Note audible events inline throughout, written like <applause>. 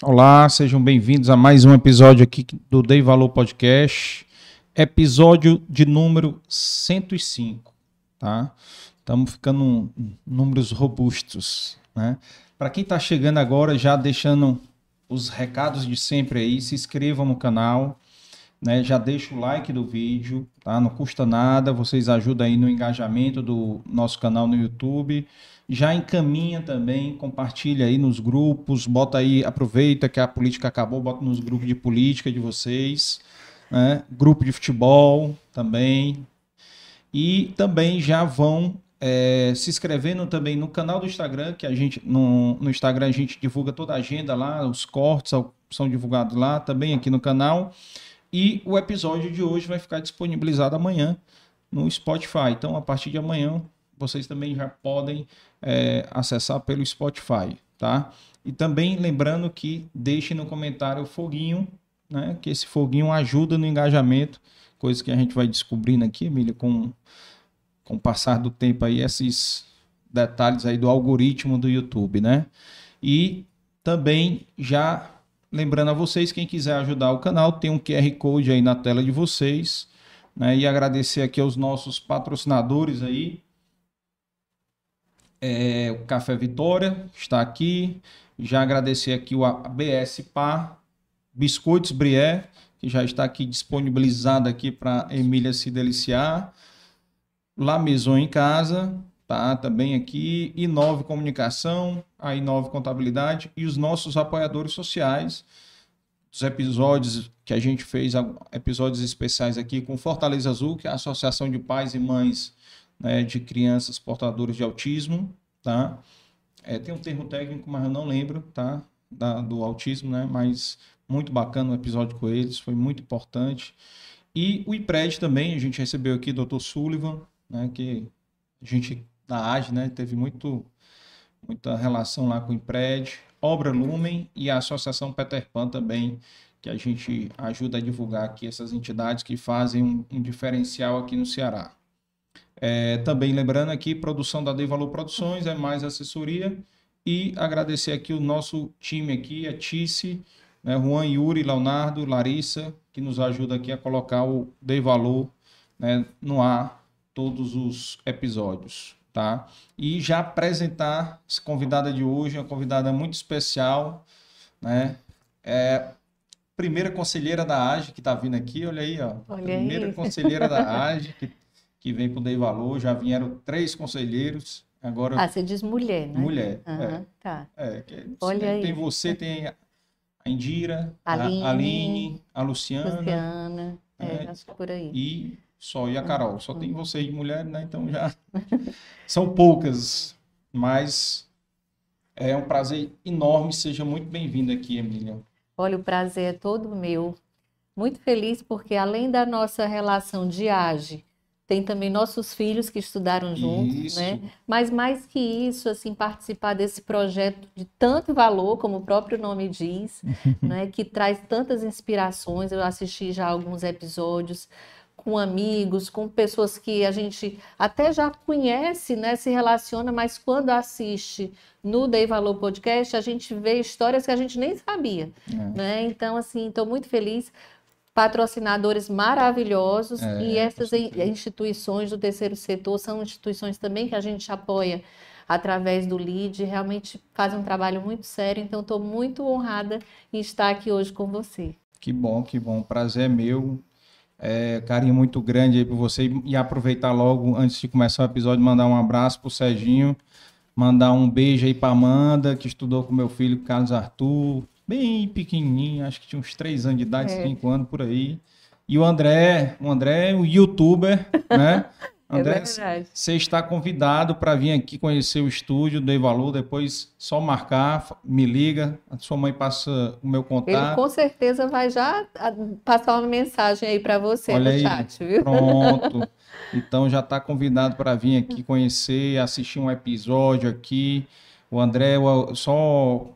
Olá, sejam bem-vindos a mais um episódio aqui do Dei Valor Podcast, episódio de número 105, tá? Estamos ficando números robustos, né? Para quem está chegando agora, já deixando os recados de sempre aí, se inscrevam no canal, né? Já deixa o like do vídeo, tá? Não custa nada, vocês ajudam aí no engajamento do nosso canal no YouTube já encaminha também, compartilha aí nos grupos, bota aí, aproveita que a política acabou, bota nos grupos de política de vocês, né? grupo de futebol também. E também já vão é, se inscrevendo também no canal do Instagram, que a gente, no, no Instagram a gente divulga toda a agenda lá, os cortes são divulgados lá, também aqui no canal. E o episódio de hoje vai ficar disponibilizado amanhã no Spotify. Então, a partir de amanhã, vocês também já podem é, acessar pelo Spotify, tá? E também lembrando que deixe no comentário o foguinho, né? Que esse foguinho ajuda no engajamento, coisa que a gente vai descobrindo aqui, Emília, com, com o passar do tempo aí, esses detalhes aí do algoritmo do YouTube, né? E também já lembrando a vocês, quem quiser ajudar o canal, tem um QR Code aí na tela de vocês, né? E agradecer aqui aos nossos patrocinadores aí, é, o Café Vitória está aqui. Já agradecer aqui o ABS Par, Biscoitos Brié, que já está aqui disponibilizado aqui para Emília se deliciar. La Maison em Casa, tá também aqui. Inove Comunicação, a Inove Contabilidade e os nossos apoiadores sociais. Os episódios que a gente fez, episódios especiais aqui com Fortaleza Azul, que é a Associação de Pais e Mães né, de crianças portadoras de autismo, tá? É, tem um termo técnico, mas eu não lembro, tá? Da, do autismo, né? Mas muito bacana o episódio com eles, foi muito importante. E o IPRED também, a gente recebeu aqui o Dr. Sullivan, né? Que a gente, da AGE, né? Teve muito, muita relação lá com o IPRED. Obra Lumen e a Associação Peter Pan também, que a gente ajuda a divulgar aqui essas entidades que fazem um, um diferencial aqui no Ceará. É, também lembrando aqui, produção da Dei Valor Produções, é mais assessoria. E agradecer aqui o nosso time aqui, a Tice, né, Juan, Yuri, Leonardo, Larissa, que nos ajuda aqui a colocar o Dei Valor né, no ar todos os episódios. Tá? E já apresentar essa convidada de hoje, uma convidada muito especial, né? É primeira conselheira da AGE que está vindo aqui, olha aí, ó. Olha primeira aí. conselheira da AGE que que vem com o Dei Valor, já vieram três conselheiros, agora... Ah, você diz mulher, né? Mulher, Aham, é. Tá. É, que Olha tem, aí. tem você, tem a Indira, Aline, a Aline, a Luciana, Luciana, é, É, acho que por aí. e só, e a Carol. Só tem vocês de mulher, né? Então já <laughs> são poucas, mas é um prazer enorme. Seja muito bem-vinda aqui, Emília. Olha, o prazer é todo meu. Muito feliz porque além da nossa relação de age, tem também nossos filhos que estudaram juntos, Isso. né? Mas mais que isso, assim, participar desse projeto de tanto valor, como o próprio nome diz, <laughs> né? Que traz tantas inspirações. Eu assisti já alguns episódios com amigos, com pessoas que a gente até já conhece, né? Se relaciona, mas quando assiste no Dei Valor Podcast, a gente vê histórias que a gente nem sabia, É. né? Então, assim, estou muito feliz. Patrocinadores maravilhosos É, e essas instituições do terceiro setor são instituições também que a gente apoia através do LEAD, realmente fazem um trabalho muito sério, então estou muito honrada em estar aqui hoje com você. Que bom, que bom. Prazer é meu. É, carinho muito grande aí por você. E aproveitar logo, antes de começar o episódio, mandar um abraço pro Serginho. Mandar um beijo aí pra Amanda, que estudou com meu filho Carlos Arthur. Bem pequenininho, acho que tinha uns 3 anos de idade, É. 5 anos por aí. E o André, o André é um youtuber, né? <laughs> André, é você está convidado para vir aqui conhecer o estúdio do Valor. Depois, só marcar, me liga. A sua mãe passa o meu Ele contato. com certeza vai já ah, passar uma mensagem aí para você Olha no aí, chat, viu? Pronto. Então já está convidado para vir <laughs> aqui conhecer, assistir um episódio aqui. O André, só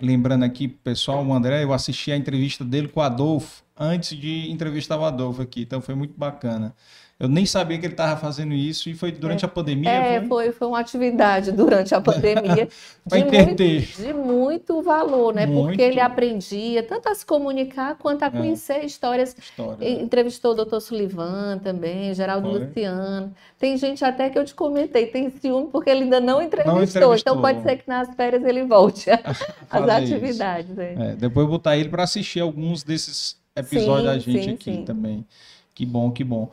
lembrando aqui, pessoal, o André, eu assisti a entrevista dele com o Adolfo antes de entrevistar o Adolfo aqui, então foi muito bacana. Eu nem sabia que ele estava fazendo isso e foi durante a pandemia. É, foi, foi, foi uma atividade durante a pandemia <laughs> de, muito, de muito valor, né? Muito. Porque ele aprendia tanto a se comunicar quanto a É. conhecer histórias. História. E- Entrevistou o doutor Sullivan também, Geraldo Foi. Luciano. Tem gente até que eu te comentei, tem ciúme porque ele ainda não entrevistou. entrevistou. Então pode ser que nas férias ele volte <laughs> <laughs> às atividades. é. É, depois botar ele para assistir alguns desses episódios Sim, da gente sim, aqui sim. também. Que bom, que bom.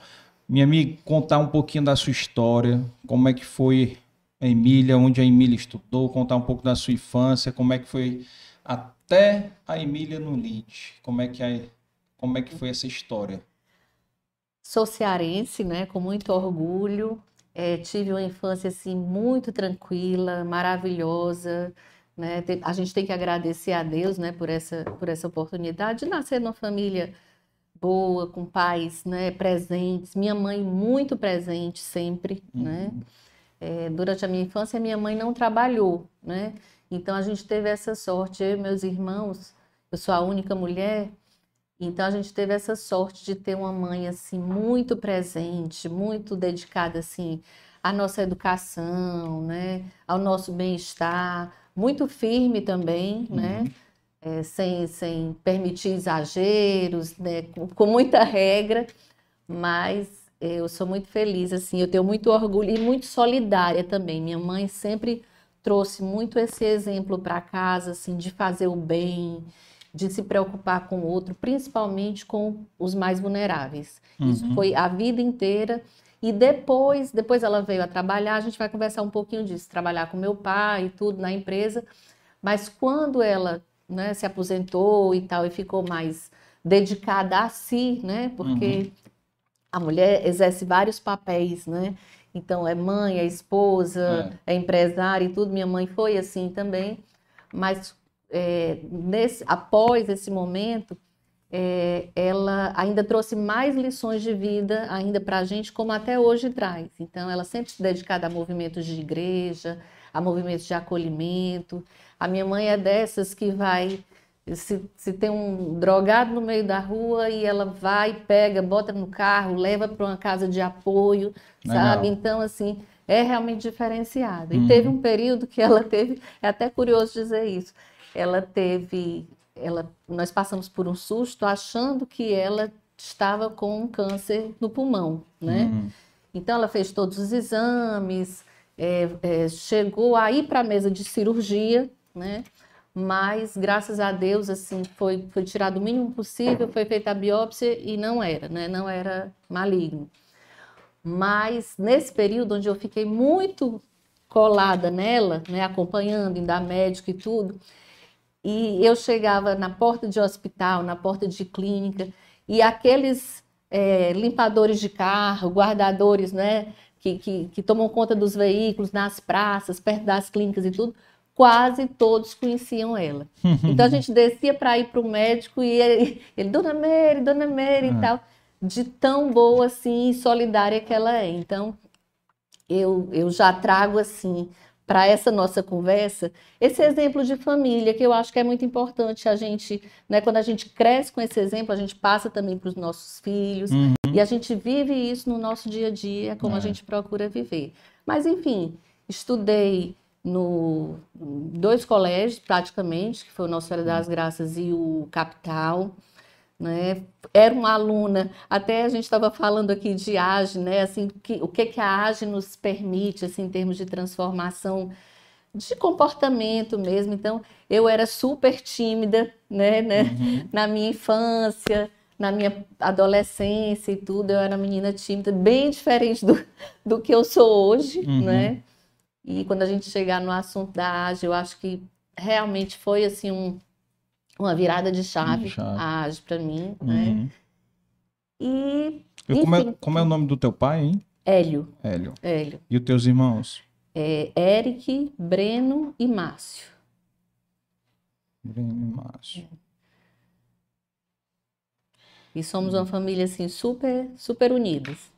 Minha amiga, contar um pouquinho da sua história, como é que foi a Emília, onde a Emília estudou, contar um pouco da sua infância, como é que foi até a Emília no LID, como é que é, como é que foi essa história? Sou cearense, né, com muito orgulho. É, tive uma infância assim muito tranquila, maravilhosa, né? A gente tem que agradecer a Deus, né, por essa por essa oportunidade de nascer numa família boa, com pais, né, presentes. Minha mãe muito presente sempre, né? É, durante a minha infância, minha mãe não trabalhou, né? Então a gente teve essa sorte, eu e meus irmãos, eu sou a única mulher, então a gente teve essa sorte de ter uma mãe assim muito presente, muito dedicada assim à nossa educação, né? Ao nosso bem-estar, muito firme também, né? É, sem, sem permitir exageros, né? Com, com muita regra, mas eu sou muito feliz, assim, eu tenho muito orgulho e muito solidária também. Minha mãe sempre trouxe muito esse exemplo para casa, assim, de fazer o bem, de se preocupar com o outro, principalmente com os mais vulneráveis. Isso Uhum. foi a vida inteira. E depois, depois ela veio a trabalhar, a gente vai conversar um pouquinho disso, trabalhar com meu pai e tudo na empresa. Mas quando ela, né, se aposentou e tal, e ficou mais dedicada a si, né? Porque a mulher exerce vários papéis, né? Então, é mãe, é esposa, é. empresária e tudo. Minha mãe foi assim também. Mas é, nesse, após esse momento, é, ela ainda trouxe mais lições de vida ainda para a gente, como até hoje traz. Então, ela sempre se dedicada a movimentos de igreja, a movimentos de acolhimento. A minha mãe é dessas que vai se, se, tem um drogado no meio da rua e ela vai, pega, bota no carro, leva para uma casa de apoio, Legal. sabe? Então, assim, é realmente diferenciada. E uhum. teve um período que ela teve, é até curioso dizer isso, ela teve, ela, nós passamos por um susto achando que ela estava com um câncer no pulmão, né? Uhum. Então, ela fez todos os exames, é, é, chegou a ir para a mesa de cirurgia, né? mas graças a Deus assim foi, foi tirado o mínimo possível, foi feita a biópsia e não era, né? Não era maligno. Mas nesse período onde eu fiquei muito colada nela, né, acompanhando, a médico e tudo, e eu chegava na porta de hospital, na porta de clínica, e aqueles é, limpadores de carro, guardadores, né, que, que, que tomam conta dos veículos nas praças, perto das clínicas e tudo, quase todos conheciam ela. <laughs> Então a gente descia para ir para o médico e ele, ele, Dona Mary, Dona Mary e tal, de tão boa assim e solidária que ela é. Então eu, eu já trago assim para essa nossa conversa esse exemplo de família que eu acho que é muito importante a gente, né, quando a gente cresce com esse exemplo, a gente passa também para os nossos filhos uhum. e a gente vive isso no nosso dia a dia, como é. a gente procura viver. Mas enfim, estudei no dois colégios praticamente, que foi o Nossa Senhora das Graças e o Capital, né? Era uma aluna, até a gente estava falando aqui de AGE, né? Assim, que, o que que a AGE nos permite, assim, em termos de transformação de comportamento mesmo. Então, eu era super tímida, né? <laughs> né? Uhum. Na minha infância, na minha adolescência e tudo, eu era menina tímida, bem diferente do, do que eu sou hoje, Uhum. né? E quando a gente chegar no assunto da AGE, eu acho que realmente foi assim um, uma virada de chave, chave. a AGE para mim, né? Uhum. E, E como, é, como é o nome do teu pai, hein? Hélio, Hélio. Hélio, E os teus irmãos? é, Eric, Breno e Márcio. Breno e Márcio. E somos uma família assim super, super unidas,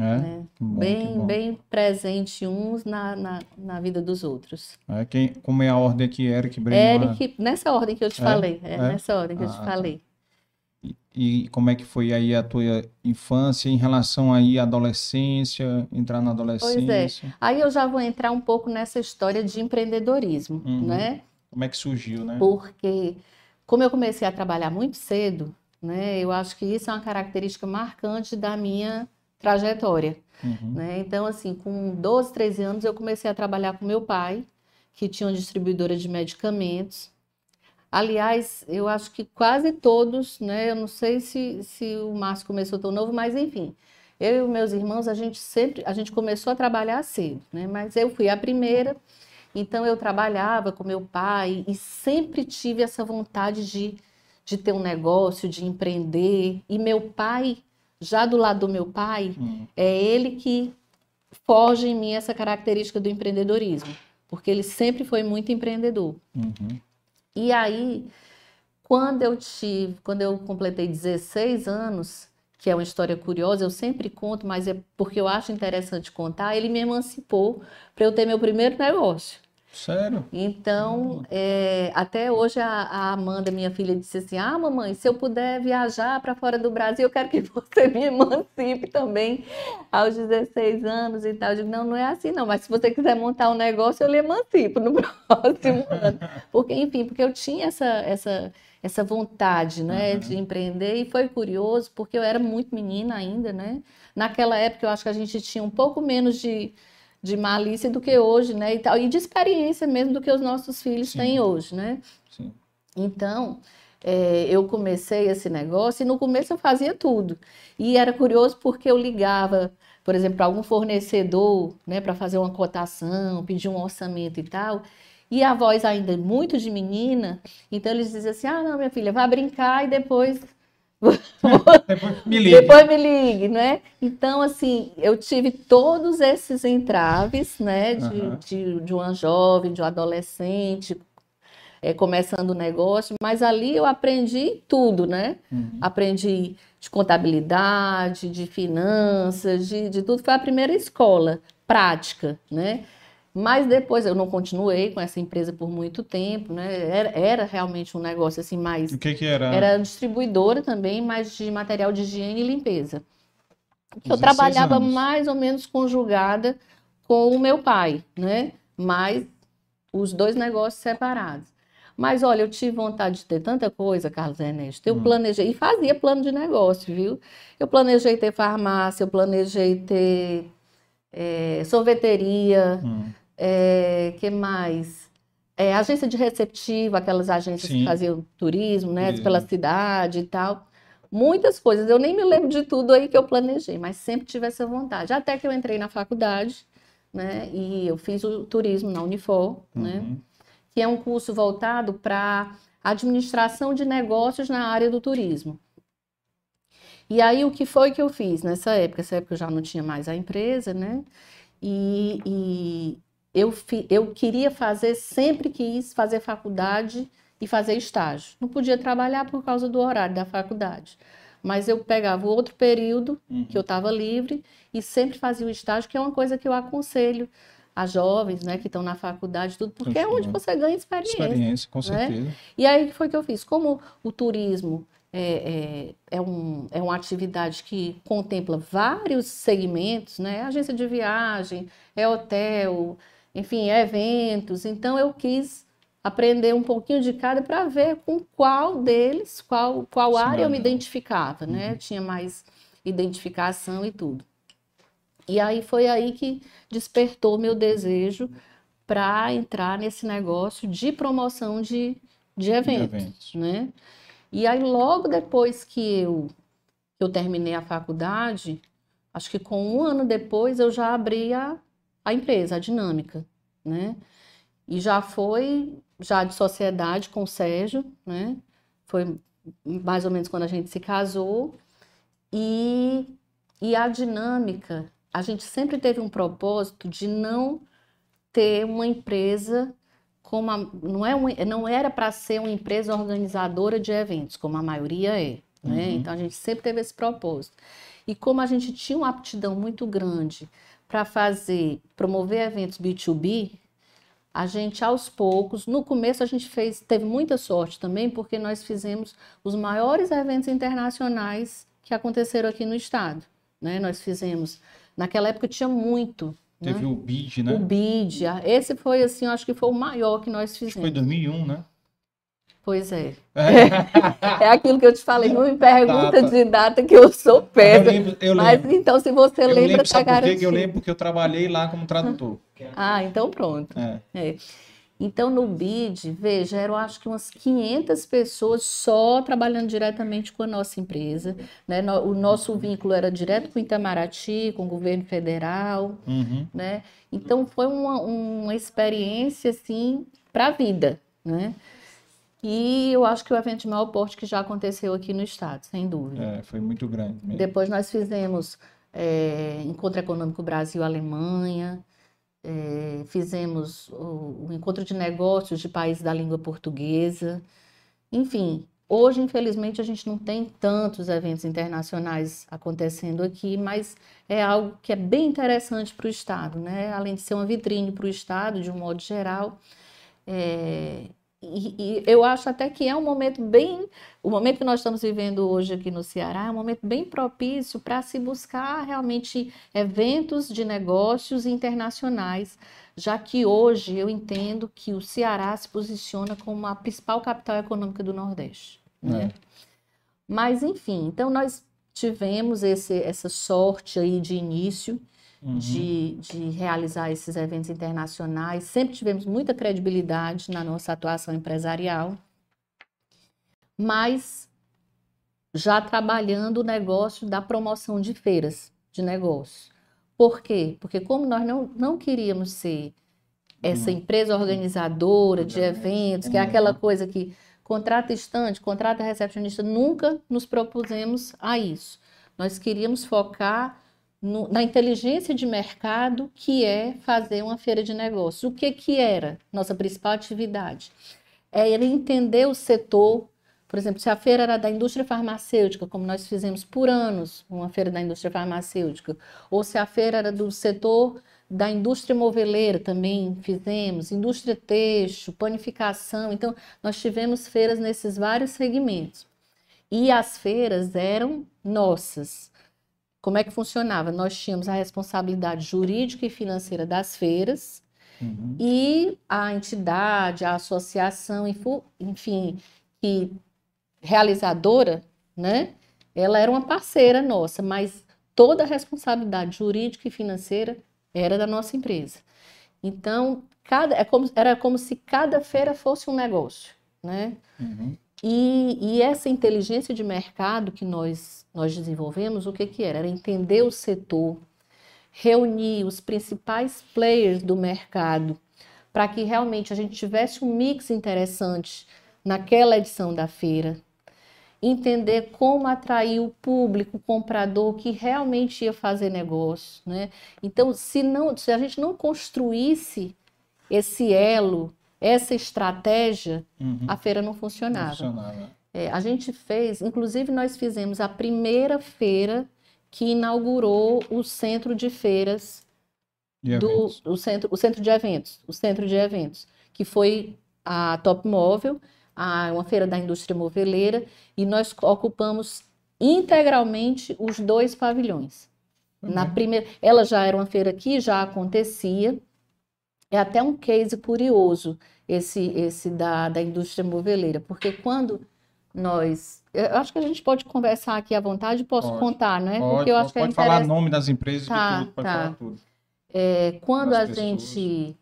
É? né? Bom, bem, bem presente uns na, na, na vida dos outros. É, quem, como é a ordem aqui? Eric, Breno Márcio. Eric, nessa ordem que eu te É? falei, é, É? nessa ordem que eu te Ah, tá. falei. E, e como é que foi aí a tua infância em relação aí à adolescência, entrar na adolescência? Pois é. Aí eu já vou entrar um pouco nessa história de empreendedorismo, Uhum. né? Como é que surgiu, né? Porque como eu comecei a trabalhar muito cedo, né? Eu acho que isso é uma característica marcante da minha trajetória. Uhum. né? Então, assim, com 12, 13 anos, eu comecei a trabalhar com meu pai, que tinha uma distribuidora de medicamentos. Aliás, eu acho que quase todos, né? Eu não sei se, se o Márcio começou tão novo, mas enfim, eu e meus irmãos, a gente sempre, a gente começou a trabalhar cedo, né? Mas eu fui a primeira, então eu trabalhava com meu pai e sempre tive essa vontade de, de ter um negócio, de empreender. E meu pai, já do lado do meu pai, Uhum. é ele que forja em mim essa característica do empreendedorismo, porque ele sempre foi muito empreendedor. Uhum. E aí, quando eu tive, quando eu completei 16 anos, que é uma história curiosa, eu sempre conto, mas é porque eu acho interessante contar, ele me emancipou para eu ter meu primeiro negócio. Sério? Então, é, até hoje a, a Amanda, minha filha, disse assim: Ah, mamãe, se eu puder viajar para fora do Brasil, eu quero que <laughs> você me emancipe também aos 16 anos e tal. Eu digo: Não, não é assim, não, mas se você quiser montar um negócio, eu lhe emancipo no <laughs> próximo ano. Porque, enfim, porque eu tinha essa, essa, essa vontade, né, Uhum. de empreender e foi curioso, porque eu era muito menina ainda, né? Naquela época eu acho que a gente tinha um pouco menos de de malícia do que hoje, né? E, tal, e de experiência mesmo do que os nossos filhos Sim. têm hoje, né? Sim. Então, é, eu comecei esse negócio e no começo eu fazia tudo. E era curioso porque eu ligava, por exemplo, para algum fornecedor, né, para fazer uma cotação, pedir um orçamento e tal. E a voz ainda é muito de menina, então eles diziam assim: ah, não, minha filha, vai brincar e depois Depois me liga. depois me ligue, né? Então, assim, eu tive todos esses entraves, né? De, Aham. de, de uma jovem, de um adolescente, é, começando o negócio, mas ali eu aprendi tudo, né? Uhum. Aprendi de contabilidade, de finanças, de, de tudo. Foi a primeira escola prática, né? Mas depois eu não continuei com essa empresa por muito tempo, né? Era, era realmente um negócio assim mais O que que era? era distribuidora também, mas de material de higiene e limpeza. Eu 16 trabalhava anos. mais ou menos conjugada com o meu pai, né? Mas os dois negócios separados. Mas olha, eu tive vontade de ter tanta coisa, Carlos Ernesto. Eu Hum. planejei, e fazia plano de negócio, viu? Eu planejei ter farmácia, eu planejei ter eh, sorveteria, Hum. É, que mais? É, agência de receptivo, aquelas agências Sim. que faziam turismo, né, Turismo. pela cidade e tal. Muitas coisas. Eu nem me lembro de tudo aí que eu planejei, mas sempre tive essa vontade. Até que eu entrei na faculdade, né, e eu fiz o turismo na Unifor, né, Uhum. que é um curso voltado para administração de negócios na área do turismo. E aí, o que foi que eu fiz nessa época? Nessa época eu já não tinha mais a empresa, né? E, e eu, fi- eu queria fazer, sempre quis fazer faculdade e fazer estágio. Não podia trabalhar por causa do horário da faculdade. Mas eu pegava o outro período Uhum. que eu estava livre e sempre fazia o estágio, que é uma coisa que eu aconselho a jovens, né, que estão na faculdade, tudo, porque é onde você ganha experiência. Experiência, com né? certeza. E aí, o que foi que eu fiz? Como o turismo é, é, é, um, é uma atividade que contempla vários segmentos, né? Agência de viagem, é hotel, enfim, eventos. Então, eu quis aprender um pouquinho de cada para ver com qual deles, qual, qual Se área eu me identificava, né? Uhum. Tinha mais identificação e tudo. E aí foi aí que despertou meu desejo para entrar nesse negócio de promoção de, de eventos, eventos. né? E aí logo depois que eu, que eu terminei a faculdade, acho que com um ano depois eu já abri a, a empresa, a Dinâmica, né? E já foi já de sociedade com o Sérgio, né? Foi mais ou menos quando a gente se casou. E, e a dinâmica, a gente sempre teve um propósito de não ter uma empresa como a, não, é um, não era para ser uma empresa organizadora de eventos, como a maioria é. Né? Uhum. Então a gente sempre teve esse propósito. E como a gente tinha uma aptidão muito grande para fazer, promover eventos B2B, a gente aos poucos, no começo a gente fez, teve muita sorte também, porque nós fizemos os maiores eventos internacionais que aconteceram aqui no estado, né? Nós fizemos, naquela época tinha muito. Teve né? o BID, né? O BID, esse foi assim, acho que foi o maior que nós fizemos. Foi 2001, né? Pois é. É. <laughs> é aquilo que eu te falei, não me pergunta tá, tá. de data que eu sou péssima. Eu lembro, eu Mas lembro. então, se você eu lembra, lembro, tá garantido. Eu lembro porque eu trabalhei lá como tradutor. Ah, então pronto. É. É. Então, no BID, veja, eram acho que umas 500 pessoas só trabalhando diretamente com a nossa empresa. Né? O nosso vínculo era direto com o Itamaraty, com o governo federal. Uhum. Né? Então, foi uma, uma experiência, assim, para a vida. Né? E eu acho que o evento de maior porte que já aconteceu aqui no estado, sem dúvida. É, foi muito grande. Mesmo. Depois nós fizemos é, Encontro Econômico Brasil-Alemanha, é, fizemos o, o, Encontro de Negócios de Países da Língua Portuguesa. Enfim, hoje, infelizmente, a gente não tem tantos eventos internacionais acontecendo aqui, mas é algo que é bem interessante para o Estado, né? Além de ser uma vitrine para o Estado, de um modo geral. É, e, e, eu acho até que é um momento bem. O momento que nós estamos vivendo hoje aqui no Ceará é um momento bem propício para se buscar realmente eventos de negócios internacionais, já que hoje eu entendo que o Ceará se posiciona como a principal capital econômica do Nordeste. Né? É. Mas, enfim, então nós tivemos esse, essa sorte aí de início uhum. de, de realizar esses eventos internacionais. Sempre tivemos muita credibilidade na nossa atuação empresarial, mas já trabalhando o negócio da promoção de feiras de negócio. Por quê? Porque como nós não, não queríamos ser essa uhum. empresa organizadora de eventos, que é aquela coisa que contrata estante, contrata recepcionista, nunca nos propusemos a isso. Nós queríamos focar no, na inteligência de mercado, que é fazer uma feira de negócios. O que, que era nossa principal atividade? Era entender o setor, por exemplo, se a feira era da indústria farmacêutica, como nós fizemos por anos, uma feira da indústria farmacêutica, ou se a feira era do setor da indústria moveleira, também fizemos, indústria têxtil, panificação. Então, nós tivemos feiras nesses vários segmentos. E as feiras eram nossas. Como é que funcionava? Nós tínhamos a responsabilidade jurídica e financeira das feiras uhum. e a entidade, a associação, enfim, que realizadora, né? Ela era uma parceira nossa, mas toda a responsabilidade jurídica e financeira era da nossa empresa. Então, cada, é como, era como se cada feira fosse um negócio, né? Uhum. E, e, essa inteligência de mercado que nós, nós desenvolvemos, o que, que era? Era entender o setor, reunir os principais players do mercado, para que realmente a gente tivesse um mix interessante naquela edição da feira, entender como atrair o público, o comprador que realmente ia fazer negócio, né? Então, se não, se a gente não construísse esse elo essa estratégia, uhum. a feira não funcionava. Não funcionava. É, a gente fez, inclusive nós fizemos a primeira feira que inaugurou o centro de feiras do o centro, o centro de eventos, o centro de eventos, que foi a Top Móvel, a, uma feira da indústria moveleira, e nós ocupamos integralmente os dois pavilhões. Uhum. Na primeira, ela já era uma feira que já acontecia, é até um case curioso esse, esse da, da indústria moveleira, porque quando nós. Eu acho que a gente pode conversar aqui à vontade, posso pode, contar, né? Pode, porque eu acho pode, que é falar nome das empresas, tá, tudo, pode tá. falar tudo. É, quando das a pessoas. gente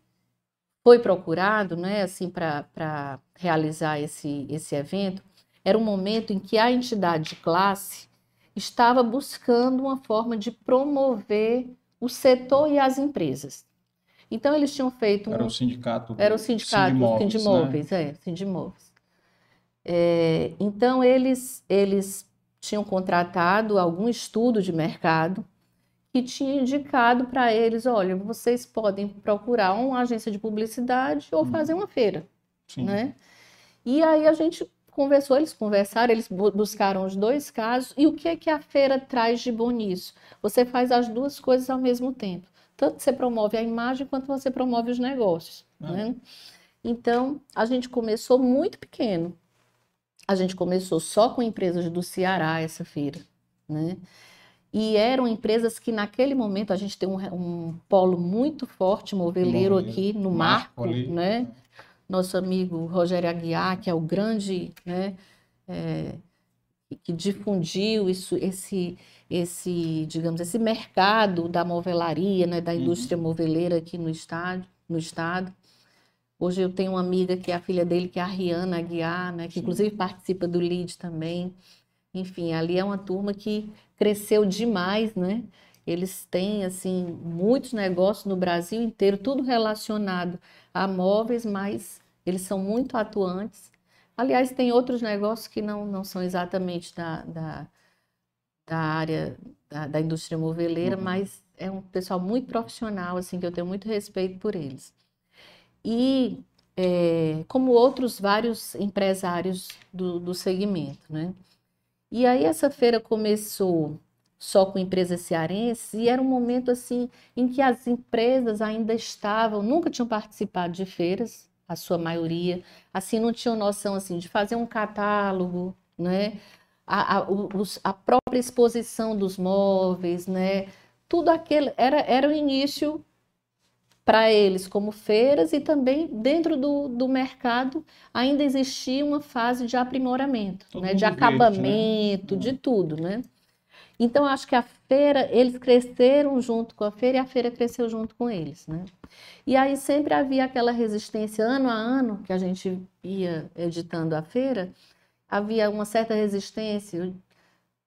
foi procurado, né, assim, para realizar esse, esse evento, era um momento em que a entidade de classe estava buscando uma forma de promover o setor e as empresas. Então eles tinham feito um... Era o sindicato. Era o sindicato, Sindimóveis né? é, Sindimóveis. É, então eles eles tinham contratado algum estudo de mercado que tinha indicado para eles, olha, vocês podem procurar uma agência de publicidade ou hum. fazer uma feira, Sim. né? E aí a gente conversou, eles conversaram, eles buscaram os dois casos. E o que é que a feira traz de bom nisso? Você faz as duas coisas ao mesmo tempo. Tanto você promove a imagem quanto você promove os negócios, Ah. né? Então, a gente começou muito pequeno. A gente começou só com empresas do Ceará essa feira, né? E eram empresas que naquele momento a gente tem um, um polo muito forte moveleiro aqui no Marco Marco, né? Nosso amigo Rogério Aguiar, que é o grande, né? é, que difundiu isso, esse, esse, digamos, esse mercado da movelaria, né? Da Uhum. indústria moveleira aqui no estado, no estado. Hoje eu tenho uma amiga que é a filha dele, que é a Riana Aguiar, né? Que Sim. inclusive participa do LEAD também. Enfim, ali é uma turma que cresceu demais, né? Eles têm, assim, muitos negócios no Brasil inteiro, tudo relacionado a móveis, mas eles são muito atuantes. Aliás, tem outros negócios que não, não são exatamente da, da, da área da, da indústria moveleira, Uhum. mas é um pessoal muito profissional, assim, que eu tenho muito respeito por eles. E é, como outros vários empresários do, do segmento, né? E aí essa feira começou só com empresas cearenses e era um momento assim em que as empresas ainda estavam, nunca tinham participado de feiras, a sua maioria, assim não tinham noção assim de fazer um catálogo, né? A, a, os- a própria exposição dos móveis, né? Tudo aquele era, era o início para eles como feiras e também dentro do, do mercado ainda existia uma fase de aprimoramento, Todo né? De mundo verde, né? acabamento, de tudo, né? Então, acho que a feira, eles cresceram junto com a feira e a feira cresceu junto com eles, né? E aí sempre havia aquela resistência, ano a ano, que a gente ia editando a feira, havia uma certa resistência.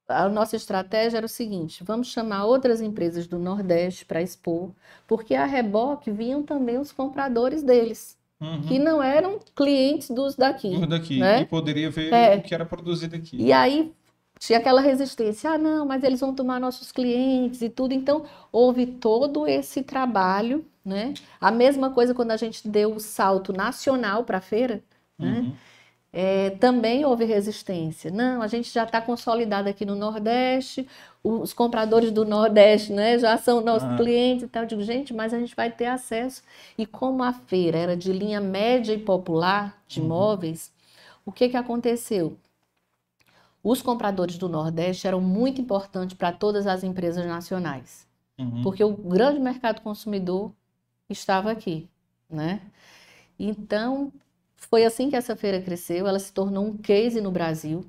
A nossa estratégia era o seguinte: vamos chamar outras empresas do Nordeste para expor, porque a reboque vinham também os compradores deles, Uhum. que não eram clientes dos daqui. Tudo daqui. né? E poderia ver É. o que era produzido aqui. E aí tinha aquela resistência, ah, não, mas eles vão tomar nossos clientes e tudo. Então, houve todo esse trabalho, né? A mesma coisa quando a gente deu o salto nacional para a feira, né? É, também houve resistência. Não, a gente já está consolidado aqui no Nordeste, os compradores do Nordeste né, já são nossos Ah. clientes e tal. Eu digo, gente, mas a gente vai ter acesso. E como a feira era de linha média e popular de Uhum. imóveis, o que, que aconteceu? Os compradores do Nordeste eram muito importantes para todas as empresas nacionais Uhum. porque o grande mercado consumidor estava aqui, né? Então, foi assim que essa feira cresceu, ela se tornou um case no Brasil,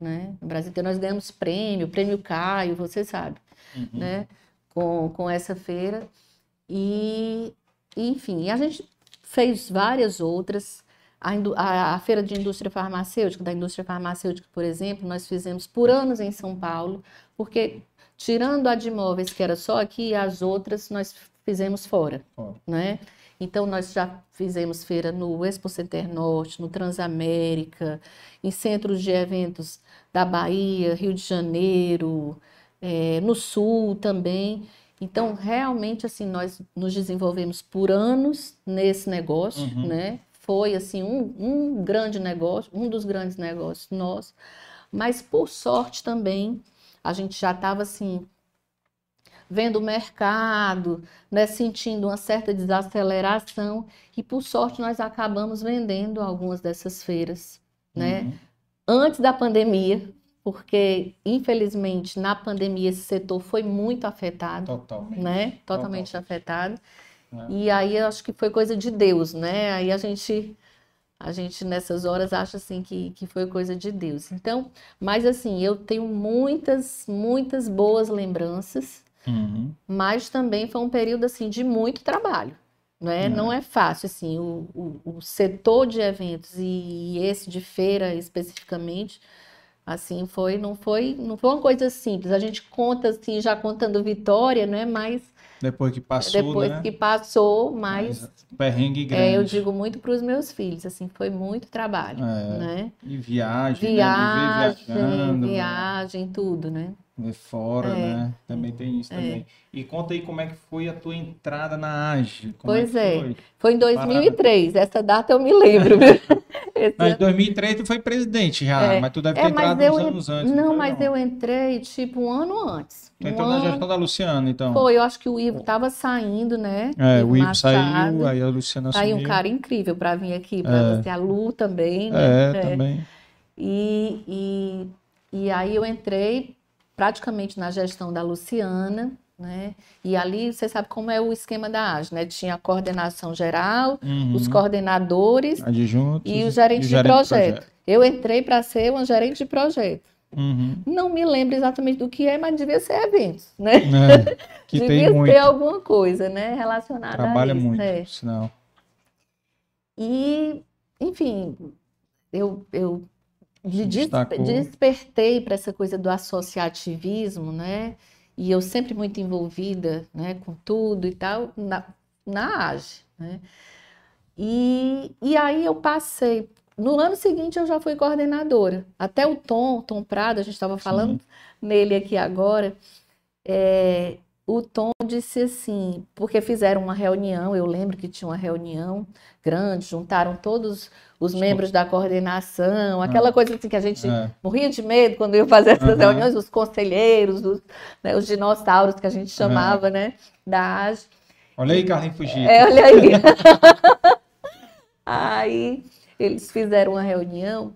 né? No Brasil inteiro nós ganhamos prêmio, prêmio Caio, você sabe, Uhum. né? Com, com essa feira. E, enfim, a gente fez várias outras. A, a- a feira de indústria farmacêutica, da indústria farmacêutica, por exemplo, nós fizemos por anos em São Paulo, porque tirando a de imóveis, que era só aqui, as outras nós fizemos fora, Fora. né? Então, nós já fizemos feira no Expo Center Norte, no Transamérica, em centros de eventos da Bahia, Rio de Janeiro, eh, no Sul também. Então, realmente, assim, nós nos desenvolvemos por anos nesse negócio, Uhum. né? Foi, assim, um, um grande negócio, um dos grandes negócios nossos. Mas, por sorte também, a gente já estava, assim, vendo o mercado, né, sentindo uma certa desaceleração e por sorte nós acabamos vendendo algumas dessas feiras, né, Uhum. antes da pandemia, porque infelizmente na pandemia esse setor foi muito afetado, Totalmente. né, totalmente afetado. É. E aí eu acho que foi coisa de Deus, né? Aí a gente a gente nessas horas acha assim que, que foi coisa de Deus. Então, mas assim, eu tenho muitas, muitas boas lembranças Uhum. mas também foi um período assim de muito trabalho, né? É. Não é fácil assim, o, o, o setor de eventos e esse de feira especificamente, assim foi, não foi, não foi uma coisa simples. A gente conta assim já contando vitória, né? Mas Depois que passou, depois né? que passou, mas Mas perrengue é, grande. eu digo muito para os meus filhos, assim, foi muito trabalho, É. né? E viagem, né? Viagem, viajando, viagem, tudo, né? ver fora, É. né? Também tem isso também. E conta aí como é que foi a tua entrada na AGE. Como Pois é é. foi? Foi em 2003, essa data eu me lembro. <laughs> Mas em ano- 2003 tu foi presidente já, É. mas tu deve É, ter mas entrado eu uns anos antes. Não, foi, mas eu entrei tipo um ano antes. Tu Um entrou na ano- gestão da Luciana, então. Foi, eu acho que o Ivo tava saindo, né? É, o Ivo Machado. saiu, aí a Luciana Tá aí um cara incrível para vir aqui, para É. você, a Lu também, né? É, também. E, e, e aí eu entrei praticamente na gestão da Luciana, né? E ali você sabe como é o esquema da AGE, né? Tinha a coordenação geral, Uhum. os coordenadores Adjuntos e o gerente, de projeto. Eu entrei para ser uma gerente de projeto. Uhum. Não me lembro exatamente do que é, mas devia ser eventos, né? É, que <laughs> devia tem ter muito. alguma coisa, né? Relacionada Trabalha a isso. muito, é. sinal. E, enfim, eu, eu des- Destacou. despertei para essa coisa do associativismo, né? E eu sempre muito envolvida, né, com tudo e tal, na, na AGE, né? E, e aí eu passei. No ano seguinte eu já fui coordenadora. Até o Tom, Tom Prado, a gente estava falando nele aqui agora. é, o Tom disse assim, porque fizeram uma reunião, eu lembro que tinha uma reunião grande, juntaram todos os membros da coordenação, aquela coisa assim que a gente É. morria de medo quando ia fazer essas Aham. reuniões, os conselheiros, os, né, os dinossauros que a gente chamava, né, da AGE. Olha aí, Carlinhos Fugito. É, olha aí. <laughs> aí eles fizeram uma reunião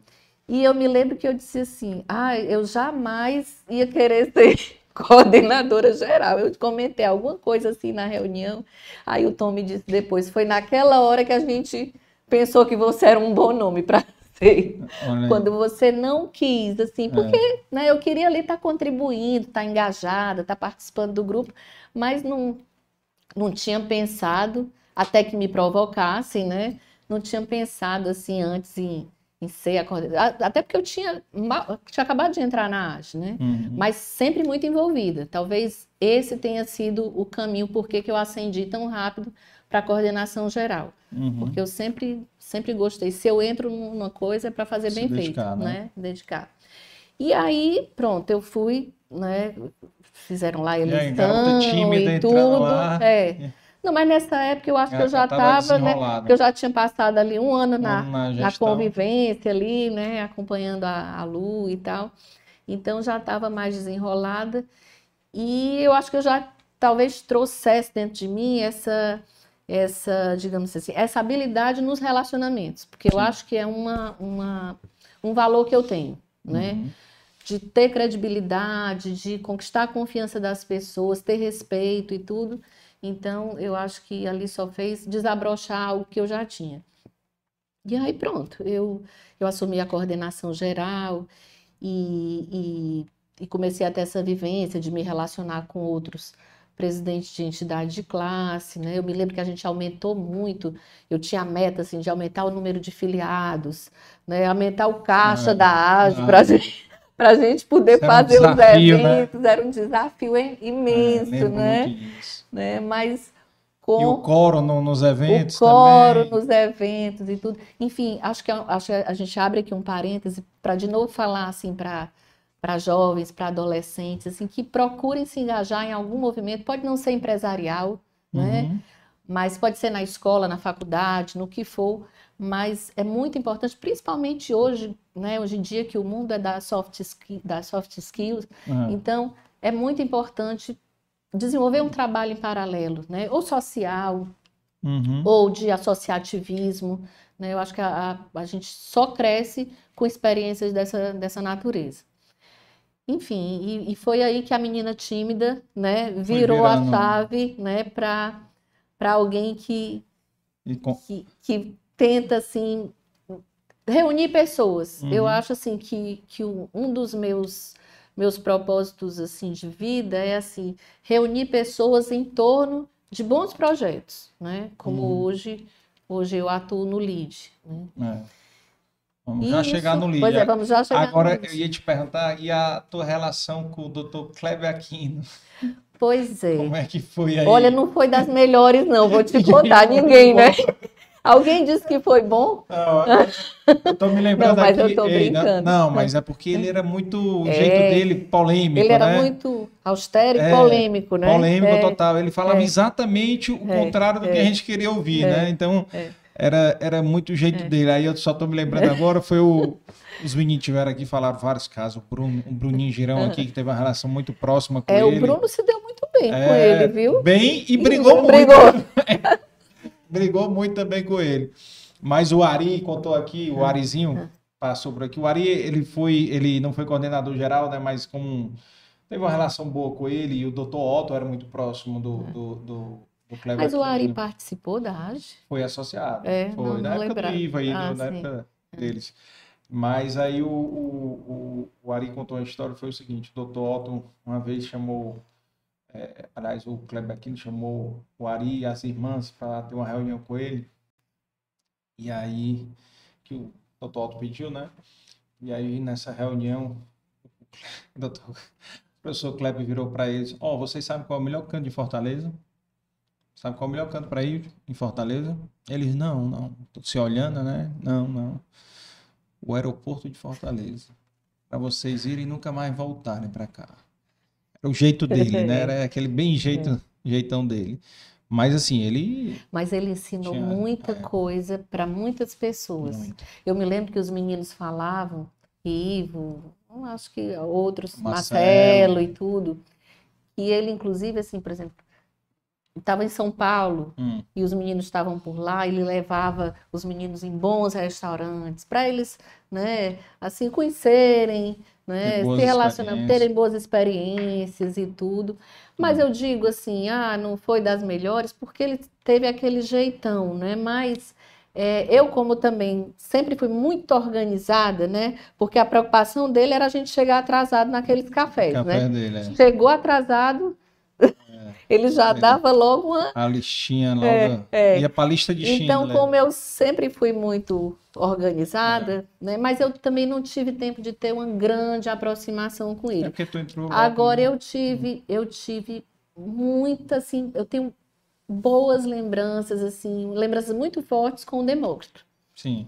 e eu me lembro que eu disse assim: ah, eu jamais ia querer ser <laughs> coordenadora geral. Eu comentei alguma coisa assim na reunião. Aí o Tom me disse depois: foi naquela hora que a gente pensou que você era um bom nome para <laughs> ser. Olha. Quando você não quis, assim, porque né, eu queria ali estar contribuindo, estar engajada, estar participando do grupo, mas não, não tinha pensado, até que me provocassem, né? Não tinha pensado assim antes em, em ser a coordenadora. Até porque eu tinha, tinha acabado de entrar na AGE, né? Uhum. Mas sempre muito envolvida. Talvez esse tenha sido o caminho por que eu ascendi tão rápido para a coordenação geral. Uhum. Porque eu sempre, sempre gostei. Se eu entro numa coisa é para fazer Se bem dedicar, feito, né? né? Dedicar. E aí, pronto, eu fui, né? Fizeram lá aí, eleição garota tímida e tudo. É. Não, mas nessa época eu acho que eu já tava estava, né? que Eu já tinha passado ali um ano na, na na convivência ali, né? Acompanhando a, a Lu e tal. Então já estava mais desenrolada. E eu acho que eu já talvez trouxesse dentro de mim essa, essa, digamos assim, essa habilidade nos relacionamentos. Porque eu acho que é uma, uma, um valor que eu tenho, né? Uhum. de ter credibilidade, de conquistar a confiança das pessoas, ter respeito e tudo. Então, eu acho que ali só fez desabrochar algo que eu já tinha. E aí, pronto, eu, eu assumi a coordenação geral e, e, e comecei a ter essa vivência de me relacionar com outros presidentes de entidade de classe, né? Eu me lembro que a gente aumentou muito, eu tinha a meta, assim, de aumentar o número de filiados, né? Aumentar o caixa Ah, da AGE ah. para gente, a gente poder Isso era um fazer os desafio, né? eventos, era um desafio im- É, imenso, lembro né? Né? Mas E o com coro no- nos eventos o coro também. nos eventos e tudo. Enfim, acho que, a- acho que a gente abre aqui um parêntese para de novo falar assim para para jovens, para adolescentes, assim, que procurem se engajar em algum movimento, pode não ser empresarial, né? Uhum. Mas pode ser na escola, na faculdade, no que for, mas é muito importante, principalmente hoje, né? Hoje em dia que o mundo é da soft, da soft skills, Uhum. então é muito importante desenvolver um trabalho em paralelo, né? Ou social, Uhum. ou de associativismo, né? Eu acho que a, a, a gente só cresce com experiências dessa, dessa natureza. Enfim, e, e foi aí que a menina tímida, né, virou a chave, né, para para alguém que, com- que, que tenta assim reunir pessoas. Uhum. Eu acho assim que, que um dos meus meus propósitos assim de vida é assim reunir pessoas em torno de bons projetos, né? Como Uhum. hoje hoje eu atuo no LEAD. Né? é. Vamos já Isso. chegar no Pois é, vamos já chegar Agora eu LEAD. ia te perguntar, e a tua relação com o Dr. Kleber Aquino? Pois é. Como é que foi aí? Olha, não foi das melhores, não, vou te <laughs> contar, ninguém, né? Alguém disse que foi bom? Não, eu tô me lembrando Não, mas eu aqui. tô brincando. não, mas é porque ele era muito. O É. jeito dele polêmico. Ele era né? muito austero e É, polêmico, né? Polêmico É, total. Ele falava é. exatamente o É, contrário do que é. a gente queria ouvir, É. né? Então, É. era, era muito o jeito É. dele. Aí eu só tô me lembrando agora, foi o. Os meninos tiveram aqui falaram vários casos. O, Bruno, o Bruninho Girão aqui, que teve uma relação muito próxima com É, ele. o Bruno se deu muito bem com É, ele, viu? Bem e brigou muito. Brigou. <laughs> brigou muito também com ele. Mas o Ari contou aqui, o Arizinho passou por aqui. O Ari, ele foi, ele não foi coordenador geral, né? Mas como teve uma relação boa com ele e o Dr. Otto era muito próximo do, do, do, do Mas o Ari Aquino. participou da AGE? Foi associado. É, foi não- na não época lembrava. do IVA aí, Ah, na sim. época deles. Mas aí o, o, o, o Ari contou uma história, foi o seguinte, o Dr. Otto uma vez chamou, é, aliás, o Kleber Aquino chamou o Ari e as irmãs para ter uma reunião com ele. E aí, que o Dr. Otto pediu, né? E aí, nessa reunião, o <laughs> doutor- o professor Kleber virou para eles, ó, vocês sabem qual é o melhor canto de Fortaleza? Sabe qual é o melhor canto para ir em Fortaleza? Eles, não, não. Tô se olhando, né? Não, não. O aeroporto de Fortaleza. Para vocês irem e nunca mais voltarem para cá. Era o jeito dele, né? Era aquele bem jeito, jeitão dele. Mas assim, ele. Mas ele ensinou Tinha- muita é. coisa para muitas pessoas. Muito. Eu me lembro que os meninos falavam, Ivo, eu acho que outros, Marcelo. Marcelo e tudo, e ele, inclusive, assim, por exemplo, estava em São Paulo Hum, e os meninos estavam por lá, ele levava os meninos em bons restaurantes para eles, né, assim, conhecerem, né, Ter se relacionando, terem boas experiências e tudo. Mas eu digo assim, ah, não foi das melhores porque ele teve aquele jeitão, né? Mas é, eu, como também sempre fui muito organizada, né? Porque a preocupação dele era a gente chegar atrasado naqueles cafés, café né? dele, é. Chegou atrasado, ele já dava logo uma. A listinha logo. é. Ia pra lista de Então, Schindler. como eu sempre fui muito organizada, né? Mas eu também não tive tempo de ter uma grande aproximação com É ele. porque tu entrou. Agora eu tive, eu tive muita, assim, eu tenho boas lembranças, assim, lembranças muito fortes com o Demócrito. Sim.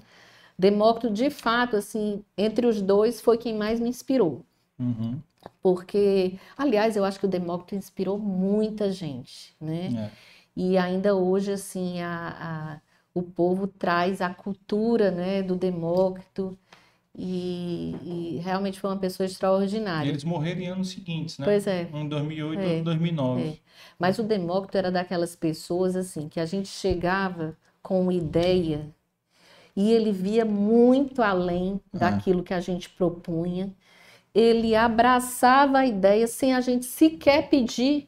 Demócrito, de fato, assim, entre os dois, foi quem mais me inspirou. Uhum. Porque, aliás, eu acho que o Demócrito inspirou muita gente, né? É. E ainda hoje, assim, a, a- o povo traz a cultura, né, do Demócrito e, e realmente foi uma pessoa E extraordinária. eles morreram em anos seguintes, né? Pois é. Um em 2008 É, outro em 2009. é. Mas o Demócrito era daquelas pessoas assim que a gente chegava com uma ideia e ele via muito além daquilo que a gente propunha. Ele abraçava a ideia sem a gente sequer pedir,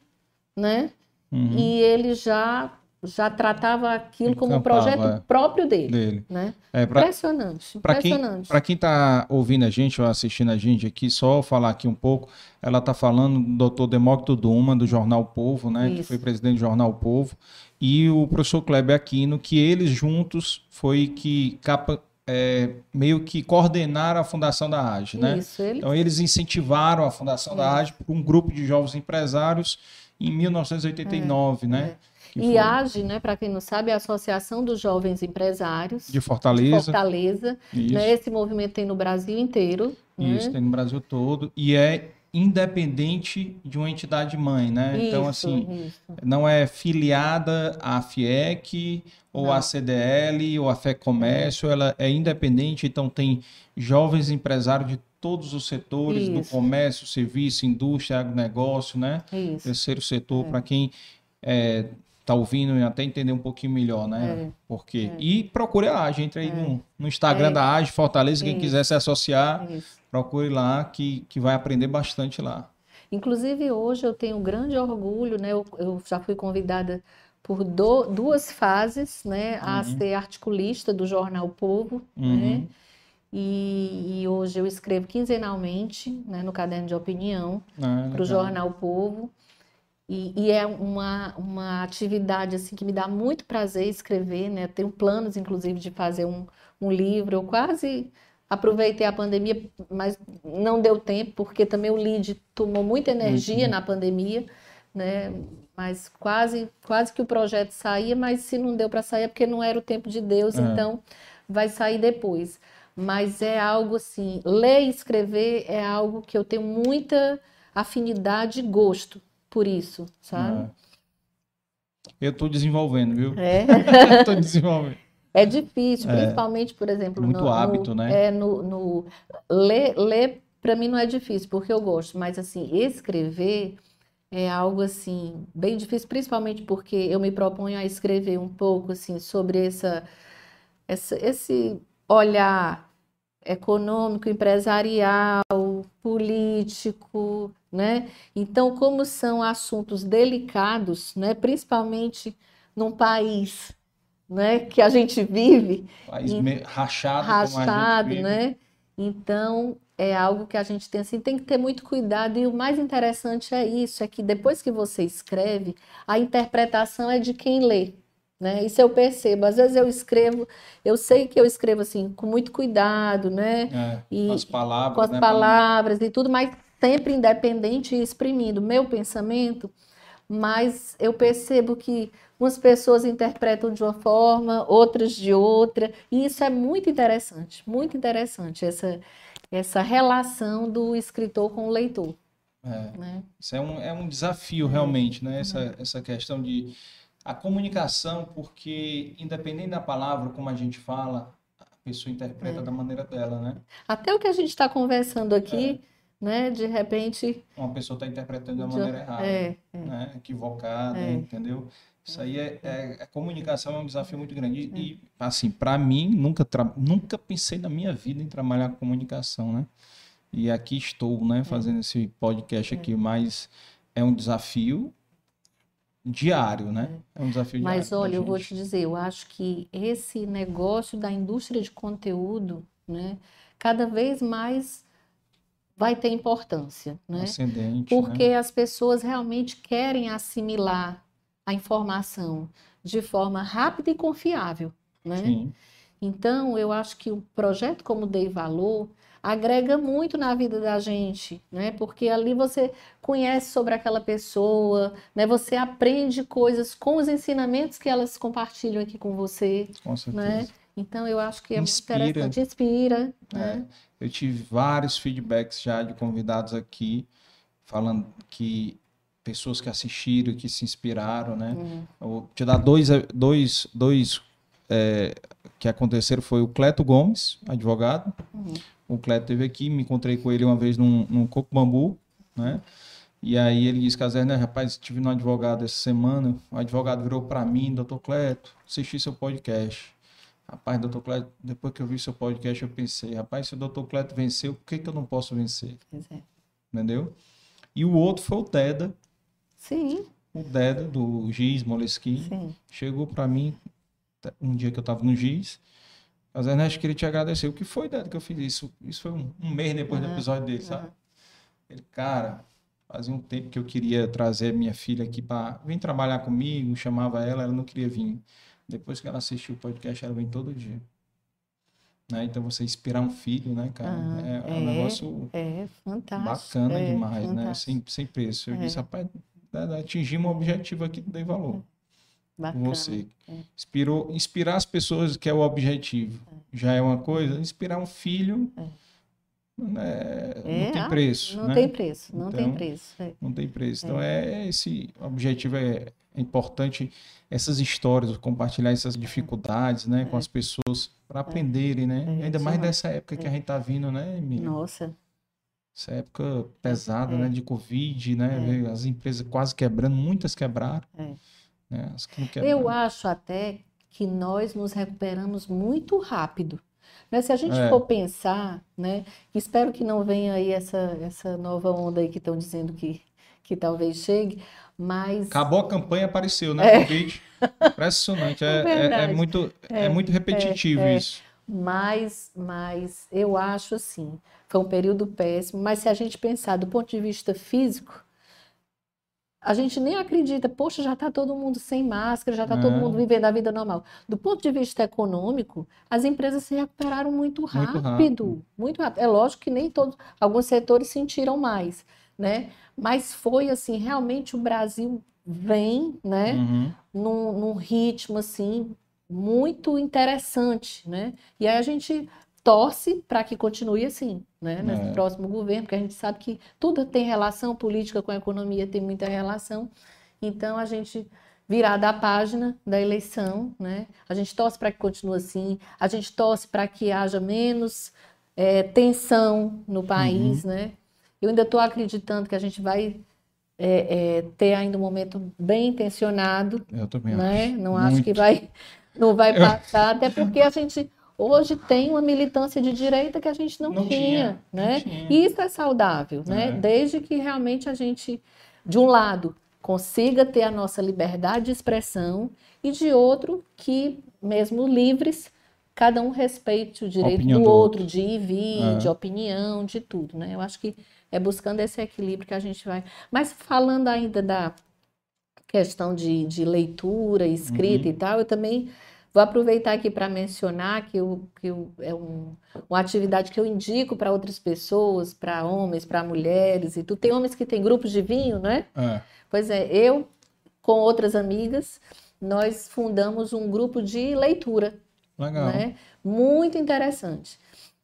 né? Uhum. E ele já já tratava aquilo como um projeto é. próprio dele, Dele. né? É, pra, Impressionante, Para quem, impressionante. pra quem tá ouvindo a gente ou assistindo a gente aqui, só falar aqui um pouco, ela tá falando do Dr. Demócrito Duma, do Jornal Povo, né? Que Isso. foi presidente do Jornal Povo, e o professor Kleber Aquino, que eles juntos foi que capa, é, meio que coordenaram a fundação da AGE, né? Isso, ele Então eles incentivaram a fundação da AGE por um grupo de jovens empresários em 1989, né? Que E foi AGE, né, para quem não sabe, é a Associação dos Jovens Empresários de Fortaleza. Fortaleza. Isso. né? Esse movimento tem no Brasil inteiro. né? Isso, tem no Brasil todo. E é independente de uma entidade mãe, né? então, Isso, assim, isso. não é filiada à FIEC ou Não. à CDL ou à Fé Comércio, ela é independente, então tem jovens empresários de todos os setores, do Isso. comércio, serviço, indústria, agronegócio, né? Isso. Terceiro setor, para quem está ouvindo e até entender um pouquinho melhor, né? É. Porque E procure a AGE, entre aí no, no Instagram É. da AGE Fortaleza, quem quiser se associar. Procure lá que, que vai aprender bastante lá. Inclusive, hoje eu tenho um grande orgulho, né? Eu, eu já fui convidada por do- duas fases, né, a Uhum. ser articulista do jornal Povo, né? Uhum. E, e hoje eu escrevo quinzenalmente, né, no caderno de opinião. Ah, para legal. o Jornal Povo. E, e é uma, uma atividade assim que me dá muito prazer escrever, né? Tenho planos, inclusive, de fazer um, um livro. Eu quase aproveitei a pandemia, mas não deu tempo, porque também o lead tomou muita energia Uhum. na pandemia, né? Mas quase, quase que o projeto saía, mas se não deu para sair é porque não era o tempo de Deus, É. então vai sair depois. Mas é algo assim, ler e escrever é algo que eu tenho muita afinidade e gosto por isso, sabe? É. Eu estou desenvolvendo, viu? É. <laughs> Estou desenvolvendo. É difícil, é, principalmente, por exemplo, muito no, hábito, no, né? É no, no ler, ler para mim não é difícil, porque eu gosto, mas assim, escrever é algo assim bem difícil, principalmente porque eu me proponho a escrever um pouco assim sobre essa, essa esse olhar econômico, empresarial, político, né? Então, como são assuntos delicados, né, principalmente num país, né, que a gente vive, país em... rachado, rachado, né? Então, é algo que a gente tem assim, tem que ter muito cuidado e o mais interessante é isso, é que depois que você escreve, a interpretação é de quem lê, né? Isso eu percebo. Às vezes eu escrevo, eu sei que eu escrevo assim com muito cuidado, né? É, e com as palavras, com as né? palavras e tudo, mas sempre independente e exprimindo meu pensamento. Mas eu percebo que umas pessoas interpretam de uma forma, outras de outra, e isso é muito interessante, muito interessante essa essa relação do escritor com o leitor. É, né? Isso é um, é um desafio realmente, né? Essa, uhum. essa questão de a comunicação, porque independente da palavra, como a gente fala, a pessoa interpreta é. da maneira dela, né? Até o que a gente está conversando aqui, é. Né? De repente. Uma pessoa está interpretando da maneira errada, é, é, né? equivocada, é. entendeu? Isso aí é, é, a comunicação é um desafio muito grande. E, e assim, para mim, nunca, nunca pensei na minha vida em trabalhar com comunicação, né? E aqui estou, né, fazendo esse podcast aqui, mas é um desafio diário, né? É um desafio diário. Mas olha, eu vou te dizer, eu acho que esse negócio da indústria de conteúdo, né, cada vez mais vai ter importância, né? Ascendente, Porque né? as pessoas realmente querem assimilar a informação de forma rápida e confiável, né? Sim. Então, eu acho que um projeto como Dei Valor, agrega muito na vida da gente, né? Porque ali você conhece sobre aquela pessoa, né? Você aprende coisas com os ensinamentos que elas compartilham aqui com você, com certeza. né? Então eu acho que é inspira. muito interessante, inspira, é. né? Eu tive vários feedbacks já de convidados aqui falando que pessoas que assistiram, que se inspiraram, né? Hum. Eu vou te dar dois, dois, dois é, que aconteceram foi o Cleto Gomes, advogado. Uhum. O Cleto teve aqui, me encontrei com ele uma vez num, num coco bambu, né? E aí ele disse, Caser, né, rapaz, estive no advogado essa semana, o advogado virou para mim, doutor Cleto, assisti seu podcast. Rapaz, doutor Cleto, depois que eu vi seu podcast, eu pensei, rapaz, se o doutor Cleto venceu, por que, que eu não posso vencer? É. Entendeu? E o outro foi o Deda. Sim. O Deda, do Giz Moleskine, chegou para mim um dia que eu estava no Giz, a Ernesto queria te agradecer. O que foi, Dado, que eu fiz isso? Isso foi um, um mês depois uhum. do episódio dele, sabe? Uhum. Ele, cara, fazia um tempo que eu queria trazer minha filha aqui para vir trabalhar comigo, chamava ela, ela não queria vir. Depois que ela assistiu o podcast, ela vem todo dia. Né? Então você inspirar um filho, né, cara? Ah, é, é, um negócio é fantástico, bacana é, demais, fantástico. né? Sem, sem preço. Eu disse, é. rapaz, atingimos um objetivo aqui que dei valor. Bacana. você. É. Inspirou, inspirar as pessoas, que é o objetivo. É. Já é uma coisa. Inspirar um filho. É. Né, não tem preço. Não né? tem preço, não então, tem preço. É. Não tem preço. Então, é, esse objetivo é, importante, essas histórias, compartilhar essas dificuldades né, com as pessoas para aprenderem, né? Ainda mais nessa época que a gente está vindo, né? Nossa. Essa época pesada, né, de Covid, né? As empresas quase quebrando, muitas quebraram. É. Né? Eu acho até que nós nos recuperamos muito rápido. Né? Se a gente é. for pensar, né? espero que não venha aí essa, essa nova onda aí que estão dizendo que, que talvez chegue, mas... Acabou a campanha, apareceu, né? É. Covid. Impressionante. <laughs> É, é, é, é muito, é, é muito repetitivo isso. Mas, mas eu acho assim, foi um período péssimo, mas se a gente pensar do ponto de vista físico, a gente nem acredita, poxa, já está todo mundo sem máscara, já está é. todo mundo vivendo a vida normal. Do ponto de vista econômico, as empresas se recuperaram muito rápido, muito rápido. Muito rápido. É lógico que nem todos, alguns setores sentiram mais, né? Mas foi assim, realmente o Brasil vem, né, uhum. num, num ritmo assim muito interessante, né? E aí a gente torce para que continue assim, né, nesse é. próximo governo, porque a gente sabe que tudo tem relação, política com a economia tem muita relação. Então a gente virada a página da eleição, né? A gente torce para que continue assim, a gente torce para que haja menos é, tensão no país, uhum. né? Eu ainda estou acreditando que a gente vai é, é, ter ainda um momento bem intencionado. Eu também né? acho. Não Muito. acho que vai, não vai passar, até porque a gente hoje tem uma militância de direita que a gente não, não tinha, tinha, né? Não tinha. E isso é saudável, né? É. Desde que realmente a gente, de um lado, consiga ter a nossa liberdade de expressão e de outro que, mesmo livres, cada um respeite o direito do, do, outro, de ir e vir, é. de opinião, de tudo, né? Eu acho que é buscando esse equilíbrio que a gente vai. Mas falando ainda da questão de, de leitura, escrita uhum. e tal, eu também vou aproveitar aqui para mencionar que, eu, que é um, uma atividade que eu indico para outras pessoas, para homens, para mulheres e tudo. Tem homens que têm grupos de vinho, né? É. Pois é, eu, com outras amigas, nós fundamos um grupo de leitura. Legal. Né? Muito interessante.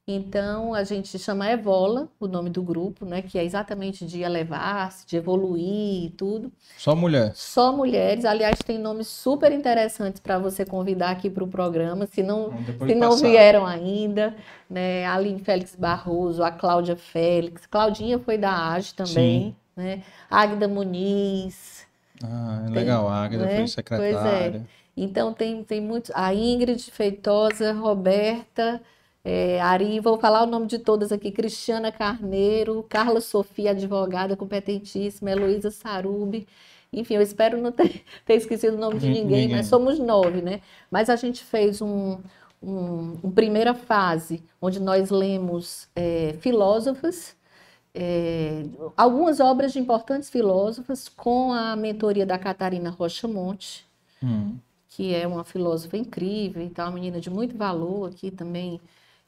Então, a gente chama Evola, o nome do grupo, né? Que é exatamente de elevar-se, de evoluir e tudo. Só mulher? Só mulheres. Aliás, tem nomes super interessantes para você convidar aqui para o programa, se não, se não vieram ainda. Né? A Aline Félix Barroso, a Cláudia Félix. Claudinha foi da AGE também. Sim né? Águida Muniz. Ah, é legal, a Águida né? foi secretária. Pois é. Então tem, tem muitos. A Ingrid Feitosa, Roberta, é, Ari, vou falar o nome de todas aqui: Cristiana Carneiro, Carla Sofia, advogada competentíssima, Heloísa Sarubi. Enfim, eu espero não ter, <laughs> ter esquecido o nome de ninguém, ninguém, mas somos nove, né? Mas a gente fez um, um, uma primeira fase onde nós lemos é, filósofos é, algumas obras de importantes filósofas com a mentoria da Catarina Rocha Monte, hum. que é uma filósofa incrível e tal, uma menina de muito valor aqui também,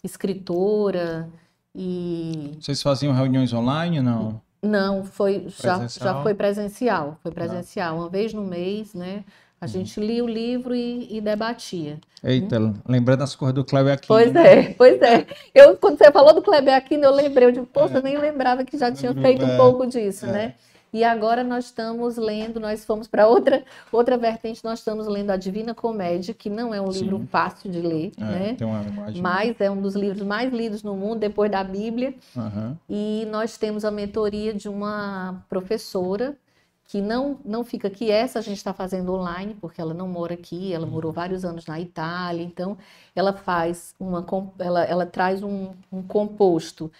escritora e... Vocês faziam reuniões online, não? Não, foi já, já foi presencial, foi presencial, uma vez no mês, né? A uhum. gente lia o livro e, e debatia. Eita, hum? lembrando as coisas do Kleber Aquino. Pois né? é, pois é. Eu, quando você falou do Kleber Aquino, eu lembrei, eu digo, poxa, é. nem lembrava que já tinha feito um é. pouco disso, é. né? E agora nós estamos lendo, nós fomos para outra outra vertente, nós estamos lendo a Divina Comédia, que não é um Sim. livro fácil de ler, é, né? Tem uma Mas é um dos livros mais lidos no mundo, depois da Bíblia. Uhum. E nós temos a mentoria de uma professora que não, não fica aqui. Essa a gente está fazendo online, porque ela não mora aqui, ela morou vários anos na Itália, então ela faz uma. Ela, ela traz um, um composto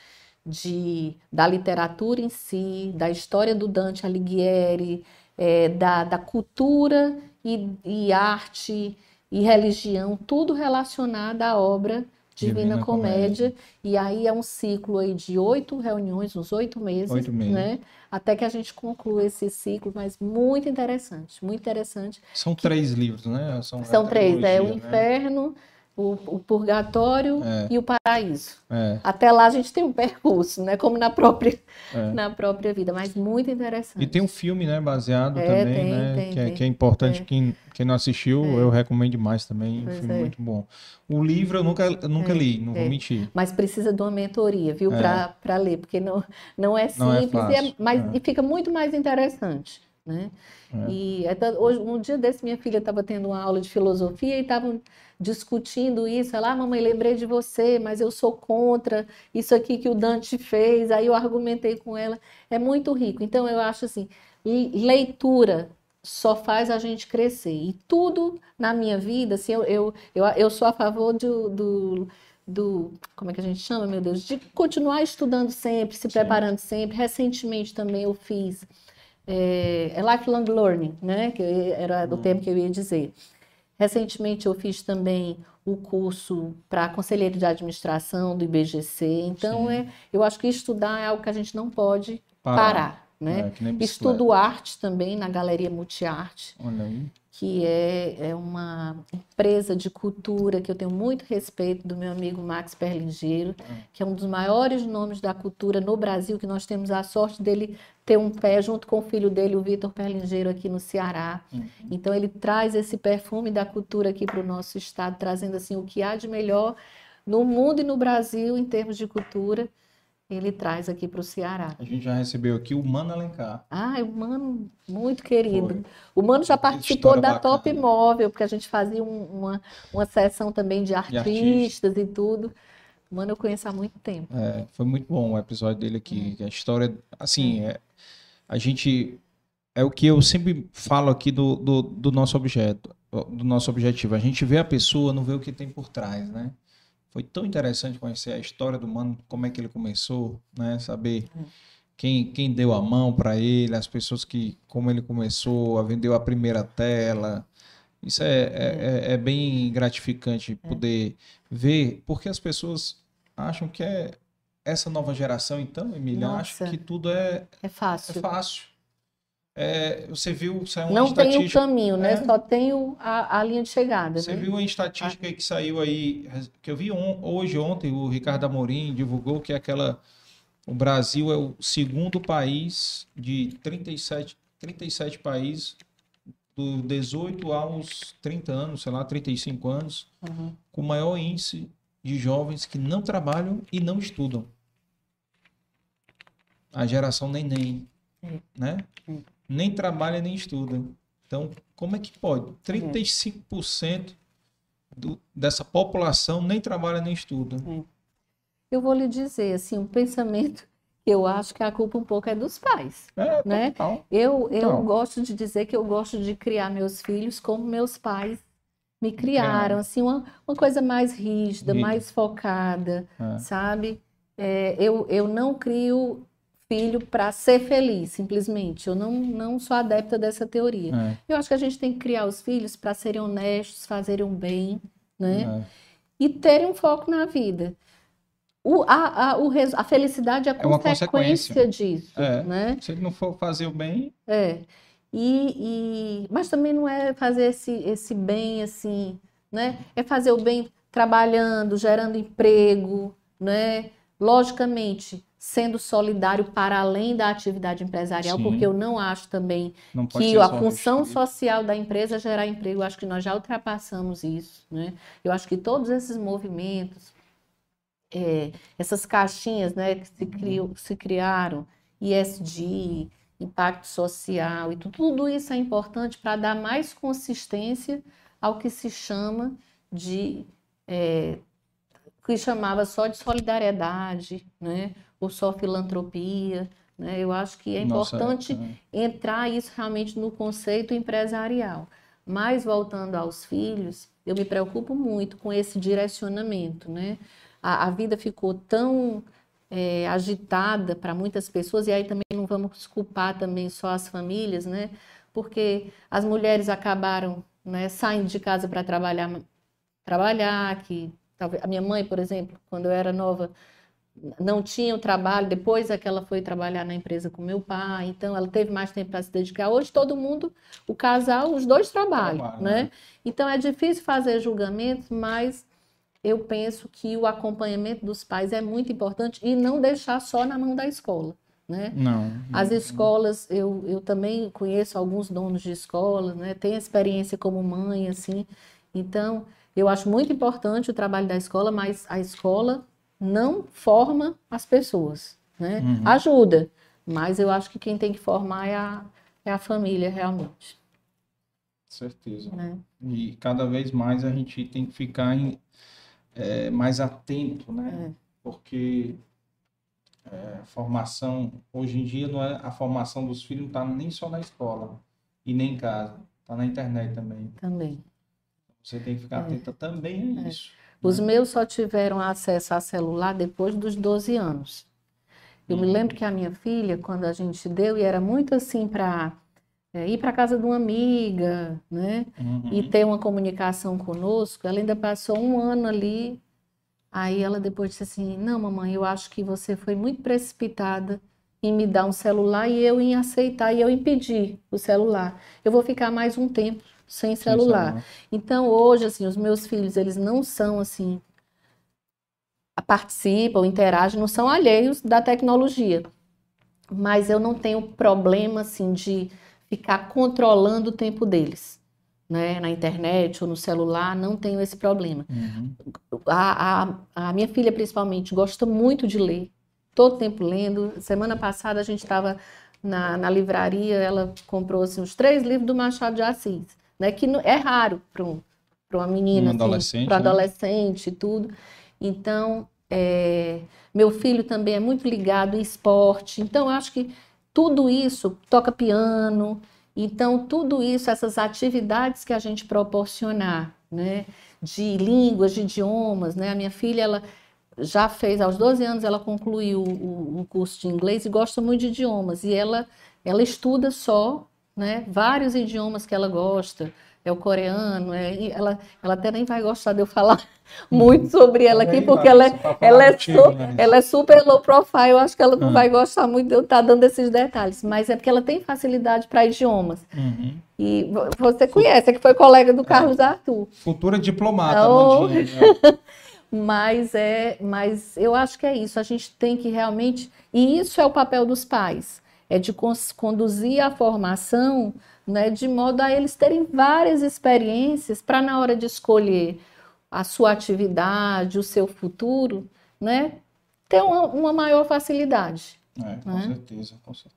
de, da literatura em si, da história do Dante Alighieri, é, da, da cultura e, e arte e religião, tudo relacionado à obra Divina, Divina Comédia. Comédia. E aí é um ciclo aí de oito reuniões, uns oito meses, oito meses, né? Até que a gente conclua esse ciclo, mas muito interessante, muito interessante. São três livros, né? São, São três, é o né? O, o purgatório é. e o paraíso. É. Até lá a gente tem um percurso, né? Como na própria, é. na própria vida, mas muito interessante. E tem um filme, né? Baseado é, também, tem, né? Tem, que, é, que, é, importante. Quem, quem não assistiu, é. eu recomendo demais também. Pois um filme muito bom. O livro eu nunca, eu nunca li, não vou mentir. Mas precisa de uma mentoria, viu? Para ler, porque não, não é simples, não e, mas, e fica muito mais interessante. Né? É. E hoje, um dia desse, minha filha estava tendo uma aula de filosofia e estavam discutindo isso. Ela, ah, mamãe, lembrei de você, mas eu sou contra isso aqui que o Dante fez. Aí eu argumentei com ela. É muito rico. Então, eu acho assim: leitura só faz a gente crescer. E tudo na minha vida, assim, eu, eu, eu, eu sou a favor do, do do, como é que a gente chama, meu Deus, de continuar estudando sempre, se Sim. preparando sempre. Recentemente também eu fiz é, lifelong learning, né? Que era do tempo que eu ia dizer. Recentemente eu fiz também o curso para conselheiro de administração do IBGC. Então, é, eu acho que estudar é algo que a gente não pode parar. parar né? É, Estudo arte também na Galeria Multiarte. Que é, é uma empresa de cultura que eu tenho muito respeito do meu amigo Max Perlingeiro, ah. que é um dos maiores nomes da cultura no Brasil, que nós temos a sorte dele ter um pé junto com o filho dele, o Vitor Perlingeiro, aqui no Ceará. Uhum. Então ele traz esse perfume da cultura aqui para o nosso estado, trazendo assim o que há de melhor no mundo e no Brasil em termos de cultura. ele traz aqui para o Ceará. A gente já recebeu aqui o Mano Alencar. Ah, o Mano, muito querido. Foi. O Mano já participou História da bacana. Top Móvel, porque a gente fazia um- uma, uma sessão também de artistas e tudo. O Mano eu conheço há muito tempo. É, foi muito bom o episódio dele aqui. A história, assim, é, a gente. É o que eu sempre falo aqui do, do, do nosso objeto, do nosso objetivo. A gente vê a pessoa, não vê o que tem por trás, né? Foi tão interessante conhecer a história do mano, como é que ele começou, né? Saber quem, quem deu a mão para ele, as pessoas que, como ele começou, a vendeu a primeira tela. Isso é, é, é- é bem gratificante poder ver, porque as pessoas acham que é essa nova geração, então, Emília, Nossa. que tudo é, É é fácil. fácil. É, você viu, saiu uma Não tem o estatística. caminho, né? É. Só tem o- a, a linha de chegada, Você né? viu a estatística aí que saiu aí, que eu vi on- hoje, ontem, o Ricardo Amorim divulgou que é aquela. O Brasil é o segundo país de 37, 37 países, do 18 aos 30 anos, sei lá, 35 anos, Uhum. com maior índice de jovens que não trabalham e não estudam. A geração neném, É. né? É. Nem trabalha nem estuda. Então, como é que pode? 35% do, dessa população nem trabalha nem estuda. Eu vou lhe dizer, assim, um pensamento que eu acho que a culpa um pouco é dos pais. É, Né? total. Eu, eu Então. gosto de dizer que eu gosto de criar meus filhos como meus pais me criaram, Criaram. assim, uma, uma coisa mais rígida, Rígida. mais focada, É. sabe? É, eu, eu não crio filho para ser feliz, simplesmente. Eu não, não sou adepta dessa teoria. É, Eu acho que a gente tem que criar os filhos para serem honestos, fazerem o bem, né? é. E terem um foco na vida. O, a, a, o, a felicidade é a É consequência consequência. disso, É. né? Se ele não for fazer o bem, É. E, e- mas também não é fazer esse, esse bem assim, né? É fazer o bem trabalhando, gerando emprego, né? Logicamente, sendo solidário para além da atividade empresarial, Sim. porque eu não acho também não que a função restrito. social da empresa é gerar emprego. Eu acho que nós já ultrapassamos isso, né? Eu acho que todos esses movimentos, é, essas caixinhas, né, que se, criou, se criaram, ISD, impacto social e tudo, tudo isso é importante para dar mais consistência ao que se chama de é, que chamava só de solidariedade, né? Ou só filantropia, né? Eu acho que é Nossa, importante é. entrar isso realmente no conceito empresarial. Mas voltando aos filhos, eu me preocupo muito com esse direcionamento, né? A, a vida ficou tão é, agitada para muitas pessoas e aí também não vamos culpar também só as famílias, né? Porque as mulheres acabaram, né, saindo de casa para trabalhar, trabalhar, que talvez a minha mãe, por exemplo, quando eu era nova, não tinha o trabalho, depois é que ela foi trabalhar na empresa com meu pai, então ela teve mais tempo para se dedicar. Hoje todo mundo, o casal, os dois trabalham, Trabalham, né? né? Então é difícil fazer julgamentos, mas eu penso que o acompanhamento dos pais é muito importante e não deixar só na mão da escola, né? Não. As escolas, eu, eu também conheço alguns donos de escola, né? Tenho experiência como mãe, assim. Então, eu acho muito importante o trabalho da escola, mas a escola não forma as pessoas, né? Uhum. Ajuda, mas eu acho que quem tem que formar é a, é a família, realmente, Certeza. né? E cada vez mais a gente tem que ficar em- é, mais atento, né? Porque é, formação, hoje em dia, não é, a formação dos filhos não está nem só na escola e nem em casa, está na internet também. Também. Você tem que ficar atenta também a isso. Os meus só tiveram acesso a celular depois dos 12 anos. Eu me lembro que a minha filha, quando a gente deu, e era muito assim para ir para casa de uma amiga, né? Uhum. E ter uma comunicação conosco, ela ainda passou um ano ali. Aí ela depois disse assim: Não, mamãe, eu acho que você foi muito precipitada em me dar um celular e eu em aceitar e eu impedir o celular. Eu vou ficar mais um tempo sem celular. Então, hoje, assim, os meus filhos, eles não são, assim, participam, interagem, não são alheios da tecnologia. Mas eu não tenho problema, assim, de ficar controlando o tempo deles, né? Na internet ou no celular, não tenho esse problema. Uhum. A, a, a minha filha, principalmente, gosta muito de ler. todo tempo lendo. Semana passada a gente estava na, na livraria, ela comprou assim, uns três livros do Machado de Assis, né? Que é raro para um, uma menina, um assim, adolescente, para né? adolescente e tudo. Então, é, meu filho também é muito ligado em esporte. Então, acho que tudo isso, toca piano. Então, tudo isso, essas atividades que a gente proporcionar, né? De línguas, de idiomas, né? A minha filha, ela já fez, aos 12 anos, ela concluiu o, o curso de inglês e gosta muito de idiomas. E ela, ela estuda só, né? Vários idiomas que ela gosta é o coreano, é, ela, ela até nem vai gostar de eu falar <laughs> muito sobre ela aqui, porque ela é, ela, é su, ela é super low profile, eu acho que ela não ah. vai gostar muito de eu estar dando esses detalhes, mas é porque ela tem facilidade para idiomas. Uhum. E você conhece, é que foi colega do é. Carlos é. Arthur. Futura diplomata, oh. Né? <laughs> mas é, mas eu acho que é isso, a gente tem que realmente, e isso é o papel dos pais, é de conduzir a formação né, de modo a eles terem várias experiências para na hora de escolher a sua atividade, o seu futuro, né, ter uma, uma maior facilidade. É, com né? certeza, com certeza.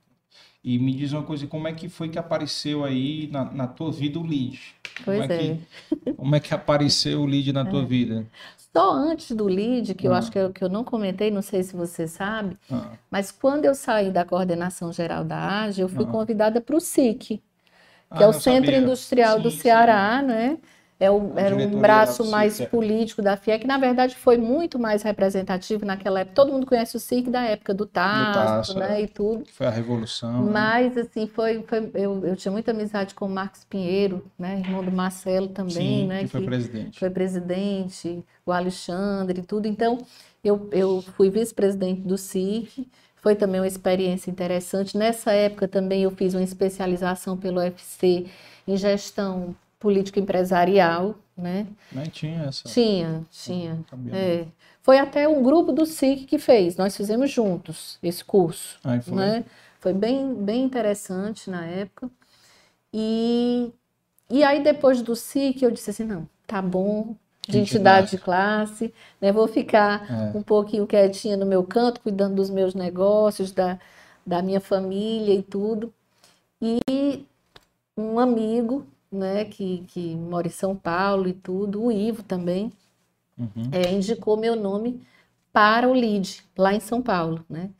E me diz uma coisa, como é que foi que apareceu aí na, na tua vida o lead? Pois como é. é. Que, como é que apareceu o lead na <laughs> tua é. vida? Só antes do lead, que ah. eu acho que eu, que eu não comentei, não sei se você sabe, ah. mas quando eu saí da coordenação geral da AGE, eu fui ah. convidada para o SIC, que ah, é o Centro sabia. Industrial sim, do Ceará, sim. né? É o, era um braço mais político da FIEC, que na verdade foi muito mais representativo naquela época. Todo mundo conhece o SIC da época do Tasso, né, é. e tudo. Foi a revolução. Né? Mas, né? assim, foi, foi eu, eu tinha muita amizade com o Marcos Pinheiro, né, irmão do Marcelo também, Sim, né, que foi presidente. Foi presidente, o Alexandre e tudo. Então, eu, eu fui vice-presidente do SIC, foi também uma experiência interessante. Nessa época também eu fiz uma especialização pelo UFC em gestão político-empresarial, né? Nem tinha essa. Tinha, tinha. É. Foi até um grupo do SIC que fez, nós fizemos juntos esse curso. Aí foi. Né? Foi bem, bem interessante na época. E, e aí depois do SIC eu disse assim, não, tá bom, de entidade de classe, né? Vou ficar é. um pouquinho quietinha no meu canto, cuidando dos meus negócios, da, da minha família e tudo. E um amigo, né, que, que mora em São Paulo e tudo, o Ivo também, uhum. é, indicou meu nome para o LID, lá em São Paulo, né?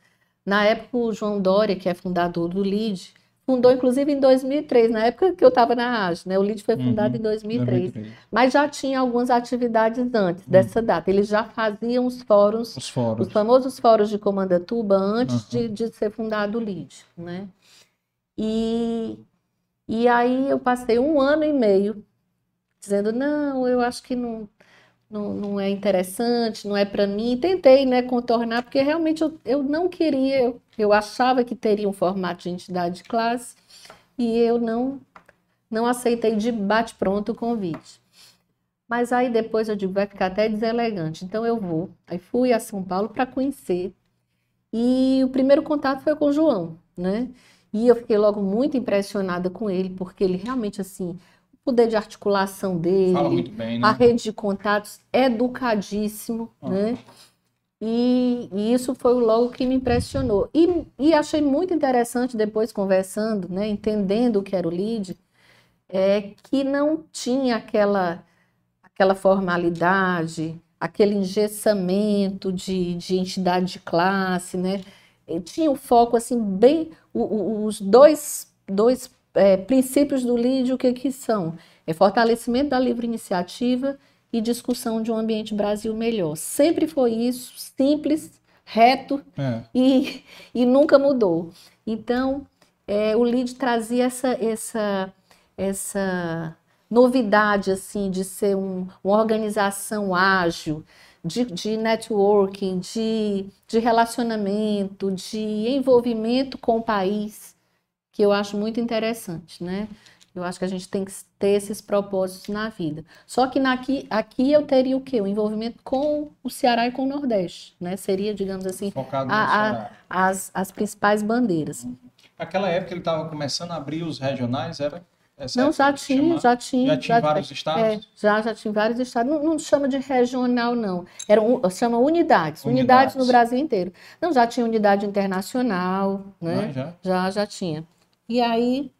Na época, o João Dória, que é fundador do LID, fundou inclusive em 2003, na época que eu estava na AGE, né? O LID foi fundado uhum, em 2003, 2003, mas já tinha algumas atividades antes uhum. dessa data. Eles já faziam os fóruns, os, fóruns. os famosos fóruns de Comandatuba antes uhum. de, de ser fundado o LID, né? E, e aí eu passei um ano e meio dizendo, não, eu acho que não, não, não é interessante, não é para mim. Tentei né, contornar, porque realmente eu, eu não queria, eu, eu achava que teria um formato de entidade de classe e eu não, não aceitei de bate-pronto o convite. Mas aí depois eu digo, vai ficar até deselegante, então eu vou. Aí fui a São Paulo para conhecer. E o primeiro contato foi com o João, né? E eu fiquei logo muito impressionada com ele, porque ele realmente, assim, poder de articulação dele, bem, né? a rede de contatos, educadíssimo, uhum. né? E, e, isso foi logo que me impressionou. E, e, achei muito interessante depois conversando, né, entendendo o que era o LEAD, é que não tinha aquela, aquela formalidade, aquele engessamento de, de entidade de classe, né? Tinha o um foco assim bem o, o, os dois, dois é, princípios do LID, o que, que são? É fortalecimento da livre iniciativa e discussão de um ambiente Brasil melhor. Sempre foi isso, simples, reto é. e, e nunca mudou. Então, é, o LID trazia essa, essa, essa novidade assim de ser um, uma organização ágil, de, de networking, de, de relacionamento, de envolvimento com o país que eu acho muito interessante, né? Eu acho que a gente tem que ter esses propósitos na vida. Só que aqui, aqui eu teria o quê? O envolvimento com o Ceará e com o Nordeste, né? Seria, digamos assim, a, a, as, as principais bandeiras. Naquela época ele estava começando a abrir os regionais, era? Essa Não, época já que tinha, já tinha. Já tinha vários estados? É, já, já tinha vários estados. Não, não chama de regional, não. Era chama unidades, unidades, Unidades. no Brasil inteiro. Não, já tinha unidade internacional, né? Ah, já? Já, já tinha. E aí,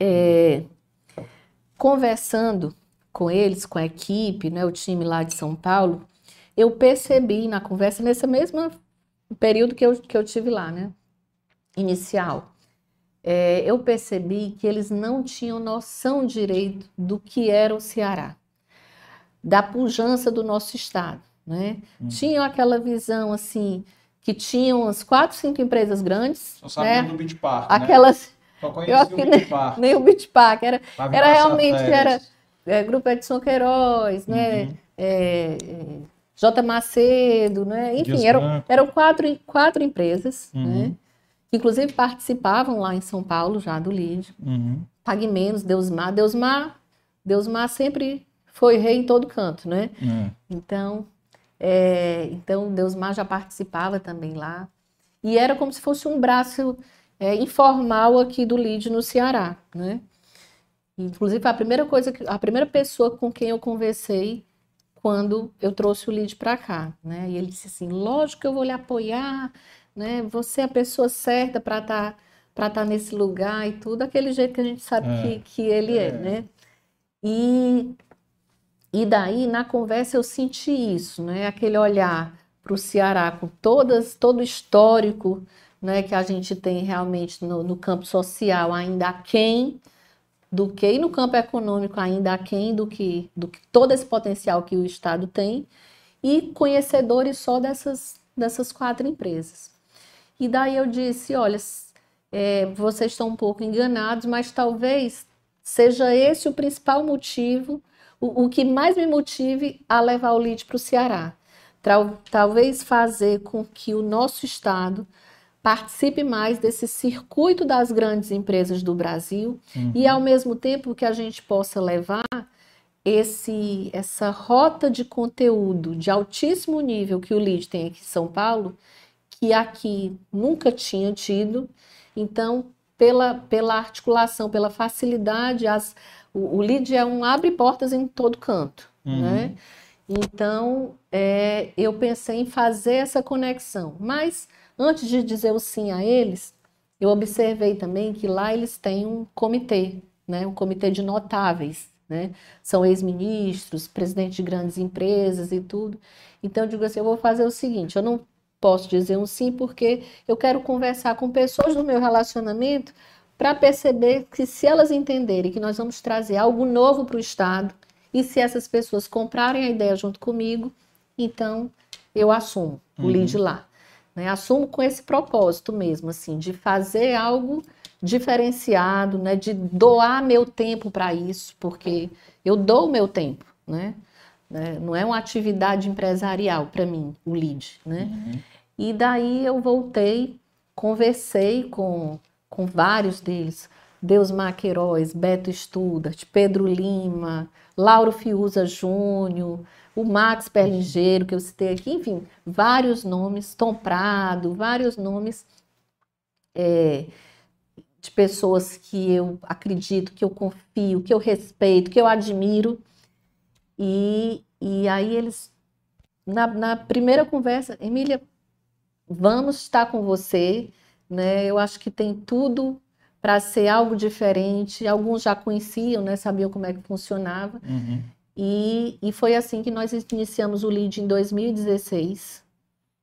é, conversando com eles, com a equipe, né, o time lá de São Paulo, eu percebi na conversa, nesse mesmo período que eu, que eu tive lá, né, inicial, é, eu percebi que eles não tinham noção direito do que era o Ceará, da pujança do nosso estado, né? Hum. Tinham aquela visão assim que tinham umas quatro, cinco empresas grandes, Só né? do Beach Park, né? Aquelas, Só Eu conhecia acho o Beach Park. nem o Beach Park, era era realmente, férias. é, Grupo Edson Queiroz, né? Uhum. É, é, J. Macedo, né? Enfim, eram, eram quatro, quatro empresas, Uhum. né? Que inclusive participavam lá em São Paulo já do LID. Uhum. Pague Menos, Deusmar. Deusmar, Deusmar sempre foi rei em todo canto, né? É. Então, é, então Deusmar já participava também lá. E era como se fosse um braço é, informal aqui do LID no Ceará, né? Inclusive, a primeira coisa, que- a primeira pessoa com quem eu conversei quando eu trouxe o LID para cá, né? E ele disse assim: lógico que eu vou lhe apoiar, né? Você é a pessoa certa para estar para estar nesse lugar e tudo, aquele jeito que a gente sabe É. que, que ele é, É. né? E, e daí, na conversa, eu senti isso, né? Aquele olhar para o Ceará com todas, todo o histórico né, que a gente tem realmente no, no campo social, ainda aquém do que, e no campo econômico, ainda aquém do que, do que todo esse potencial que o Estado tem, e conhecedores só dessas, dessas quatro empresas. E daí eu disse: olha, é, vocês estão um pouco enganados, mas talvez seja esse o principal motivo, o, o que mais me motive a levar o lead para o Ceará. Tal- talvez fazer com que o nosso Estado participe mais desse circuito das grandes empresas do Brasil Uhum. e, ao mesmo tempo, que a gente possa levar esse, essa rota de conteúdo de altíssimo nível que o LID tem aqui em São Paulo, que aqui nunca tinha tido. Então, pela, pela articulação, pela facilidade, as, o, o LID é um abre portas em todo canto, Uhum. né? Então, é, eu pensei em fazer essa conexão. Mas, antes de dizer o sim a eles, eu observei também que lá eles têm um comitê, né? Um comitê de notáveis, né? São ex-ministros, presidentes de grandes empresas e tudo. Então, eu digo assim, eu vou fazer o seguinte, eu não posso dizer um sim porque eu quero conversar com pessoas do meu relacionamento para perceber que se elas entenderem que nós vamos trazer algo novo para o Estado e se essas pessoas comprarem a ideia junto comigo, então eu assumo o Uhum. lead lá. né? Assumo com esse propósito mesmo, assim, de fazer algo diferenciado, né? De doar meu tempo para isso, porque eu dou o meu tempo, né? Né? Não é uma atividade empresarial para mim, o lead, né? Uhum. E daí eu voltei, conversei com, com vários deles, Deusmar Queiroz, Beto Studart, Pedro Lima, Lauro Fiuza Júnior, o Max Perlingeiro, que eu citei aqui, enfim, vários nomes, Tom Prado, vários nomes é, de pessoas que eu acredito, que eu confio, que eu respeito, que eu admiro. E, e aí eles, na, na primeira conversa, Emília, vamos estar com você, né? Eu acho que tem tudo para ser algo diferente. Alguns já conheciam, né? Sabiam como é que funcionava. Uhum. E, e foi assim que nós iniciamos o LEAD em 2016.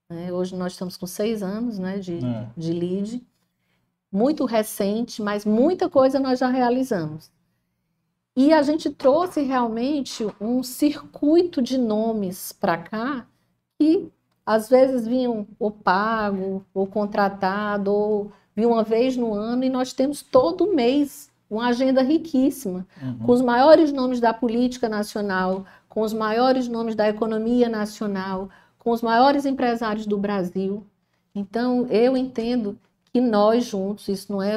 né? Hoje nós estamos com seis anos né, de, É. de LEAD. Muito recente, mas muita coisa nós já realizamos. E a gente trouxe realmente um circuito de nomes para cá que às vezes vinham ou pago, ou contratado, ou vinham uma vez no ano, e nós temos todo mês uma agenda riquíssima Uhum. com os maiores nomes da política nacional, com os maiores nomes da economia nacional, com os maiores empresários do Brasil. Então, eu entendo que nós juntos, isso não é,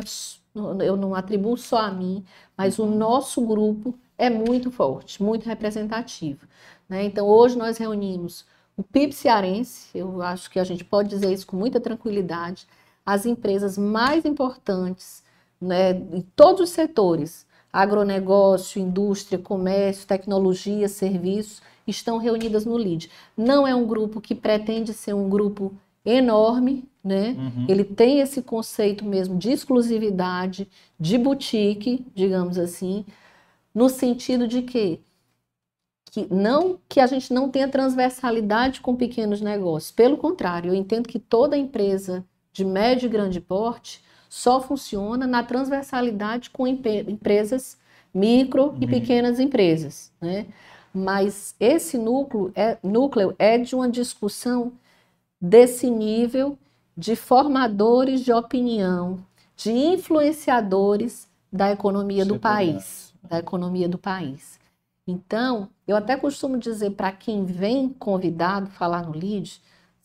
eu não atribuo só a mim, mas o nosso grupo é muito forte, muito representativo. né? Então, hoje nós reunimos o PIB cearense, eu acho que a gente pode dizer isso com muita tranquilidade, as empresas mais importantes né, em todos os setores, agronegócio, indústria, comércio, tecnologia, serviços, estão reunidas no LID. Não é um grupo que pretende ser um grupo enorme, né? Uhum. Ele tem esse conceito mesmo de exclusividade, de boutique, digamos assim, no sentido de que que não que a gente não tenha transversalidade com pequenos negócios. Pelo contrário, eu entendo que toda empresa de médio e grande porte só funciona na transversalidade com empresas micro e uhum. pequenas empresas, né? Mas esse núcleo é, núcleo é de uma discussão desse nível de formadores de opinião, de influenciadores da economia do país, da economia do país. Então, eu até costumo dizer para quem vem convidado falar no LID,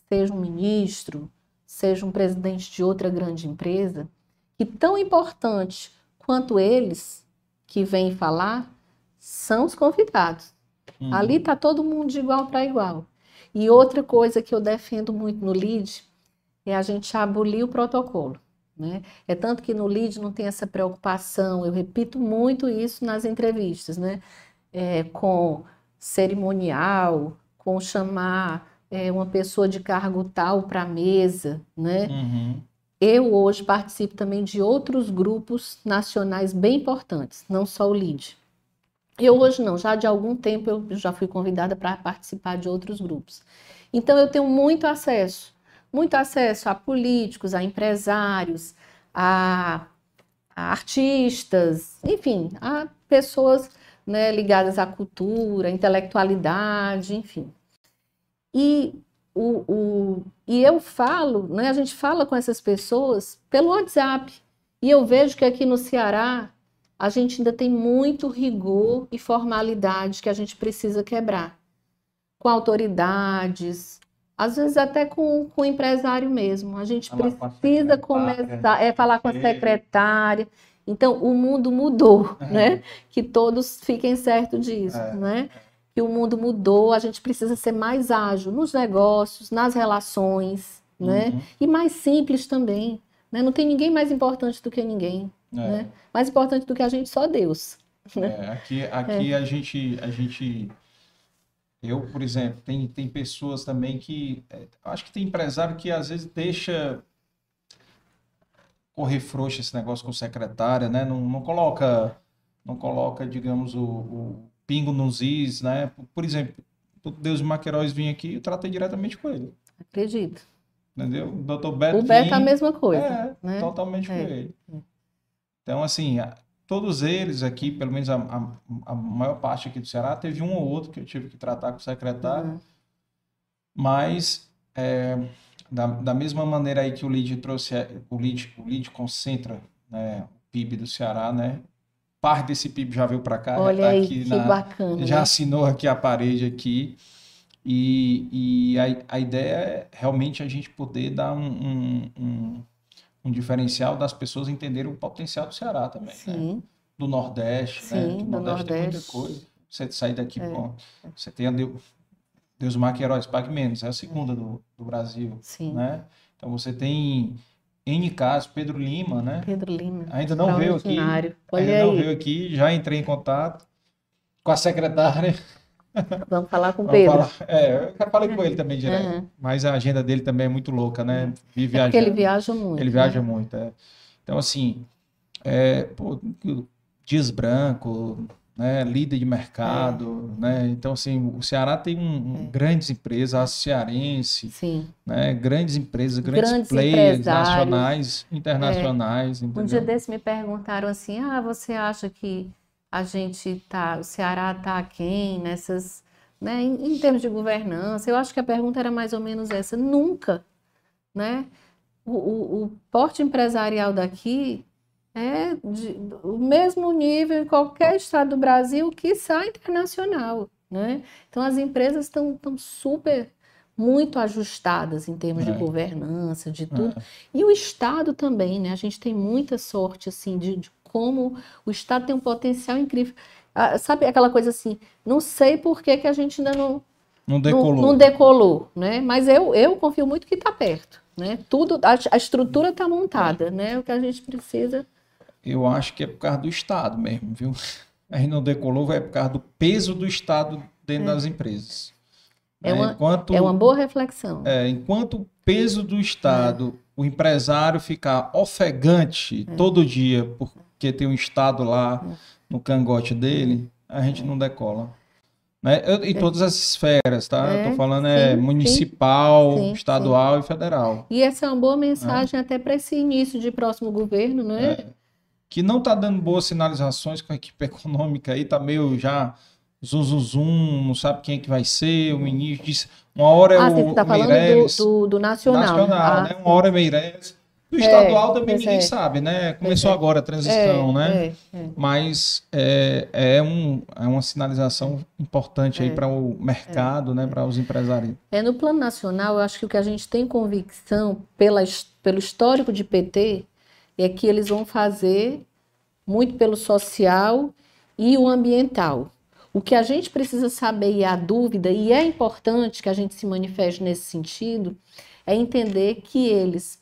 seja um ministro, seja um presidente de outra grande empresa, que tão importante quanto eles que vêm falar são os convidados. Uhum. Ali está todo mundo de igual para igual. E outra coisa que eu defendo muito no LID é a gente abolir o protocolo. Né? É tanto que no LID não tem essa preocupação, eu repito muito isso nas entrevistas, né? É, com cerimonial, com chamar é, uma pessoa de cargo tal para a mesa, né? Uhum. Eu hoje participo também de outros grupos nacionais bem importantes, não só o LID. Eu hoje não, já de algum tempo eu já fui convidada para participar de outros grupos. Então eu tenho muito acesso, muito acesso a políticos, a empresários, a, a artistas, enfim, a pessoas né, ligadas à cultura, intelectualidade, enfim. E, o, o, e eu falo, né, a gente fala com essas pessoas pelo WhatsApp. E eu vejo que aqui no Ceará a gente ainda tem muito rigor e formalidade que a gente precisa quebrar. Com autoridades, às vezes até com, com o empresário mesmo. A gente falar precisa começar, é falar com a secretária. Então, o mundo mudou, é. né? Que todos fiquem certo disso, é. né? Que o mundo mudou, a gente precisa ser mais ágil nos negócios, nas relações, né? uhum. né? E mais simples também. Né? Não tem ninguém mais importante do que ninguém. É. Né? Mais importante do que a gente, só Deus. Né? É, aqui aqui é. a gente. A gente eu, por exemplo, tem, tem pessoas também que. É, acho que tem empresário que às vezes deixa correr frouxo esse negócio com secretária, né? Não, não coloca, não coloca, digamos, o, o pingo nos is, né? Por exemplo, o Deus Maqueiroz vinha aqui, eu tratei diretamente com ele. Acredito. Entendeu? O doutor Beto. O Beto é a mesma coisa. É, né? totalmente é. com ele. Então, assim, todos eles aqui, pelo menos a, a, a, maior parte aqui do Ceará, teve um ou outro que eu tive que tratar com o secretário. Uhum. Mas, é, da, da mesma maneira aí que o LID trouxe, o LID, o LID concentra né, o PIB do Ceará, né? Parte desse PIB já veio para cá, Olha tá aí, aqui que na, bacana. Já né? assinou aqui a parede aqui. E, e a, a ideia é realmente a gente poder dar um, um, um, um diferencial das pessoas entenderem o potencial do Ceará também. Né? Sim. Né? Do Nordeste, Sim, né? Do, do Nordeste, Nordeste, tem muita coisa. Você sair daqui, é. bom, você tem a Deus, Deus Mar Heróis Pague Menos, é a segunda do, do Brasil. Sim. Né? Então você tem N casos, Pedro Lima, né? Pedro Lima. Ainda não veio aqui. Olha ainda aí. não veio aqui, já entrei em contato com a secretária. <laughs> Vamos falar com o Pedro. Falar, é, eu falei com ele também direto. Uhum. Mas a agenda dele também é muito louca, né? Vive é ele viaja muito. Ele viaja né? muito, é. Então, assim, é, pô, Dias Branco, né, líder de mercado, é. né? Então, assim, o Ceará tem um, é. grandes empresas, a Cearense, Sim. né? Grandes empresas, grandes, grandes players nacionais, internacionais. É. Um dia desse me perguntaram assim: ah, você acha que a gente tá, o Ceará está quem nessas, né, em, em, termos de governança. Eu acho que a pergunta era mais ou menos essa. Nunca, né? O, o, o porte empresarial daqui é de, o mesmo nível em qualquer estado do Brasil, que sai internacional, né? Então as empresas estão tão super muito ajustadas em termos é. de governança, de tudo. É. E o Estado também, né? A gente tem muita sorte, assim, de, de como o Estado tem um potencial incrível. Ah, sabe aquela coisa assim, não sei por que, que a gente ainda não, não decolou, não, não decolou né? Mas eu, eu confio muito que está perto, né? Tudo, a, a estrutura está montada, né? O que a gente precisa Eu acho que é por causa do Estado mesmo, viu? A gente não decolou, é por causa do peso do Estado dentro das empresas. É né? uma, enquanto, é uma boa reflexão. é, enquanto o peso do Estado, o empresário ficar ofegante todo dia porque tem um Estado lá no cangote dele, a gente não decola. Né? Eu- em todas as esferas, tá? Eu É, tô falando é sim, municipal, sim, sim. estadual e federal. E essa é uma boa mensagem até para esse início de próximo governo, né? É. Que não tá dando boas sinalizações com a equipe <laughs> econômica aí, tá meio já zum, zum, zum, não sabe quem é que vai ser, o ministro disse, uma hora é ah, o, está o Meirelles, do, do, do nacional. nacional, Ah, né? Uma hora é Meirelles. Do É, estadual também ninguém é. sabe, né? Começou é. agora a transição, é, né? é, é. Mas é, é, um, é uma sinalização importante aí para o mercado, né? Para os empresários. É, no plano nacional, eu acho que o que a gente tem convicção pela, pelo histórico de PT é que eles vão fazer muito pelo social e o ambiental. O que a gente precisa saber e a dúvida, e é importante que a gente se manifeste nesse sentido, é entender que eles,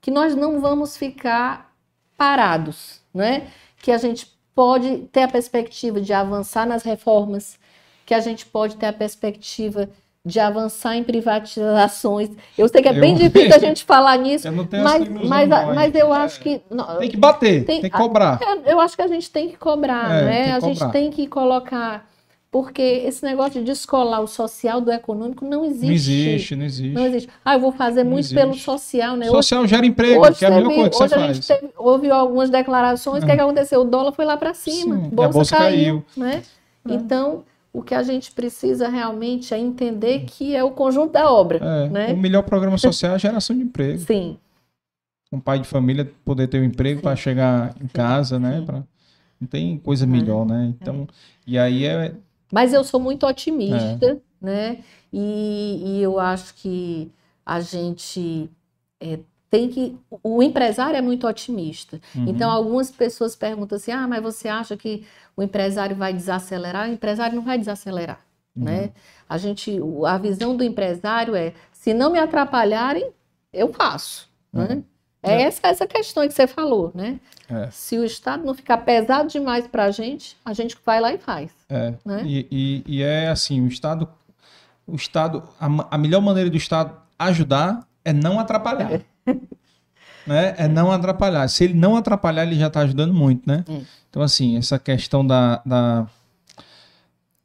que nós não vamos ficar parados, né? Que a gente pode ter a perspectiva de avançar nas reformas, que a gente pode ter a perspectiva de avançar em privatizações. Eu sei que é bem Eu- <laughs> difícil a gente falar nisso, mas, mas, mas eu É. acho que não, Tem que bater, Tem- tem, que cobrar. é, eu acho que a gente tem que cobrar, É, né? que a gente cobrar. tem que colocar, porque esse negócio de descolar o social do econômico não existe. Não existe, não existe. Não existe. Ah, eu vou fazer Não muito pelo existe. social, né? Social gera emprego, Hoje, que é a viu- coisa que hoje você a gente teve, houve algumas declarações, o que, é que aconteceu? O dólar foi lá para cima, Sim, bolsa, a bolsa caiu, caiu. né? Então, o que a gente precisa realmente é entender que é o conjunto da obra, É, né? O melhor programa social é a geração de emprego. Sim, Um pai de família poder ter um emprego para chegar em casa, né? pra- Não tem coisa melhor, né? Então, e aí é. Mas eu sou muito otimista, né? E, e eu acho que a gente é, tem que. O empresário é muito otimista. uhum, Então, algumas pessoas perguntam assim: ah, mas você acha que o empresário vai desacelerar? O empresário não vai desacelerar, uhum. né? A gente, a visão do empresário é: se não me atrapalharem, eu faço, né? É É. essa, essa questão que você falou, né? É. Se o Estado não ficar pesado demais para a gente, a gente vai lá e faz. É, Né? e, e- e é assim, o Estado, o Estado, a, a melhor maneira do Estado ajudar é não atrapalhar. <laughs> né? É não atrapalhar. Se ele não atrapalhar, ele já está ajudando muito, né? É. Então, assim, essa questão da, da-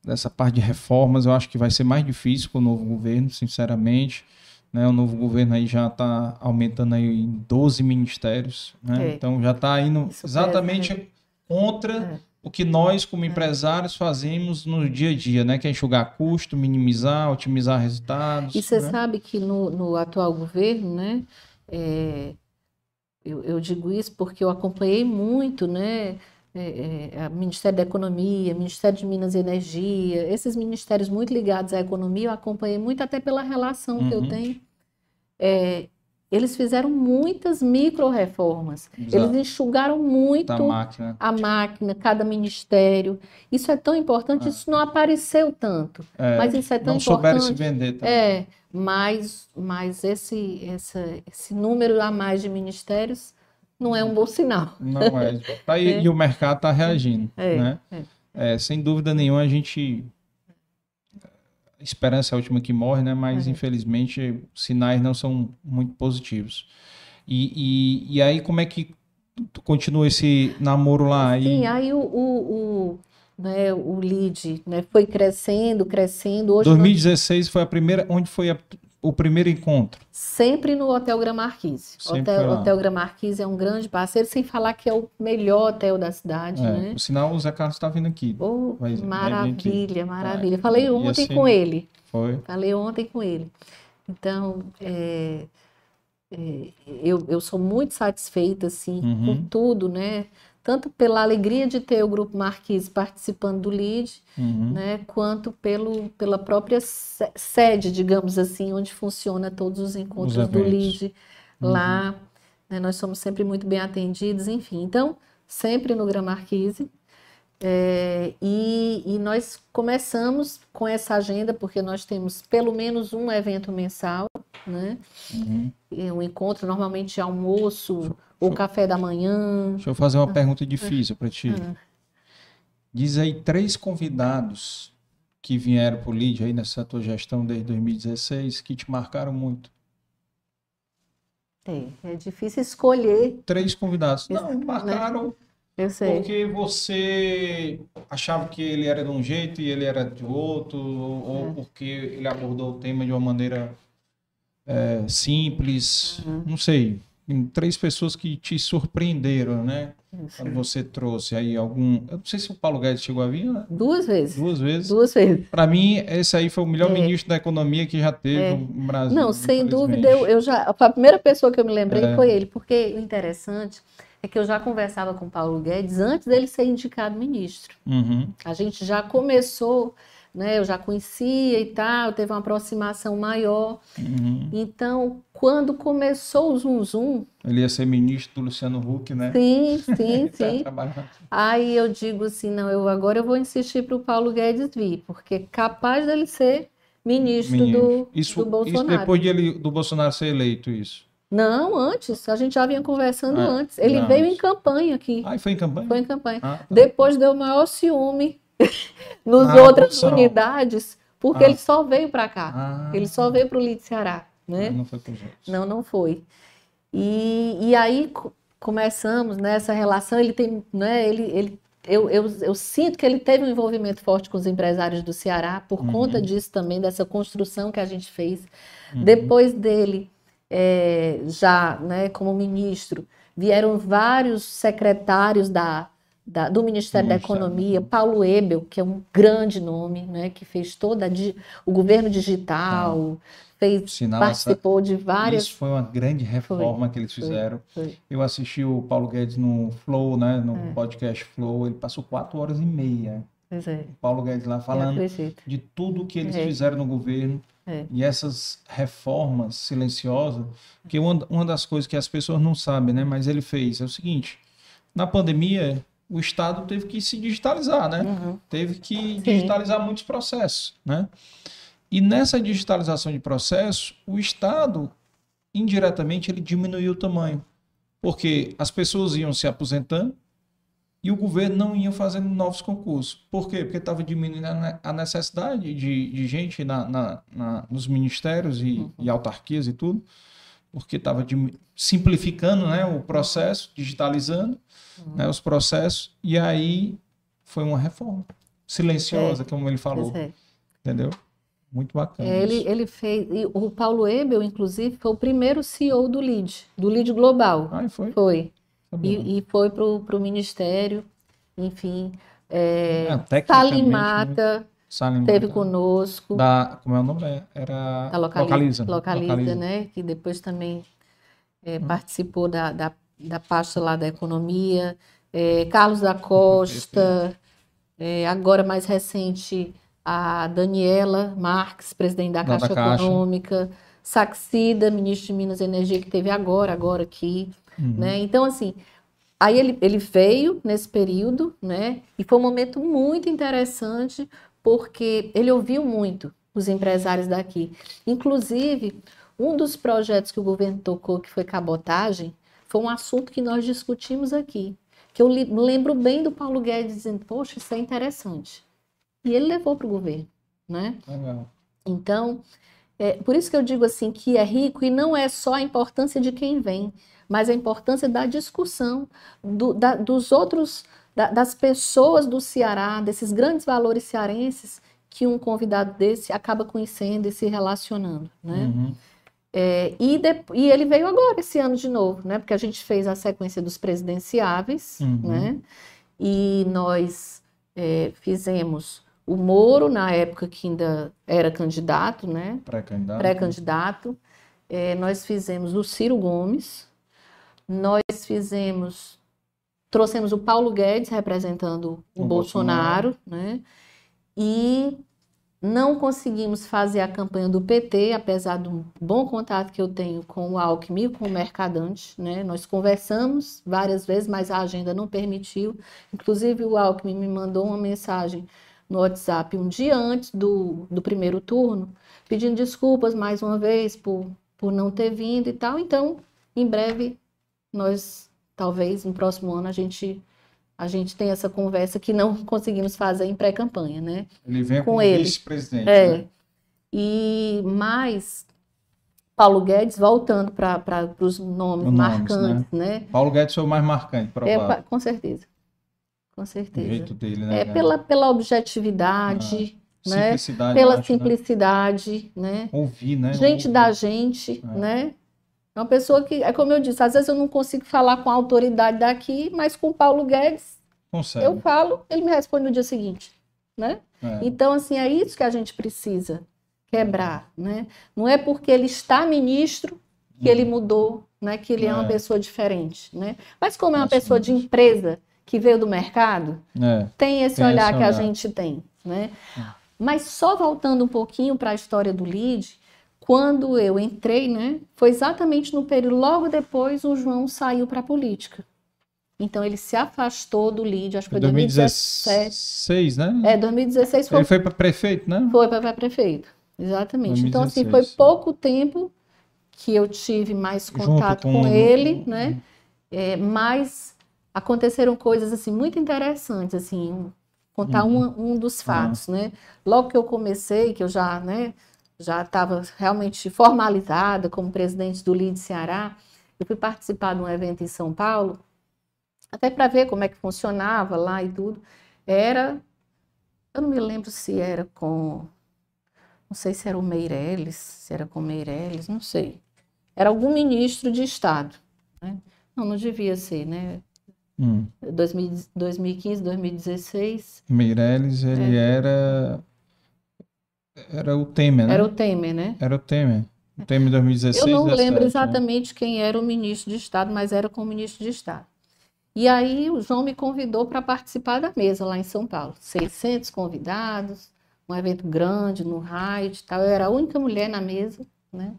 dessa parte de reformas, eu acho que vai ser mais difícil com o novo governo, sinceramente. Né? O novo governo aí já está aumentando aí em 12 ministérios, né? É. Então já está indo Isso exatamente pesa, contra É. o que nós, como empresários, fazemos no dia a dia, né? Que é enxugar custo, minimizar, otimizar resultados. E você né? sabe que no, no atual governo, né, é, eu, eu digo isso porque eu acompanhei muito, né, é, é, Ministério da Economia, Ministério de Minas e Energia, esses ministérios muito ligados à economia, eu acompanhei muito até pela relação que eu Uhum. tenho. É, eles fizeram muitas micro-reformas, eles enxugaram muito máquina. a máquina, cada ministério. Isso é tão importante, Ah. isso não apareceu tanto, É, mas isso é tão não souberam se importante. vender também. É, mas, mas esse, essa, esse número a mais de ministérios não é um bom sinal. Não é. <laughs> Tá aí, É. E o mercado está reagindo. É, né? É, sem dúvida nenhuma, a gente. Esperança é a última que morre, né? Mas É. infelizmente os sinais não são muito positivos. E, e, e aí, como é que tu continua esse namoro lá? Sim, E, aí o, o, o, né, o lead né, foi crescendo, crescendo. Hoje nós- 2016 foi a primeira. Onde foi a- o primeiro encontro? sempre no Hotel Gran Marquise. Sempre Hotel. Hotel Gran Marquise é um grande parceiro, sem falar que é o melhor hotel da cidade, É, né? Por sinal, o Zé Carlos está vindo aqui. Oh, Vai- vai vir aqui. maravilha, maravilha. É, Falei ontem assim- com ele. Foi. Falei ontem com ele. Então, é, é, eu, eu sou muito satisfeita, assim, Uhum. com tudo, né? Tanto pela alegria de ter o Grupo Marquise participando do LEAD, Uhum. né? Quanto pelo, pela própria se- sede, digamos assim, onde funciona todos os encontros do eventos. LEAD lá. né? Nós somos sempre muito bem atendidos, enfim. Então, sempre no Gran Marquise. É, e, e nós começamos com essa agenda, porque nós temos pelo menos um evento mensal, né? Uhum. Um encontro normalmente é almoço ou café da manhã. Deixa eu fazer uma pergunta difícil para ti. Ah. Diz aí três convidados que vieram para o LID aí nessa tua gestão desde 2016 que te marcaram muito. É, é difícil escolher, Três convidados. Não, marcaram eu sei. porque você achava que ele era de um jeito e ele era de outro, ou É. porque ele abordou o tema de uma maneira é, simples. Uhum. Não sei. Três pessoas que te surpreenderam, né? Quando você trouxe aí algum. Eu não sei se o Paulo Guedes chegou a vir, né? Duas vezes. duas vezes. Duas vezes. Para mim, esse aí foi o melhor É. ministro da economia que já teve É. no Brasil. Não, sem dúvida, eu, eu já. A primeira pessoa que eu me lembrei É. foi ele, porque o interessante é que eu já conversava com o Paulo Guedes antes dele ser indicado ministro. Uhum. A gente já começou, né? Eu já conhecia e tal, teve uma aproximação maior. Uhum. Então, quando começou o Zum Zum, Ele ia ser ministro do Luciano Huck, né? sim, <laughs> sim, Tá sim. Aí eu digo assim, não, eu agora eu vou insistir para o Paulo Guedes vir, porque é capaz dele ser ministro, Ministro. do, Isso, do isso Bolsonaro. depois de ele, do Bolsonaro ser eleito, isso. Não, antes, a gente já vinha conversando Ah, antes. Ele veio antes. em campanha aqui. Ah, foi em campanha? Foi em campanha. Ah, tá. Depois deu o maior ciúme <laughs> nos Ah, outras unidades, porque Ah. ele só veio para cá. Ah, Ele só veio para o Lide Ceará, né? Não foi outros. Não, não foi. E, e aí co- começamos nessa relação. Ele tem, né? Ele, ele, eu, eu, eu sinto que ele teve um envolvimento forte com os empresários do Ceará por Uhum. conta disso também, dessa construção que a gente fez. Uhum. Depois dele, é, já, né, como ministro, vieram vários secretários da, da- do Ministério da Ministério. Economia, Paulo Ebel, que é um grande nome, né, que fez toda di- o governo digital, fez, Sinal essa- participou de várias. Isso foi uma grande reforma que eles foi, fizeram. foi. Eu assisti o Paulo Guedes no Flow, né? No É. podcast Flow. Ele passou quatro horas e meia. É, Paulo Guedes lá falando de tudo que eles É. fizeram no governo É. e essas reformas silenciosas, porque uma, uma das coisas que as pessoas não sabem, né, mas ele fez é o seguinte: na pandemia, o Estado teve que se digitalizar, né? Uhum. Teve que digitalizar muitos processos, né? E nessa digitalização de processos, o Estado, indiretamente, ele diminuiu o tamanho, porque as pessoas iam se aposentando e o governo não ia fazendo novos concursos. Por quê? Porque estava diminuindo a ne- a necessidade de, de gente na, na- na- nos ministérios e, e autarquias e tudo, porque estava simplificando né, o processo, digitalizando né, os processos, e aí foi uma reforma silenciosa, como ele falou, é. entendeu? Muito bacana. É, ele, ele fez. o Paulo Ebel, inclusive, foi o primeiro CEO do LID, do LID Global. Ai, foi? Foi. E, e foi para o ministério, enfim. É, É, tecnicamente, Salim Mata. conosco, Da, como é o nome? Era da Localiza, Localiza. Localiza, Localiza. né? Que depois também é, Hum. participou da, da, da pasta lá da economia. É, Carlos da Costa, é, agora mais recente, a Daniela Marques, presidente da Da- da Caixa Caixa. Econômica. Saxida, ministro de Minas e Energia, que teve agora, agora aqui. Uhum. né? Então, assim, aí ele, ele veio nesse período, né? E foi um momento muito interessante, porque ele ouviu muito os empresários daqui. Inclusive, um dos projetos que o governo tocou, que foi cabotagem, foi um assunto que nós discutimos aqui. Que eu lembro bem do Paulo Guedes dizendo, poxa, isso é interessante. E ele levou para o governo, né? Legal. Então, é por isso que eu digo assim que é rico e não é só a importância de quem vem, mas a importância da discussão do- da- dos outros, da- das pessoas do Ceará, desses grandes valores cearenses que um convidado desse acaba conhecendo e se relacionando, né? Uhum. É, e, de- e ele veio agora esse ano de novo, né? Porque a gente fez a sequência dos presidenciáveis, Uhum. né? E nós é, fizemos o Moro na época que ainda era candidato, né? Pré-candidato. Pré-candidato. É, nós fizemos o Ciro Gomes. Nós fizemos, trouxemos o Paulo Guedes representando o, O Bolsonaro, né? E não conseguimos fazer a campanha do PT, apesar do bom contato que eu tenho com o Alckmin e com o Mercadante, né? Nós conversamos várias vezes, mas a agenda não permitiu. Inclusive, o Alckmin me mandou uma mensagem no WhatsApp um dia antes do, do primeiro turno, pedindo desculpas mais uma vez por por não ter vindo e tal. Então, em breve, nós, talvez no próximo ano, a gente a gente tem essa conversa que não <laughs> conseguimos fazer em pré-campanha, né? Ele vem Com como ele. vice-presidente. É. né? E mais Paulo Guedes, voltando para os nomes marcantes, né? Paulo Guedes foi o mais marcante, É, provável. pa- com certeza. Com o certeza. jeito dele, né? É pela, pela objetividade, né? simplicidade. Pela acho, né? simplicidade, né? Ouvir, né? Gente Ouvir. da gente, É. né? É uma pessoa que, é como eu disse, às vezes eu não consigo falar com a autoridade daqui, mas com o Paulo Guedes Consegue. eu falo, ele me responde no dia seguinte, né? É. Então, assim, é isso que a gente precisa quebrar, né? Não é porque ele está ministro que ele mudou, né? Que ele é, uma É. pessoa diferente, né? Mas como é uma pessoa de empresa que veio do mercado, É. tem esse Tem olhar esse que a olhar. gente tem, né? É. Mas só voltando um pouquinho para a história do LID, quando eu entrei, né? Foi exatamente no período, logo depois o João saiu para a política. Então ele se afastou do LID, acho que foi 2017. 2016, né? É, 2016 foi Ele foi para prefeito, né? foi para prefeito, exatamente. Então, assim, 2016, foi pouco tempo que eu tive mais contato com com, ele, né? É, mas aconteceram coisas, assim, muito interessantes, assim, contar Uhum. um, um dos fatos, né? Logo que eu comecei, que eu já, né, já estava realmente formalizada como presidente do LID Ceará, eu fui participar de um evento em São Paulo, até para ver como é que funcionava lá e tudo. Era, eu não me lembro se era com, não sei se era o Meirelles, se era com o Meirelles, não sei. Era algum ministro de Estado, né? Não, não devia ser, né? Hum. 2000 2015, 2016, Meirelles, ele era. Era o Temer, né? era o Temer, né? Era o Temer. O Temer em 2016. Eu não 17, lembro né? exatamente quem era o ministro de Estado, mas era com o ministro de Estado. E aí o João me convidou para participar da mesa lá em São Paulo. 600 convidados, um evento grande no Raid e tal. Eu era a única mulher na mesa, né?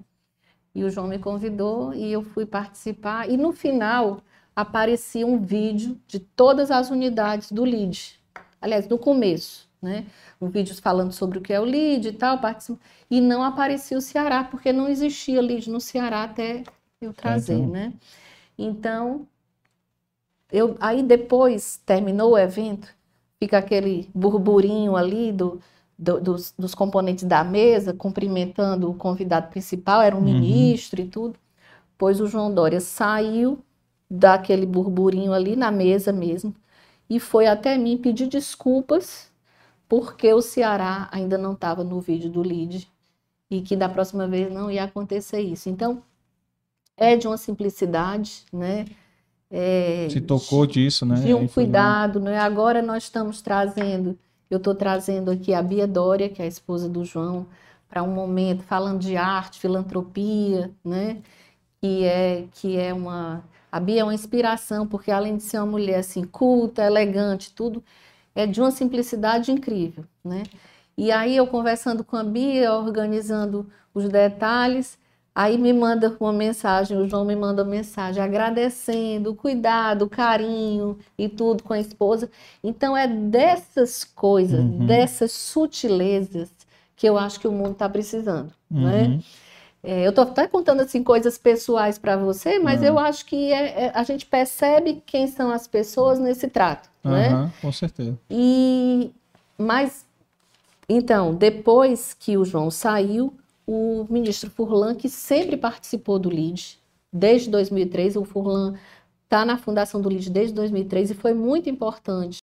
E o João me convidou e eu fui participar. E no final aparecia um vídeo de todas as unidades do LID. Aliás, no começo, né? Um vídeo falando sobre o que é o LID e tal. E não aparecia o Ceará, porque não existia LID no Ceará até eu trazer, então. né? Então, eu, aí depois terminou o evento, fica aquele burburinho ali do, do- dos, dos componentes da mesa, cumprimentando o convidado principal, era um Uhum. ministro e tudo. Pois o João Dória saiu daquele burburinho ali na mesa mesmo e foi até mim pedir desculpas porque o Ceará ainda não estava no vídeo do LID e que da próxima vez não ia acontecer isso. Então, é de uma simplicidade, né? É, Se tocou disso, né? de um cuidado, né? Agora nós estamos trazendo, eu estou trazendo aqui a Bia Dória, que é a esposa do João, para um momento falando de arte, filantropia, né? Que é que é uma a Bia é uma inspiração, porque além de ser uma mulher assim culta, elegante, tudo, é de uma simplicidade incrível, né? E aí eu conversando com a Bia, organizando os detalhes, Aí me manda uma mensagem, o João me manda uma mensagem agradecendo o cuidado, o carinho e tudo com a esposa. Então é dessas coisas, Uhum. dessas sutilezas que eu acho que o mundo está precisando, né? Uhum. É, eu estou até contando assim coisas pessoais para você, mas Ah. eu acho que é- é- a gente percebe quem são as pessoas nesse trato, né? Aham, com certeza. E mas então, depois que o João saiu, o ministro Furlan, que sempre participou do LID, desde 2003, o Furlan está na fundação do LID desde 2003 e foi muito importante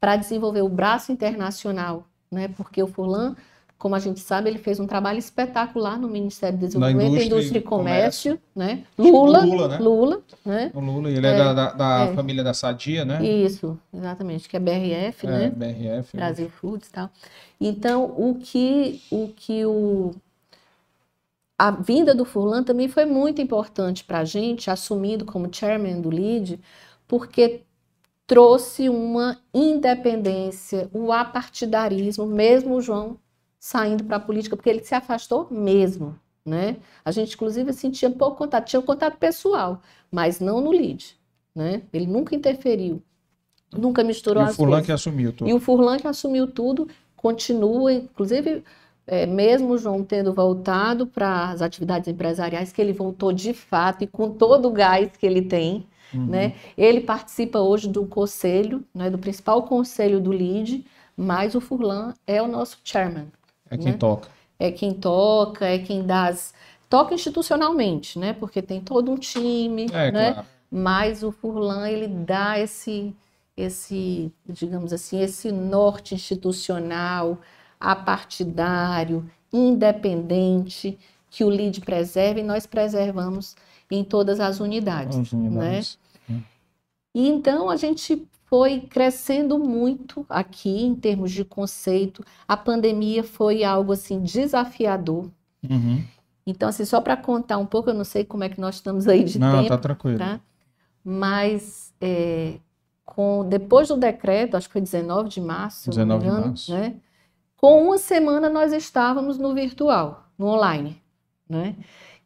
para desenvolver o braço internacional, né? Porque o Furlan, como a gente sabe, ele fez um trabalho espetacular no Ministério do Desenvolvimento, indústria Indústria, e e Comércio, né? Lula, Lula, né? Lula, né? O Lula, ele é, É, da, da- é. família da Sadia, né? Isso, exatamente, que é BRF, né? É, BRF. Brasil Foods e tal. Então, o que o que o a vinda do Furlan também foi muito importante para a gente, assumindo como chairman do LID, porque trouxe uma independência, o apartidarismo, mesmo o João saindo para a política, porque ele se afastou mesmo, né? A gente, inclusive, assim, tinha pouco contato, tinha um contato pessoal, mas não no LID, né? Ele nunca interferiu, nunca E misturou o as Furlan coisas. que assumiu tudo. E o Furlan que assumiu tudo, continua, inclusive é, mesmo o João tendo voltado para as atividades empresariais, que ele voltou de fato e com todo o gás que ele tem, uhum. né? Ele participa hoje do conselho, né, do principal conselho do LID, mas o Furlan é o nosso chairman. É quem né? toca. É quem toca, é quem dá as... Toca institucionalmente, né? Porque tem todo um time, é, né? Claro. Mas o Furlan, ele dá esse, esse, digamos assim, esse norte institucional, apartidário, independente, que o LID preserve e nós preservamos em todas as unidades. As unidades. Né? E então a gente foi crescendo muito aqui em termos de conceito. A pandemia foi algo assim desafiador. Uhum. Então, assim, só para contar um pouco, eu não sei como é que nós estamos aí de não, tempo. Não, tá tranquilo. Tá? Mas é, com, depois do decreto, acho que foi 19 de março, 19 engano, de março. Né? Com uma semana nós estávamos no virtual, no online, né?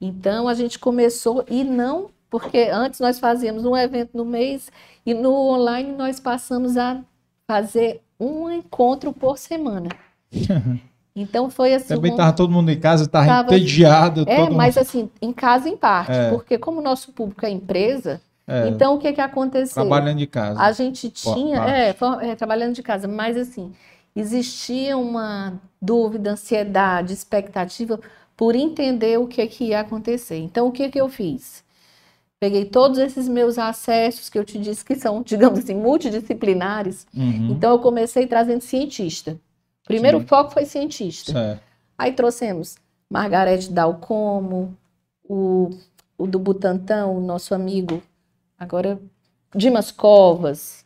Então a gente começou e não porque antes nós fazíamos um evento no mês e no online nós passamos a fazer um encontro por semana. <laughs> Então foi assim. Também estava todo mundo em casa, estava entediado. É, mas mundo... assim, em casa em parte, é. porque como o nosso público é empresa, é. então o que que aconteceu? Trabalhando de casa. A gente tinha, é, é, trabalhando de casa, mas assim, existia uma dúvida, ansiedade, expectativa por entender o que, que ia acontecer. Então, o que, que eu fiz? Peguei todos esses meus acessos que eu te disse que são, <laughs> digamos assim, multidisciplinares. Uhum. Então, eu comecei trazendo cientista. Primeiro Sim. foco foi cientista. Certo. Aí trouxemos Margarete Dalcomo, o, o do Butantan, o nosso amigo, agora Dimas Covas,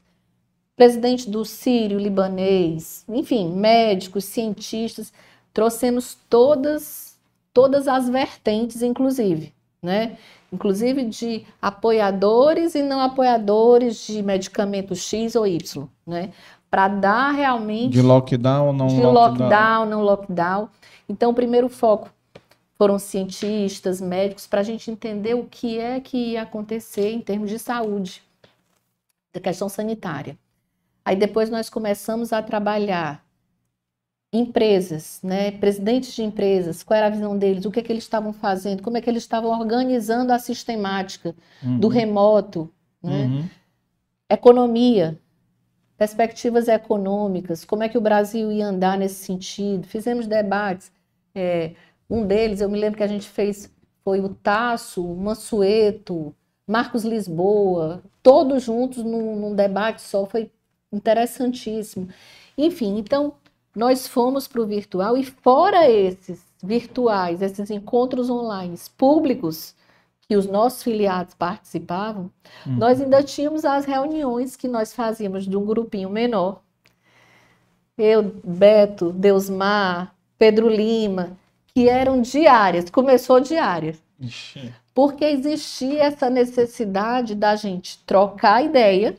presidente do Sírio libanês, enfim, médicos, cientistas, trouxemos todas todas as vertentes, inclusive, né? Inclusive de apoiadores e não apoiadores de medicamento X ou Y, né? Para dar realmente de lockdown ou não de lockdown, lockdown não lockdown. Então, o primeiro foco foram cientistas, médicos, para a gente entender o que é que ia acontecer em termos de saúde, da questão sanitária. Aí depois nós começamos a trabalhar empresas, né, presidentes de empresas, qual era a visão deles, o que, é que eles estavam fazendo, como é que eles estavam organizando a sistemática uhum. do remoto, né? Uhum. economia, perspectivas econômicas, como é que o Brasil ia andar nesse sentido. Fizemos debates, é, um deles, eu me lembro que a gente fez, foi o Tasso, Mansueto, Marcos Lisboa, todos juntos num, num debate só, foi interessantíssimo. Enfim, então nós fomos para o virtual e fora esses virtuais, esses encontros online públicos que os nossos filiados participavam, uhum. nós ainda tínhamos as reuniões que nós fazíamos de um grupinho menor. Eu, Beto, Deusmar, Pedro Lima, que eram diárias, começou diárias. Ixi. Porque existia essa necessidade da gente trocar ideia,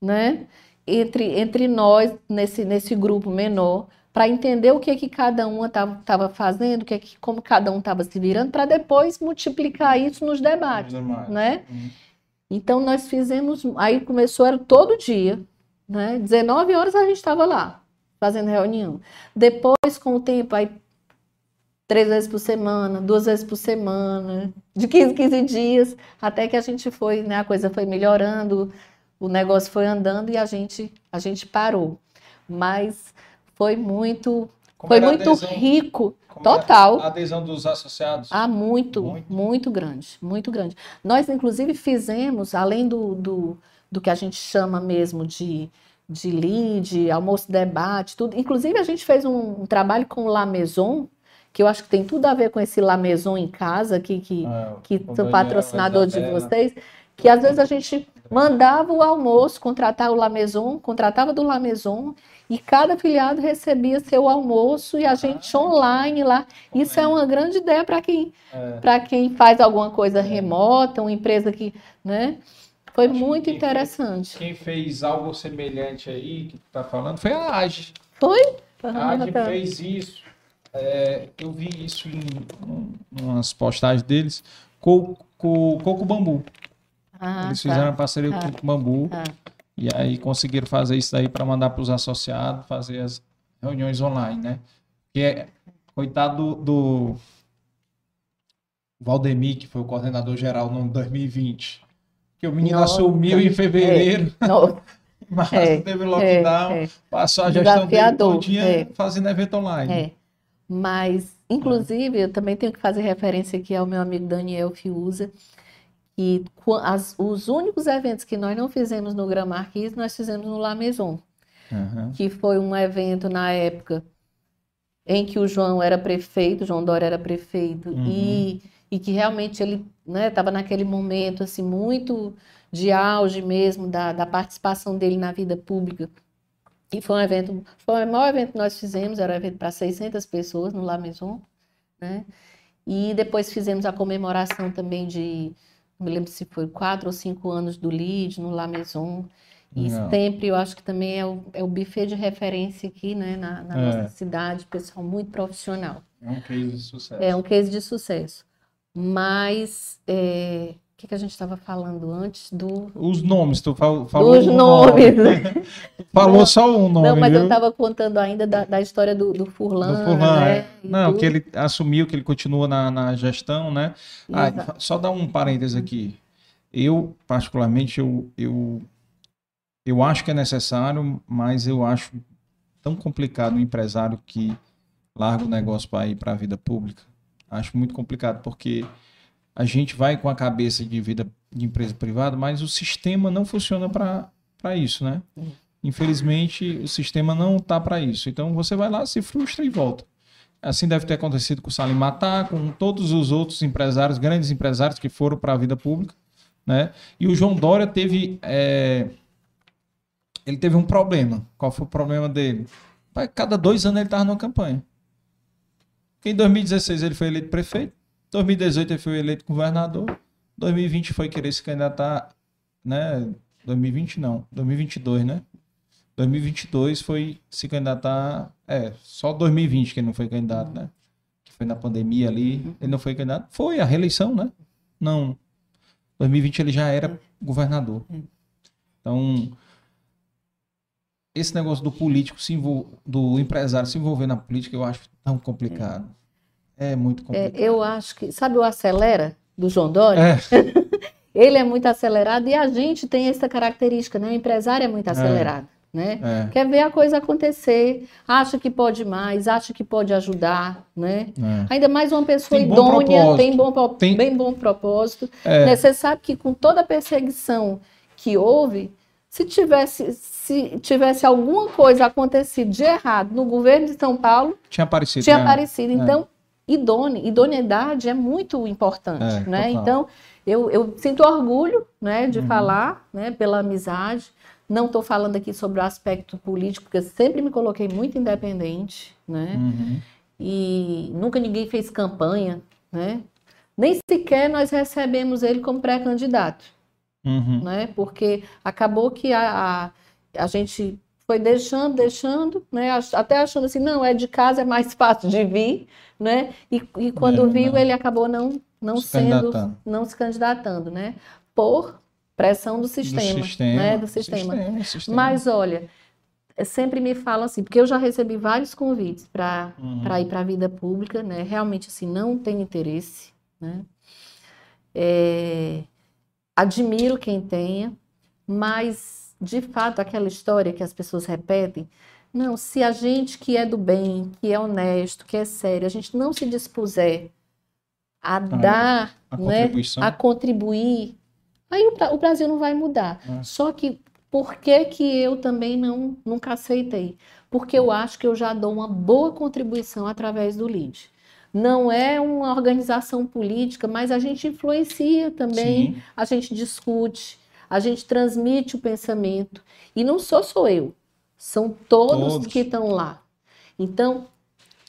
né? Entre, entre nós, nesse, nesse grupo menor, para entender o que, que cada uma estava fazendo, o que, que como cada um estava se virando, para depois multiplicar isso nos debates, né? Uhum. Então nós fizemos, aí começou era todo dia, né? 19 horas a gente estava lá fazendo reunião. Depois com o tempo aí três vezes por semana, duas vezes por semana, de 15 15 dias, até que a gente foi, né, a coisa foi melhorando, o negócio foi andando e a gente, a gente parou. Mas foi muito, Como foi muito adesão, rico, total. A adesão dos associados? Ah, muito, muito, muito, grande, muito grande. Nós, inclusive, fizemos, além do, do, do que a gente chama mesmo de, de lead, almoço debate, tudo. Inclusive, a gente fez um, um trabalho com o La Maison, que eu acho que tem tudo a ver com esse La Maison em casa, que, que, ah, que sou patrocinador de vocês, que às vezes a gente mandava o almoço, contratava o La Maison, contratava do La Maison e cada afiliado recebia seu almoço e a gente ah, online lá. Isso é uma grande ideia para quem, é. quem faz alguma coisa remota, uma empresa que, né? Foi Acho muito interessante. Fez, quem fez algo semelhante aí que tu tá falando foi a AGE. Foi? A AGE fez isso. É, eu vi isso em, em umas postagens deles com coco bambu. Ah, Eles fizeram tá. parceria com o Bambu. Ah. E aí conseguiram fazer isso aí para mandar para os associados, fazer as reuniões online, né? Que é, Coitado do, do Valdemir, que foi o coordenador geral no 2020. Que o menino Nossa. assumiu em fevereiro, Não, <laughs> mas É, teve lockdown, é, é. passou a gestão dele todinha é. fazendo evento online. É. Mas, inclusive, eu também tenho que fazer referência aqui ao meu amigo Daniel Fiuza, que qua- as- os únicos eventos que nós não fizemos no Grand Marquis, nós fizemos no La Maison, Aham. que foi um evento na época em que o João era prefeito, João Dória era prefeito, Uhum. e, e que realmente ele estava naquele momento assim, muito de auge mesmo da, da participação dele na vida pública. E foi um evento, foi o maior evento que nós fizemos, era um evento para 600 pessoas no La Maison, né? E depois fizemos a comemoração também de, me lembro se foi quatro ou cinco anos do LID no La Maison. E Legal. sempre eu acho que também é o, é o buffet de referência aqui, né, na, na É. nossa cidade, pessoal muito profissional. É um case de sucesso. É um case de sucesso. Mas é, o que, que a gente estava falando antes do Os nomes, tu fal- falou um nomes? nome. <laughs> Falou Não, só um nome, Não, mas eu viu? estava contando ainda da, da história do, do Do Furlan, Furlan, né? é. Não, tudo. que ele assumiu, que ele continua na, na gestão, né? Ah, só dar um parênteses aqui. Eu, particularmente, eu, eu, eu acho que é necessário, mas eu acho tão complicado o empresário que larga o negócio para ir para a vida pública. Acho muito complicado, porque a gente vai com a cabeça de vida de empresa privada, mas o sistema não funciona para isso, né? Hum. Infelizmente, o sistema não tá para isso. Então, você vai lá, se frustra e volta. Assim deve ter acontecido com o Salim Matar, com todos os outros empresários, grandes empresários que foram para a vida pública, né? E o João Dória teve, é, ele teve um problema. Qual foi o problema dele? Cada dois anos ele estava numa campanha. Em 2016 ele foi eleito prefeito, 2018 ele foi eleito governador, 2020 foi querer se candidatar, né? 2020 não, 2022, né? 2022 foi se candidatar, é, só 2020 que ele não foi candidato, né? Que foi na pandemia ali, ele não foi candidato. Foi a reeleição, né? Não. 2020 ele já era governador. Então, esse negócio do político se envol... do empresário se envolver na política, eu acho tão complicado. É, muito É, complicado. eu acho que, sabe o acelera do João Dória? É, <laughs> Ele é muito acelerado e a gente tem essa característica, né? O empresário é muito acelerado, né? é, Quer ver a coisa acontecer, acha que pode mais, acha que pode ajudar, né? é. Ainda mais uma pessoa Tem bom idônea, propósito. tem bom, Tem- bem bom propósito. É. né? Você sabe que com toda a perseguição que houve, se tivesse, se tivesse alguma coisa acontecido de errado no governo de São Paulo, Tinha aparecido. tinha né? aparecido. Então, idôneo, idoneidade é muito importante, É, né? total. Então, eu, eu sinto orgulho, né, de Uhum. falar, né, pela amizade. Não estou falando aqui sobre o aspecto político, porque eu sempre me coloquei muito independente, né? Uhum. E nunca ninguém fez campanha, né? Nem sequer nós recebemos ele como pré-candidato Uhum. né? Porque acabou que a, a, a gente foi deixando, deixando, né? Até achando assim, não, é de casa, é mais <laughs> fácil de vir, né? E, e quando É, viu, não. ele acabou não, não Se sendo, não se candidatando, né? Por pressão do sistema, do sistema, né? Do sistema. sistema, sistema. Mas olha, sempre me falam assim, porque eu já recebi vários convites para Uhum. ir para a vida pública, né? Realmente assim não tenho interesse, né? É, admiro quem tenha, mas de fato aquela história que as pessoas repetem, não, se a gente que é do bem, que é honesto, que é sério, a gente não se dispuser a dar, a né, a contribuir, aí o, o Brasil não vai mudar. É. Só que por que que eu também não nunca aceitei? Porque eu acho que eu já dou uma boa contribuição através do LID. Não é uma organização política, mas a gente influencia também, Sim. a gente discute, a gente transmite o pensamento. E não sou só eu, são todos, Todos. que estão lá. Então,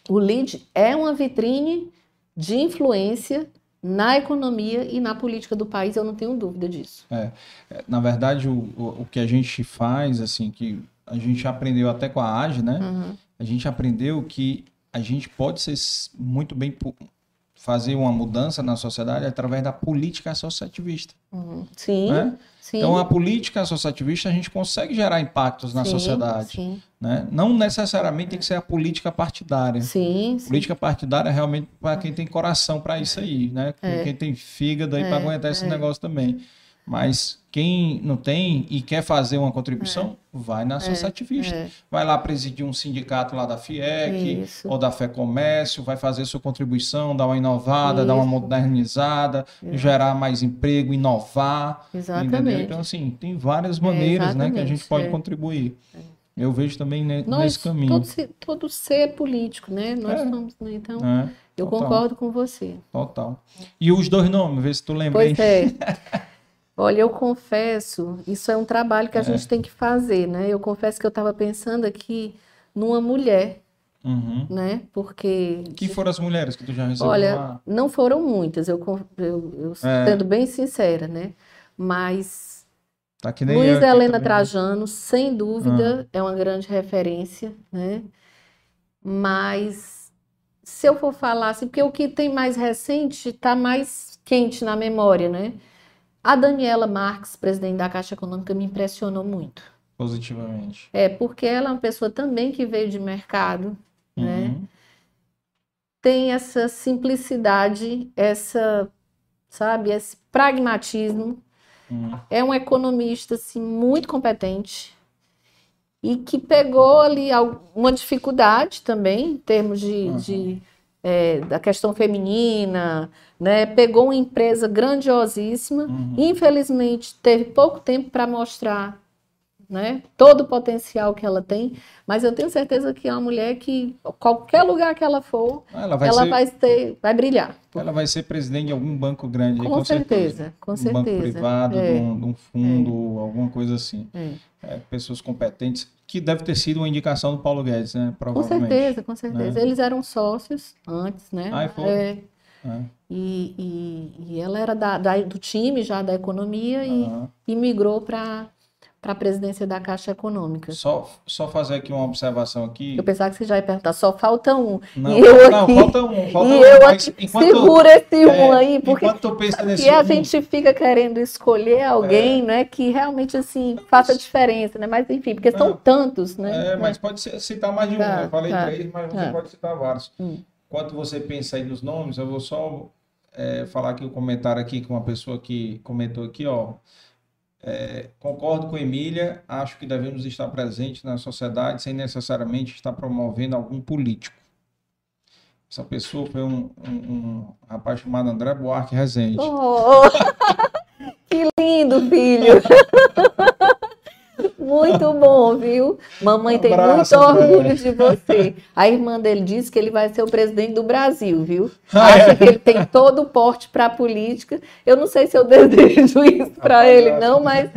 o LID é uma vitrine de influência na economia e na política do país, eu não tenho dúvida disso. É, Na verdade, o, o, que a gente faz, assim, que a gente aprendeu até com a AGE, né? Uhum. A gente aprendeu que a gente pode ser muito bem fazer uma mudança na sociedade através da política associativista. Uhum. Sim, né? Sim. Então, a política associativista, a gente consegue gerar impactos na sim, sociedade. Sim, Né? Não necessariamente tem que ser a política partidária. sim. Política partidária é realmente para quem tem coração para isso aí, né? É. Quem tem fígado aí para É, aguentar esse é. negócio também. Mas quem não tem e quer fazer uma contribuição, vai na associativista. é. Vai lá presidir um sindicato lá da FIEC Isso. ou da Fé Comércio, vai fazer sua contribuição, dar uma inovada, dar uma Isso. modernizada, gerar mais emprego, inovar. Entendeu? Exatamente. Então, assim, tem várias maneiras né, que a gente pode é. contribuir. Eu vejo também ne- Nós, nesse caminho. todo, ser, todo ser é político, né? Nós É. somos, né? então, né? eu Total. concordo com você. Total. E os dois nomes, vê se tu lembra. Pois hein? é. <laughs> Olha, eu confesso, isso é um trabalho que a gente tem que fazer, né? Eu confesso que eu estava pensando aqui numa mulher, Uhum. né? Porque, Que foram as mulheres que tu já recebeu olha, lá? não foram muitas, eu, eu, eu É. sendo bem sincera, né? Mas Tá que nem Luiz Helena. Ah. Trajano, sem dúvida, é uma grande referência, né? Mas se eu for falar assim, porque o que tem mais recente está mais quente na memória, né? A Daniela Marques, presidente da Caixa Econômica, me impressionou muito. Positivamente. É, porque ela é uma pessoa também que veio de mercado, né? Uhum. Tem essa simplicidade, essa, sabe, esse pragmatismo. Uhum. é um economista assim, muito competente e que pegou ali al- uma dificuldade também em termos de, Uhum. de, é, da questão feminina, né? Pegou uma empresa grandiosíssima, Uhum. infelizmente teve pouco tempo para mostrar, né? Todo o potencial que ela tem, mas eu tenho certeza que é uma mulher que qualquer lugar que ela for, Ela vai ela ser, vai ter, vai brilhar. ela vai ser presidente de algum banco grande, aí, Com certeza, com Um banco certeza. privado, É. de, um, de um fundo, alguma coisa assim. É. É, pessoas competentes, que deve ter sido uma indicação do Paulo Guedes, né? Com Provavelmente. certeza, com certeza. Eles eram sócios antes, né? Ah, foi? É, É. e, e, e ela era da, da- do time já da economia e, e migrou para a presidência da Caixa Econômica. Só, só fazer aqui uma observação aqui. Eu pensava que você já ia perguntar, só falta um. Não, e eu não, aqui, falta um, falta e um, eu aqui, enquanto- segura esse um é, aí, porque e a um, gente fica querendo escolher alguém, né, que realmente assim faça diferença, né? Mas enfim, porque são tantos, né? É, mas pode citar mais de um. Tá, eu falei tá, três, mas você tá. pode citar vários. Hum. Enquanto você pensa aí nos nomes, eu vou só é, falar aqui o comentário aqui com uma pessoa que comentou aqui, ó. É, concordo com Emília, acho que devemos estar presentes na sociedade sem necessariamente estar promovendo algum político. Essa pessoa foi um, um- um rapaz chamado André Buarque Rezende. Oh, <laughs> que lindo, filho! <laughs> Muito bom, viu? Mamãe Um tem abraço, muito orgulho de você. A irmã dele disse que ele vai ser o presidente do Brasil, viu? Ah, Acha é? que ele tem todo o porte para a política. Eu não sei se eu <laughs> desejo isso para ele, não, mas,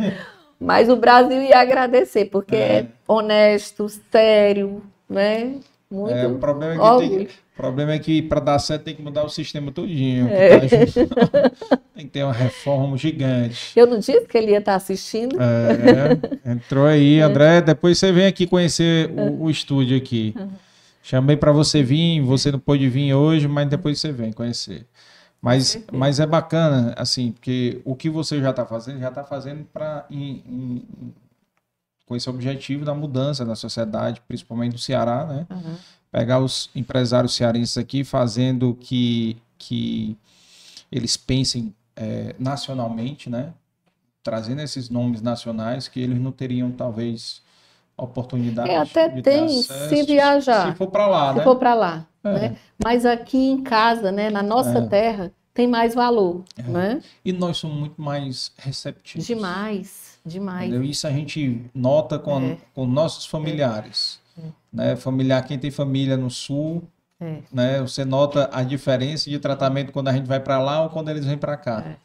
mas o Brasil ia agradecer, porque é, É. honesto, sério, né? Muito. É, o problema é que, orgulho. tem, problema é que para dar certo tem que mudar o sistema todinho. É. tá junto. <laughs> tem que ter uma reforma gigante. Eu não disse que ele ia estar assistindo? É, entrou aí, <laughs> André. Depois você vem aqui conhecer o, o estúdio aqui. Chamei para você vir, você não pôde vir hoje, mas depois você vem conhecer. Mas, mas é bacana, assim, porque o que você já está fazendo, já está fazendo para com esse objetivo da mudança da sociedade, principalmente do Ceará, né? Uhum. Pegar os empresários cearenses aqui fazendo que, que eles pensem é, nacionalmente, né? Trazendo esses nomes nacionais que eles não teriam, talvez, oportunidade É, até de tem, acesso se viajar. Se for para lá, se né? for para lá, É. né? Mas aqui em casa, né, na nossa É. terra, tem mais valor, É. né? E nós somos muito mais receptivos. Demais, demais. Entendeu? Isso a gente nota com, É. com nossos familiares. Né? Familiar, quem tem família no sul, É. né? Você nota a diferença de tratamento quando a gente vai para lá ou quando eles vêm para cá.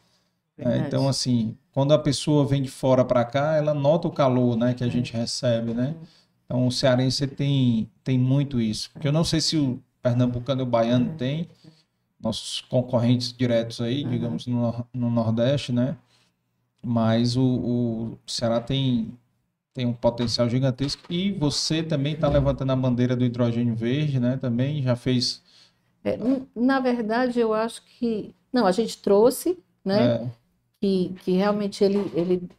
É, É, então, assim, quando a pessoa vem de fora para cá, ela nota o calor, né, que É. a gente recebe, né? Então, o cearense tem, tem muito isso. Porque eu não sei se o pernambucano e o baiano É. tem, nossos concorrentes diretos aí, digamos, no, no Nordeste, né? Mas o, o Ceará tem, tem um potencial gigantesco. E você também está levantando a bandeira do hidrogênio verde, né? Também já fez. É, na verdade, eu acho que. Não, a gente trouxe, né? é, Que, que realmente ele, ele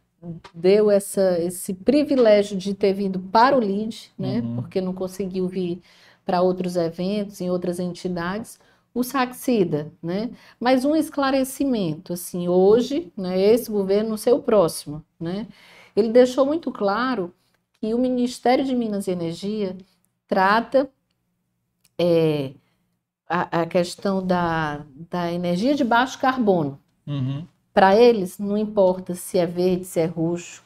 deu essa, esse privilégio de ter vindo para o LID, né? Uhum. Porque não conseguiu vir para outros eventos, em outras entidades, o Saxida, né? Mas um esclarecimento, assim, hoje, né, esse governo, não sei o próximo, né? Ele deixou muito claro que o Ministério de Minas e Energia trata é, a, a questão da, da energia de baixo carbono. Uhum. Para eles, não importa se é verde, se é roxo,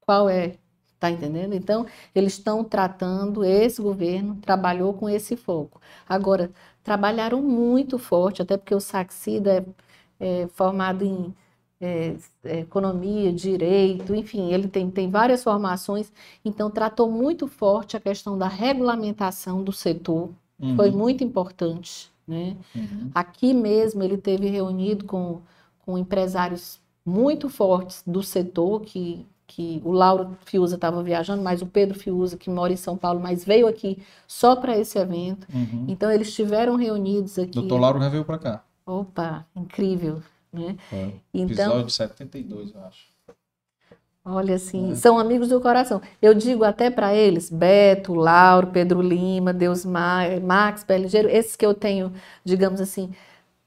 qual é, tá entendendo? Então, eles estão tratando, esse governo trabalhou com esse foco. Agora, trabalharam muito forte, até porque o Saxida é, é formado em é, é, economia, direito, enfim, ele tem, tem várias formações, então tratou muito forte a questão da regulamentação do setor, Uhum. foi muito importante, né? Uhum. Aqui mesmo ele teve reunido com, com empresários muito fortes do setor, que, que o Lauro Fiuza estava viajando, mas o Pedro Fiuza, que mora em São Paulo, mas veio aqui só para esse evento. Uhum. Então eles estiveram reunidos aqui. Doutor Lauro já veio para cá. Opa, incrível, né? Foi. Então, Episódio 72, eu acho. olha assim, É. são amigos do coração. Eu digo até para eles, Beto, Lauro, Pedro Lima, Deus Ma- Max, Peligeiro, esses que eu tenho, digamos assim,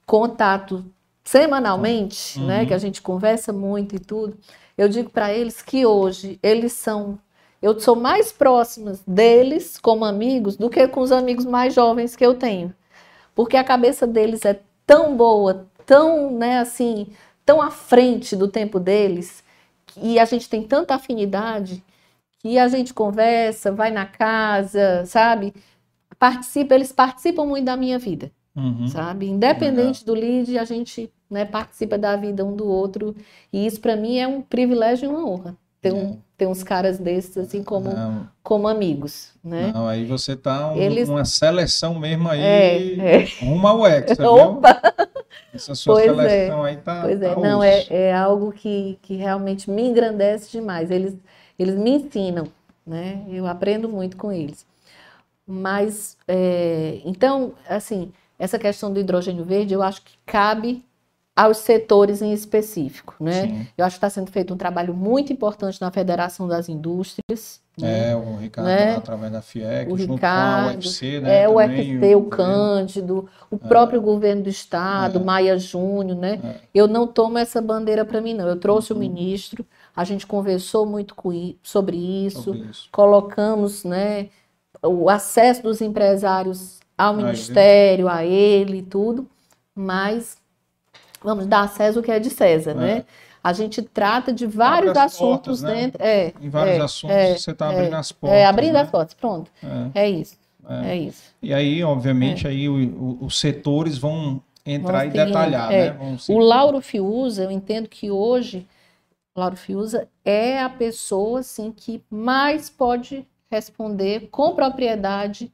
contato semanalmente, né, Uhum. que a gente conversa muito e tudo. Eu digo para eles que hoje eles são eu sou mais próxima deles como amigos do que com os amigos mais jovens que eu tenho. Porque a cabeça deles é tão boa, tão, né, assim, tão à frente do tempo deles, e a gente tem tanta afinidade que a gente conversa, vai na casa, sabe? Participa, eles participam muito da minha vida, Uhum. sabe? Independente do lead, a gente, né, participa da vida um do outro, e isso para mim é um privilégio e uma honra. Ter, um, É. ter uns caras desses assim como, Não, como amigos, né? não, aí você tá um- Eles- uma seleção mesmo aí, É, é. rumo ao Hexa, viu? Opa! Essa sua Pois é. aí tá Pois é, tá não, é, é algo que, que realmente me engrandece demais. Eles, eles me ensinam, né? Eu aprendo muito com eles. Mas, é, então, assim, essa questão do hidrogênio verde, eu acho que cabe aos setores em específico, né? Sim. Eu acho que está sendo feito um trabalho muito importante na Federação das Indústrias. né? É, o Ricardo, Né? através da FIEC, O junto Ricardo, com a UFC, né? É, o UFC, o. Cândido, o próprio governo do estado, É. Maia Júnior, né? É. Eu não tomo essa bandeira para mim, não. Eu trouxe Uhum. o ministro, a gente conversou muito com sobre isso, Sobre isso. colocamos, né, o acesso dos empresários ao ministério, a ele e tudo, mas vamos dar a César o que é de César, É. né? A gente trata de vários Abre assuntos portas, né? dentro. É, Em vários é, assuntos é, você está abrindo as portas. é, abrindo né? as portas, pronto. É, É isso, é. é isso. E aí, obviamente, aí o- o- os setores vão entrar Vão e seguindo, detalhar, é. né? O seguir. Lauro Fiuza, eu entendo que hoje, o Lauro Fiuza é a pessoa assim, que mais pode responder com propriedade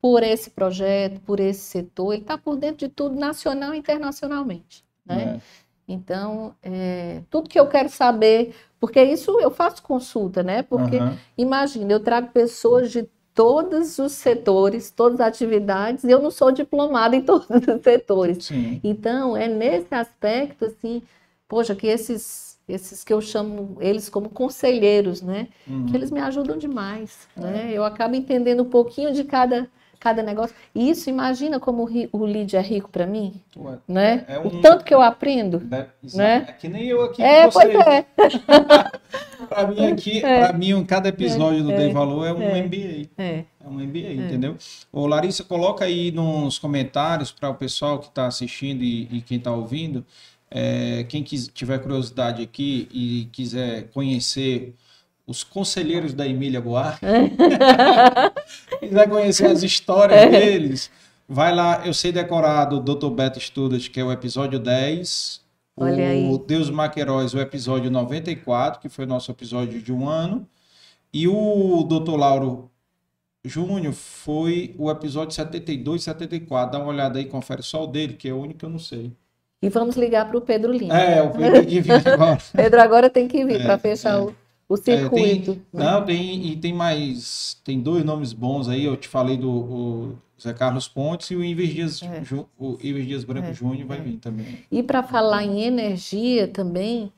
por esse projeto, por esse setor. Ele está por dentro de tudo, nacional e internacionalmente. Né? É. Então, é, tudo que eu quero saber, porque isso eu faço consulta, né? Porque Aham. Imagina, eu trago pessoas de todos os setores, todas as atividades, e eu não sou diplomada em <laughs> todos os setores. Sim. Então, é nesse aspecto, assim, poxa, que esses, esses que eu chamo eles como conselheiros, né? Uhum. Que eles me ajudam demais, É. né? Eu acabo entendendo um pouquinho de cada, cada negócio. E isso, imagina como o, lead é rico para mim, Tu é- né? É um- O tanto que eu aprendo. Exato. Né? É que nem eu aqui É, com vocês. é. <laughs> Para mim aqui, É. para mim, cada episódio do É, Dei Valor é um é. MBA. É. É um MBA, entendeu? Ô, Larissa, coloca aí nos comentários para o pessoal que está assistindo e, e quem está ouvindo, é, quem quis- tiver curiosidade aqui e quiser conhecer os conselheiros da Emília Buarque, <laughs> quiser conhecer as histórias deles, vai lá, eu sei decorar do Dr. Beto Studas, que é o episódio 10, Olha o aí. Deus Maqueróis, o episódio 94, que foi o nosso episódio de um ano, e o Dr. Lauro Júnior foi o episódio 72, 74. Dá uma olhada aí, confere só o dele, que é o único que eu não sei. E vamos ligar para o Pedro Lima. É, o Pedro que vem <laughs> agora. Pedro agora tem que vir É, para fechar é. o, o É, circuito. tem, né? não, tem, e tem mais. Tem dois nomes bons aí. Eu te falei do Zé Carlos Pontes e o Ives Dias, É. Ju- o Ives Dias Branco É, Júnior vai é. vir também. E para falar em energia também,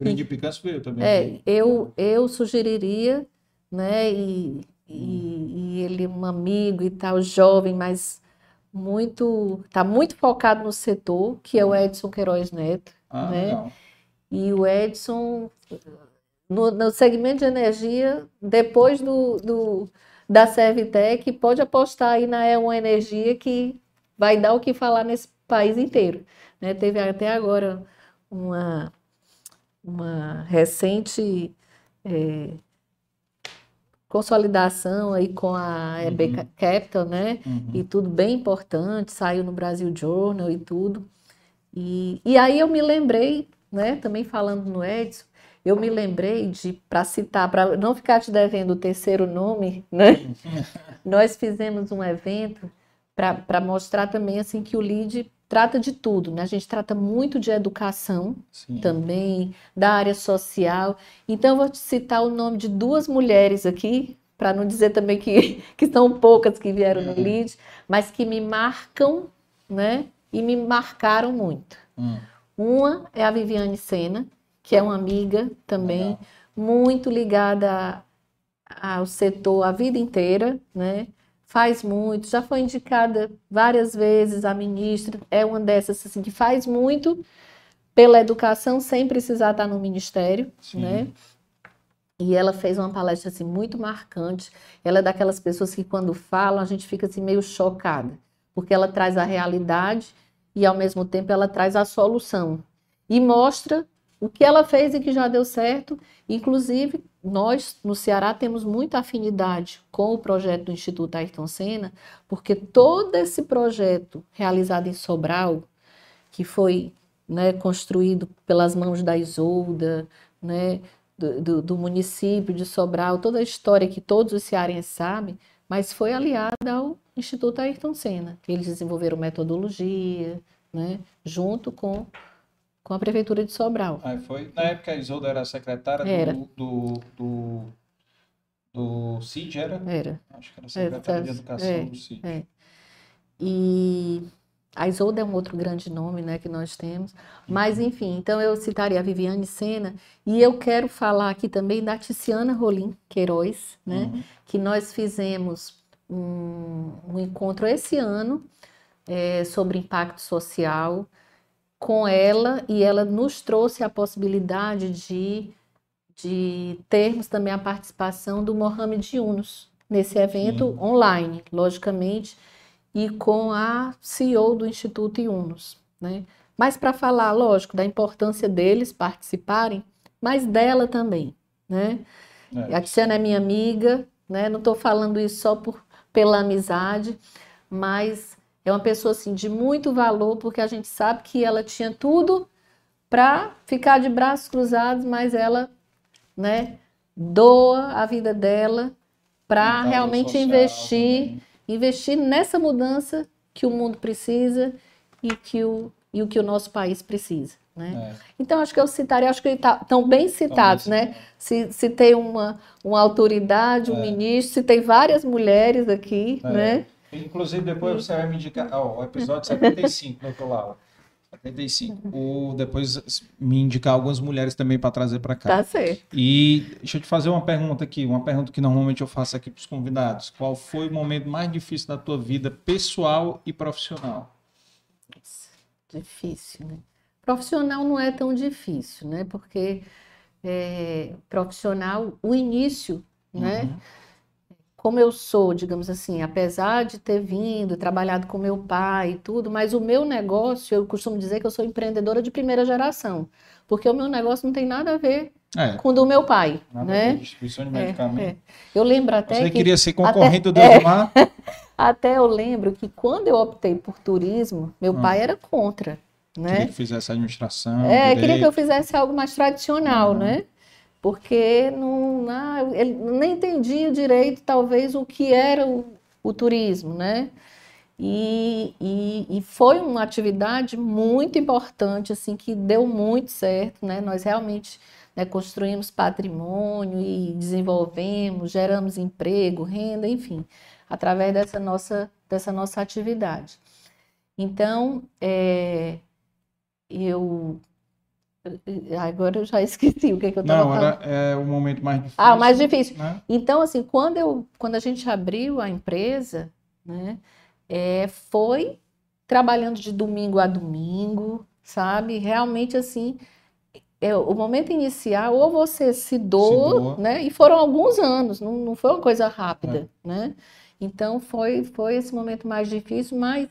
Grande de Picanço veio também. É, eu, eu sugeriria, né? E, e, e ele um amigo e tal, jovem, mas muito, tá muito focado no setor, que é o Edson Queiroz Neto, Ah, né? legal. E o Edson, no, no segmento de energia, depois do, do- da Servitec, pode apostar aí na É1 Energia, que vai dar o que falar nesse país inteiro. né? Teve até agora uma, uma recente eh, consolidação aí com a EB Uhum. Capital, né? Uhum. e tudo bem importante, saiu no Brasil Journal e tudo. E, e aí eu me lembrei, né, também falando no Edson, eu me lembrei de, para citar, para não ficar te devendo o terceiro nome, né, <laughs> nós fizemos um evento para mostrar também assim que o LEAD trata de tudo, né? A gente trata muito de educação Sim. também, da área social. Então, eu vou te citar o nome de duas mulheres aqui, para não dizer também que, <laughs> que são poucas que vieram no Uhum. LEAD, mas que me marcam, né? E me marcaram muito. Hum, Uma é a Viviane Sena, que é uma amiga também, legal. muito ligada ao setor a vida inteira, né? Faz muito, já foi indicada várias vezes a ministra, é uma dessas assim que faz muito pela educação sem precisar estar no ministério, Sim. né? E ela fez uma palestra assim muito marcante. Ela é daquelas pessoas que quando falam a gente fica assim meio chocada, porque ela traz a realidade e ao mesmo tempo ela traz a solução e mostra o que ela fez e que já deu certo. Inclusive, nós no Ceará temos muita afinidade com o projeto do Instituto Ayrton Senna, porque todo esse projeto realizado em Sobral, que foi né, construído pelas mãos da Isolda, né, do, do- do município de Sobral, toda a história que todos os cearenses sabem, mas foi aliada ao Instituto Ayrton Senna. Eles desenvolveram metodologia, né, junto com, com a Prefeitura de Sobral. Aí foi, na época a Isolda era secretária Era. do, do, do, do CID, era? Era. Acho que era secretária de tá- Educação é, do CID. é. E a Isolda é um outro grande nome, né, que nós temos. Mas, enfim, então eu citaria a Viviane Sena e eu quero falar aqui também da Tiziana Rolim Queiroz, né, Uhum. que nós fizemos um, um encontro esse ano é, sobre impacto social com ela e ela nos trouxe a possibilidade de, de termos também a participação do Mohamed Yunus nesse evento Sim. online, logicamente, e com a CEO do Instituto Yunus, né? Mas para falar, lógico, da importância deles participarem, mas dela também, né? É. A Tiziana é minha amiga, né? Não estou falando isso só por, pela amizade, mas é uma pessoa assim de muito valor, porque a gente sabe que ela tinha tudo para ficar de braços cruzados, mas ela, né, doa a vida dela para realmente social investir, também. investir nessa mudança que o mundo precisa e que o, e o que o nosso país precisa, né? É, Então, acho que eu citaria, acho que estão bem citados, né? Se, se tem uma, uma autoridade, um É. ministro, se tem várias mulheres aqui, É. né? Inclusive, depois você vai me indicar. Ó, o episódio 75, doutor Laura. 75. O, depois me indicar algumas mulheres também para trazer para cá. Tá certo. E deixa eu te fazer uma pergunta aqui, uma pergunta que normalmente eu faço aqui para os convidados. Qual foi o momento mais difícil da tua vida pessoal e profissional? Difícil, né? Profissional não é tão difícil, né? Porque é, profissional, o início, né? Uhum. Como eu sou, digamos assim, apesar de ter vindo, trabalhado com meu pai e tudo, mas o meu negócio, eu costumo dizer que eu sou empreendedora de primeira geração, porque o meu negócio não tem nada a ver É, com o do meu pai, nada a né? distribuição de É, medicamentos. é. Eu lembro até Você que queria ser concorrente do <laughs> é. Edmar? <laughs> até eu lembro que quando eu optei por turismo, meu Hum. pai era contra, Queria né? que fizesse administração, É, queria que eu direito. fizesse algo mais tradicional, Uhum. né? Porque não, não- ele nem entendia direito, talvez, o que era o, o turismo, né? E, e, e foi uma atividade muito importante, assim, que deu muito certo, né? Nós realmente né, construímos patrimônio e desenvolvemos, geramos emprego, renda, enfim, através dessa nossa, dessa nossa atividade. Então, é, eu Agora eu já <laughs> esqueci o que, que eu estava Não, falando. era é, o momento mais difícil. Ah, o mais difícil. Né? Então, assim, quando, eu, quando a gente abriu a empresa, né, é, foi trabalhando de domingo a domingo, sabe? Realmente, assim, é, o momento inicial, ou você se doa, Se doa. né? E foram alguns anos, não, não foi uma coisa rápida, né? Então, foi, foi esse momento mais difícil, mas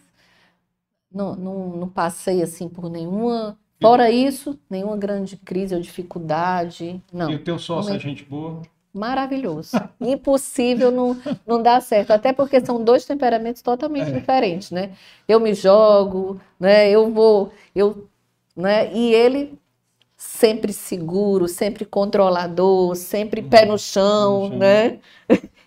não, não, não passei, assim, por nenhuma... Fora isso, nenhuma grande crise ou dificuldade, não. E o teu sócio é gente boa? Maravilhoso. <laughs> Impossível não, não dar certo. Até porque são dois temperamentos totalmente É. diferentes, né? Eu me jogo, né? Eu vou, eu, né? E ele sempre seguro, sempre controlador, sempre pé no chão, Pé no chão. né?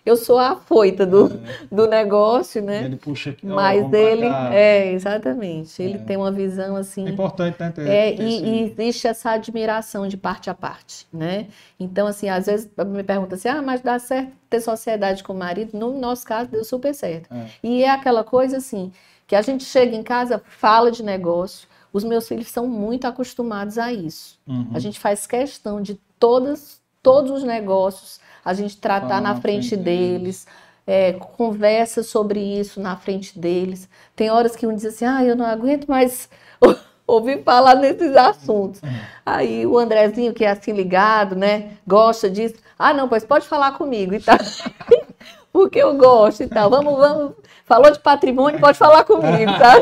Eu sou a afoita do, É. do negócio, né? Ele puxa aqui, Mas ele, é, exatamente. Ele É. tem uma visão assim. É importante, né? Ter, É, ter e, esse- e existe essa admiração de parte a parte, né? Então, assim, às vezes me pergunta assim, ah, mas dá certo ter sociedade com o marido? No nosso caso, deu super certo. É. E é aquela coisa, assim, que a gente chega em casa, fala de negócio, os meus filhos são muito acostumados a isso. Uhum. A gente faz questão de todas, todos os negócios, a gente tratar na na frente frente deles, é, conversa sobre isso na frente deles. Tem horas que um diz assim, ah, eu não aguento mais <laughs> ouvir falar nesses assuntos. Aí o Andrezinho, que é assim ligado, né, gosta disso. Ah, não, pois pode falar comigo e tal. <laughs> Porque eu gosto e tal. Vamos, vamos. Falou de patrimônio, pode falar comigo, <laughs> sabe?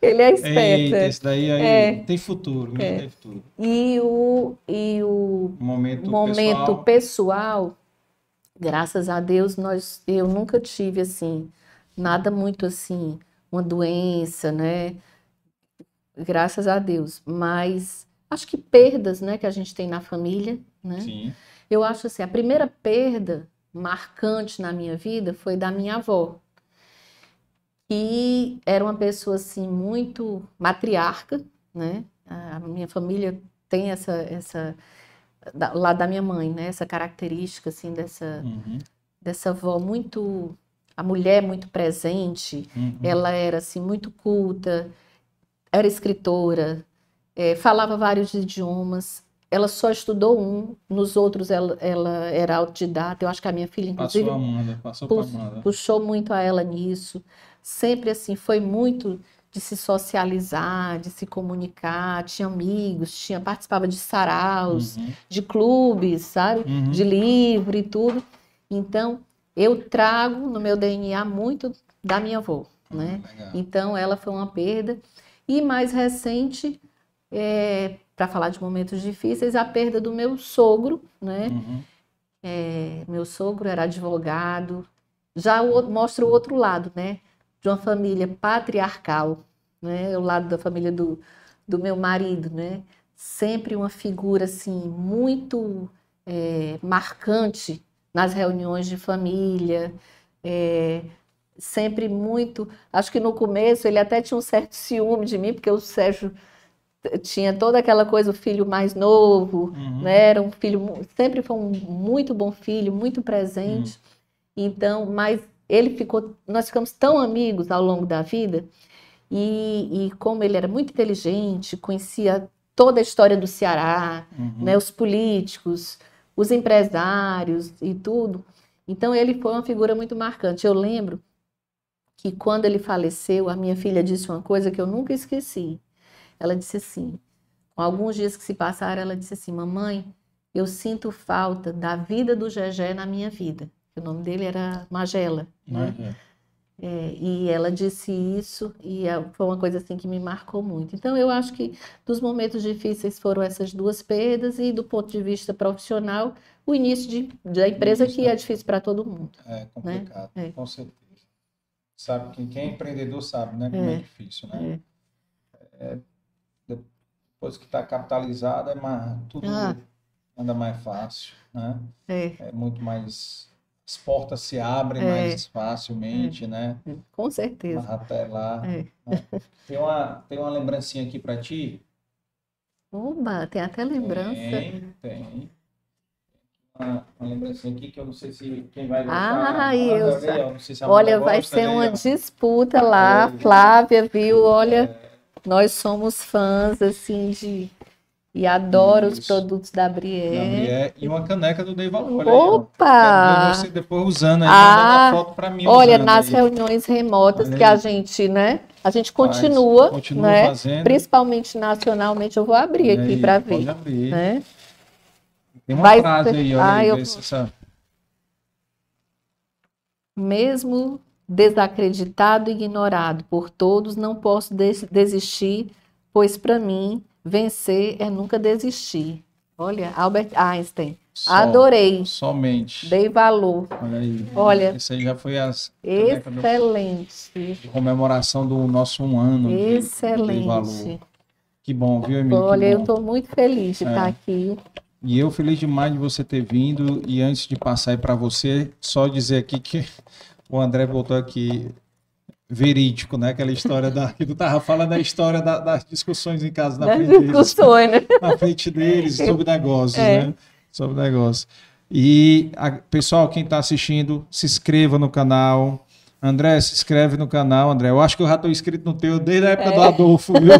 Ele é esperto. Eita, é. esse daí aí É. tem futuro, né? É. Tem futuro. E o, e o Momento, momento pessoal. pessoal, graças a Deus, nós, eu nunca tive assim, nada muito assim, uma doença, né? Graças a Deus. Mas acho que perdas, né, que a gente tem na família, né? Sim. Eu acho assim, a primeira perda marcante na minha vida foi da minha avó. Que era uma pessoa assim muito matriarca, né? A minha família tem essa essa da- lá da minha mãe, né? Essa característica assim dessa Uhum. dessa avó muito a mulher muito presente, Uhum. ela era assim muito culta, era escritora, eh, falava vários idiomas. Ela só estudou um, nos outros ela, ela era autodidata. Eu acho que a minha filha, Passou inclusive, a Amanda, passou pra Amanda. puxou muito a ela nisso. Sempre assim, foi muito de se socializar, de se comunicar, tinha amigos, tinha participava de saraus, Uhum. de clubes, sabe? Uhum. de livro e tudo. Então, eu trago no meu DNA muito da minha avó, né? Legal. Então, ela foi uma perda. E mais recente, para falar de momentos difíceis, a perda do meu sogro, né? Uhum. É, meu sogro era advogado. Já o mostra o outro lado, né? De uma família patriarcal, né? O lado da família do, do meu marido, né? Sempre uma figura, assim, muito é, marcante nas reuniões de família. é, sempre muito... Acho que no começo ele até tinha um certo ciúme de mim, porque o Sérgio tinha toda aquela coisa, o filho mais novo, Uhum. né? Era um filho, sempre foi um muito bom filho, muito presente. Então, mas ele ficou, nós ficamos tão amigos ao longo da vida, e, e como ele era muito inteligente, conhecia toda a história do Ceará, Uhum. né? Os políticos, os empresários e tudo. Então, ele foi uma figura muito marcante. Eu lembro que quando ele faleceu, a minha filha disse uma coisa que eu nunca esqueci. Ela disse assim, com alguns dias que se passaram, ela disse assim: Mamãe, eu sinto falta da vida do Gegé na minha vida. O nome dele era Magela. né? Né? É, e ela disse isso e é- foi uma coisa assim que me marcou muito. Então eu acho que dos momentos difíceis foram essas duas perdas e do ponto de vista profissional, o início de, da empresa que né? é difícil para todo mundo. É complicado, É. com certeza. Sabe, quem, quem é empreendedor sabe, né? Como é, É. difícil, né? É, depois que está capitalizado, é tudo Ah. anda mais fácil, né? É, É muito mais. As portas se abrem É. mais facilmente, né? com certeza. Mas até lá. É. né? Tem, uma, tem uma lembrancinha aqui para ti? Oba, tem até lembrança. Tem, tem. Uma, uma lembrancinha aqui que eu não sei se quem vai Ah, gostar. eu ó, não sei se Olha, vai gosta, ser né? uma disputa lá, É. Flávia, viu? Olha, nós somos fãs assim de E adoro Isso. os produtos da Brié. E uma caneca do Dei Valor. Opa! Aí, você depois usando aí, ah, foto para mim. Olha, nas aí. reuniões remotas que a gente, né? A gente continua, continua né? Fazendo. Principalmente nacionalmente, eu vou abrir aqui para ver. Pode abrir. Né? Tem uma Vai frase aí, olha ah, aí, eu... essa... Mesmo desacreditado e ignorado por todos, não posso desistir, pois para mim vencer é nunca desistir. Olha, Albert Einstein. Só, Adorei. Somente. Dei valor. Olha aí. Olha. Esse aí já foi as. Excelente. De comemoração do nosso um ano. Excelente. De, valor. Que bom, viu, Emílio? Olha, eu estou muito feliz de é. estar aqui. E eu feliz demais de você ter vindo. E antes de passar aí para você, só dizer aqui que <laughs> o André voltou aqui verídico, né? Aquela história da que tu tava falando da história da, das discussões em casa na das frente deles, né? na frente deles <laughs> sobre negócios, é. né? Sobre negócios. E a, pessoal, quem está assistindo, se inscreva no canal. André, se inscreve no canal, André. Eu acho que eu já estou inscrito no teu desde a época é. do Adolfo, viu?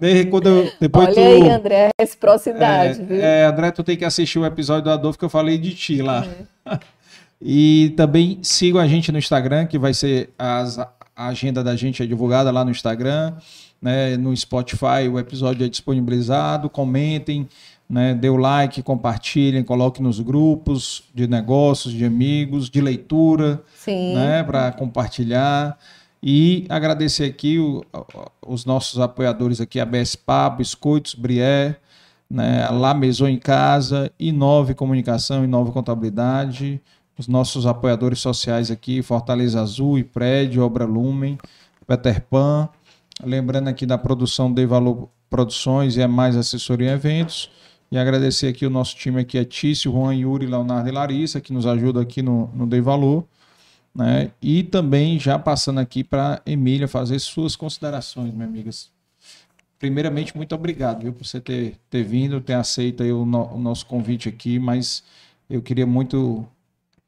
Desde quando eu, depois Olha tu, aí, André, reciprocidade, é, viu? É, André, tu tem que assistir o episódio do Adolfo que eu falei de ti lá. É. <laughs> E também sigam a gente no Instagram, que vai ser as, a agenda da gente é divulgada lá no Instagram, né, no Spotify, o episódio é disponibilizado. Comentem, né, dê o like, compartilhem, coloquem nos grupos de negócios, de amigos, de leitura, né, para compartilhar. E agradecer aqui o, os nossos apoiadores aqui, a BSPA, Biscoitos, Brié, né, La Maison em Casa, Inove Comunicação, Inove Contabilidade, os nossos apoiadores sociais aqui, Fortaleza Azul e Prédio, Obra Lumen, Peter Pan. Lembrando aqui da produção de Valor Produções e é mais assessoria em eventos. E agradecer aqui o nosso time aqui, é Tício, Juan, Yuri, Leonardo e Larissa, que nos ajuda aqui no, no Dei Valor. Né? E também já passando aqui para Emília fazer suas considerações, minhas amigas. Primeiramente, muito obrigado viu, por você ter, ter vindo, ter aceito o, no, o nosso convite aqui, mas eu queria muito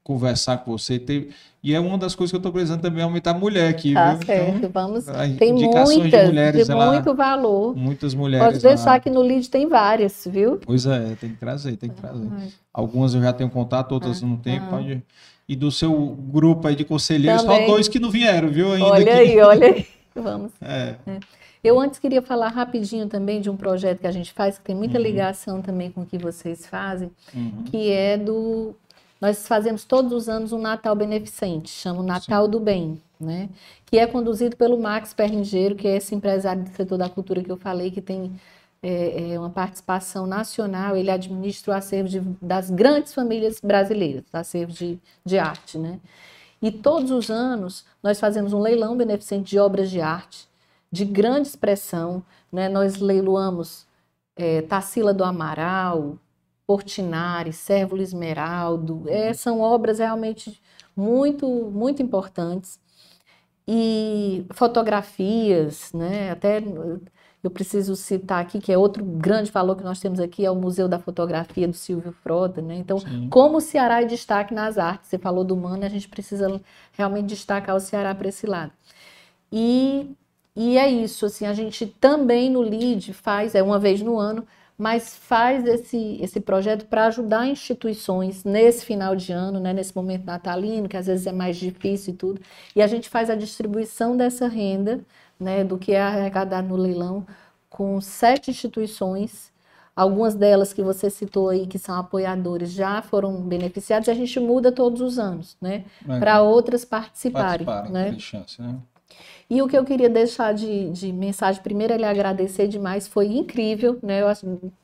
conversar com você. Ter... E é uma das coisas que eu estou precisando também aumentar a mulher aqui. Tá viu? certo, então, vamos. Tem muitas, de, mulheres, de ela... muito valor. Muitas mulheres. Pode deixar lá. que no lead tem várias, viu? Pois é, tem que trazer, tem que trazer. Algumas eu já tenho contato, outras ah, não tenho. Ah. Pode... E do seu grupo aí de conselheiros, também. só dois que não vieram, viu? Ainda olha aí, olha aí. <laughs> Vamos. É. é. Eu antes queria falar rapidinho também de um projeto que a gente faz, que tem muita uhum. ligação também com o que vocês fazem, uhum. que é do nós fazemos todos os anos um Natal beneficente, chama Natal Sim. do Bem, né? Que é conduzido pelo Max Perringeiro, que é esse empresário do setor da cultura que eu falei, que tem é, é uma participação nacional. Ele administra o acervo de, das grandes famílias brasileiras, acervo de, de arte, né? E todos os anos nós fazemos um leilão beneficente de obras de arte de grande expressão, né? Nós leiloamos é, Tarsila do Amaral, Portinari, Sérvulo Esmeraldo, é, são obras realmente muito, muito importantes. E fotografias, né? Até eu preciso citar aqui que é outro grande valor que nós temos aqui é o Museu da Fotografia do Silvio Frota, né? Então, Sim. como o Ceará é destaque nas artes, você falou do Mano, a gente precisa realmente destacar o Ceará para esse lado. E, e é isso, assim, a gente também no LID faz, é uma vez no ano, mas faz esse, esse projeto para ajudar instituições nesse final de ano, né, nesse momento natalino, que às vezes é mais difícil e tudo. E a gente faz a distribuição dessa renda, né, do que é arrecadado no leilão, com sete instituições. Algumas delas que você citou aí, que são apoiadores, já foram beneficiadas, e a gente muda todos os anos, né? Para outras participarem. Participaram, né? chance, né? E o que eu queria deixar de, de mensagem, primeiro, é lhe agradecer demais, foi incrível, né? Eu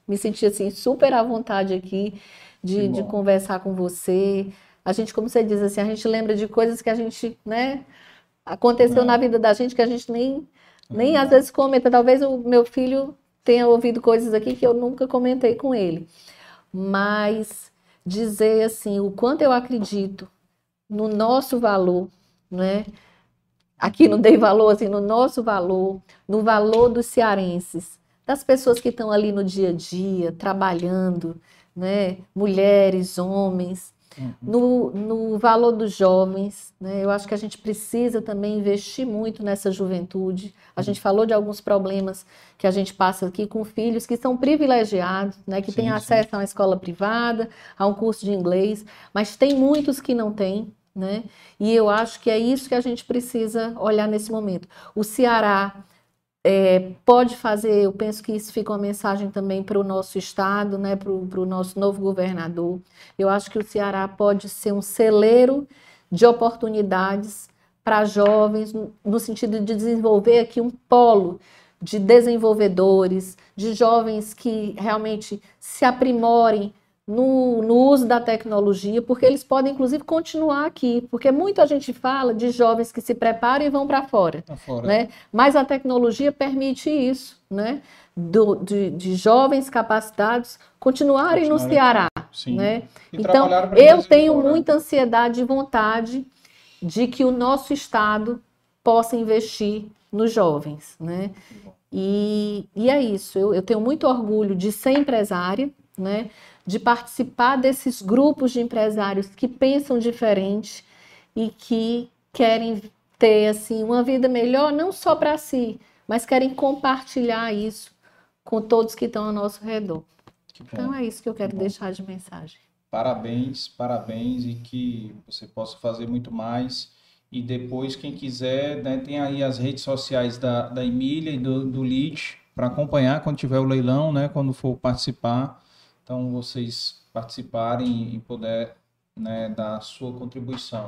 me senti assim super à vontade aqui de, de conversar com você. A gente, como você diz assim, a gente lembra de coisas que a gente, né, aconteceu na vida da gente que a gente nem, nem é. às vezes comenta. Talvez o meu filho tenha ouvido coisas aqui que eu nunca comentei com ele. Mas dizer assim, o quanto eu acredito no nosso valor, né? Aqui no Dei Valor, assim, no nosso valor, no valor dos cearenses, das pessoas que estão ali no dia a dia, trabalhando, né? mulheres, homens, uhum. no, no valor dos jovens. Né? Eu acho que a gente precisa também investir muito nessa juventude. A uhum. gente falou de alguns problemas que a gente passa aqui com filhos que são privilegiados, né? que sim, têm sim. acesso a uma escola privada, a um curso de inglês, mas tem muitos que não têm. Né? E eu acho que é isso que a gente precisa olhar nesse momento. O Ceará é, pode fazer, eu penso que isso fica uma mensagem também para o nosso estado, né, para o nosso novo governador. Eu acho que o Ceará pode ser um celeiro de oportunidades para jovens, no sentido de desenvolver aqui um polo de desenvolvedores, de jovens que realmente se aprimorem no, no, uso da tecnologia, porque eles podem, inclusive, continuar aqui. Porque muita gente fala de jovens que se preparam e vão para fora, fora. Né? Mas a tecnologia permite isso, né? Do, de, de, jovens capacitados continuarem no Ceará. Sim. Né? Então, eu tenho fora. muita ansiedade e vontade de que o nosso Estado possa investir nos jovens. Né? E, e é isso. Eu, eu tenho muito orgulho de ser empresária, né? De participar desses grupos de empresários que pensam diferente e que querem ter assim uma vida melhor não só para si, mas querem compartilhar isso com todos que estão ao nosso redor. Então é isso que eu quero deixar de mensagem. Parabéns, parabéns e que você possa fazer muito mais. E depois, quem quiser, né, tem aí as redes sociais da, da Emília e do, do LID para acompanhar quando tiver o leilão, né, quando for participar. Então, vocês participarem e puder né, dar a sua contribuição.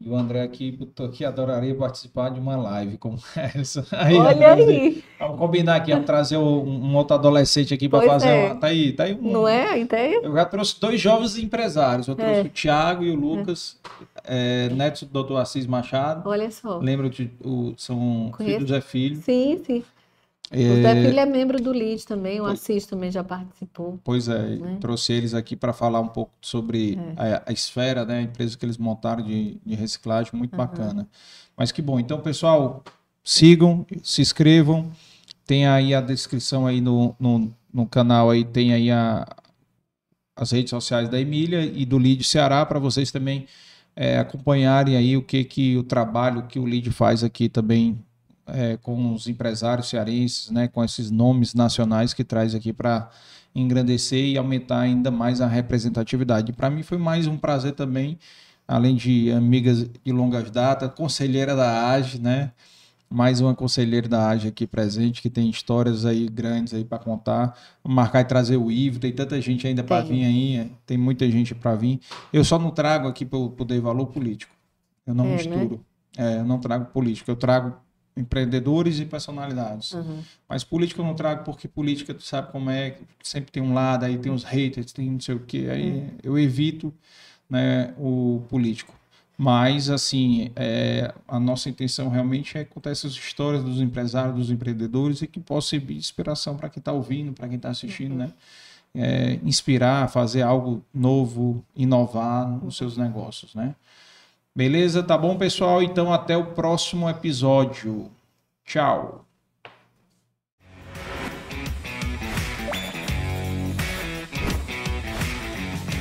E o André aqui botou que adoraria participar de uma live como <laughs> essa. Aí, Olha aí. Vamos combinar aqui, vamos trazer um, um outro adolescente aqui para fazer é. uma. Tá aí, tá aí um, Não é a ideia? Eu já trouxe dois jovens empresários. Eu trouxe é. o Thiago e o Lucas, é. É, netos do Dr. Assis Machado. Olha só. Lembra de o, são Conheço. filhos Zé Filho. Sim, sim. É... O Zé Filho é membro do LID também, o Assis também já participou. Pois é, né? trouxe eles aqui para falar um pouco sobre é. a, a, esfera, né, a empresa que eles montaram de, de reciclagem, muito uhum. bacana. Mas que bom. Então, pessoal, sigam, se inscrevam, tem aí a descrição aí no, no, no canal, aí tem aí a, as redes sociais da Emília e do LID Ceará, para vocês também é, acompanharem aí o que, que o trabalho que o LID faz aqui também é, com os empresários cearenses, né, com esses nomes nacionais que traz aqui para engrandecer e aumentar ainda mais a representatividade. Para mim foi mais um prazer também, além de amigas de longas datas, conselheira da AGE, né? Mais uma conselheira da AGE aqui presente, que tem histórias aí grandes aí para contar. Vou marcar e trazer o Ivo, tem tanta gente ainda para vir aí, é, tem muita gente para vir. Eu só não trago aqui para o poder valor político. Eu não é, né? misturo. Né? É, eu não trago político, eu trago empreendedores e personalidades. Uhum. Mas política eu não trago porque política tu sabe como é, sempre tem um lado, aí tem os haters, tem não sei o que, aí uhum. eu evito né, o político. Mas, assim, é, a nossa intenção realmente é contar essas histórias dos empresários, dos empreendedores e que possa servir de inspiração para quem está ouvindo, para quem está assistindo, uhum. né? É, inspirar, fazer algo novo, inovar nos seus negócios, né? Beleza? Tá bom, pessoal? Então até o próximo episódio. Tchau.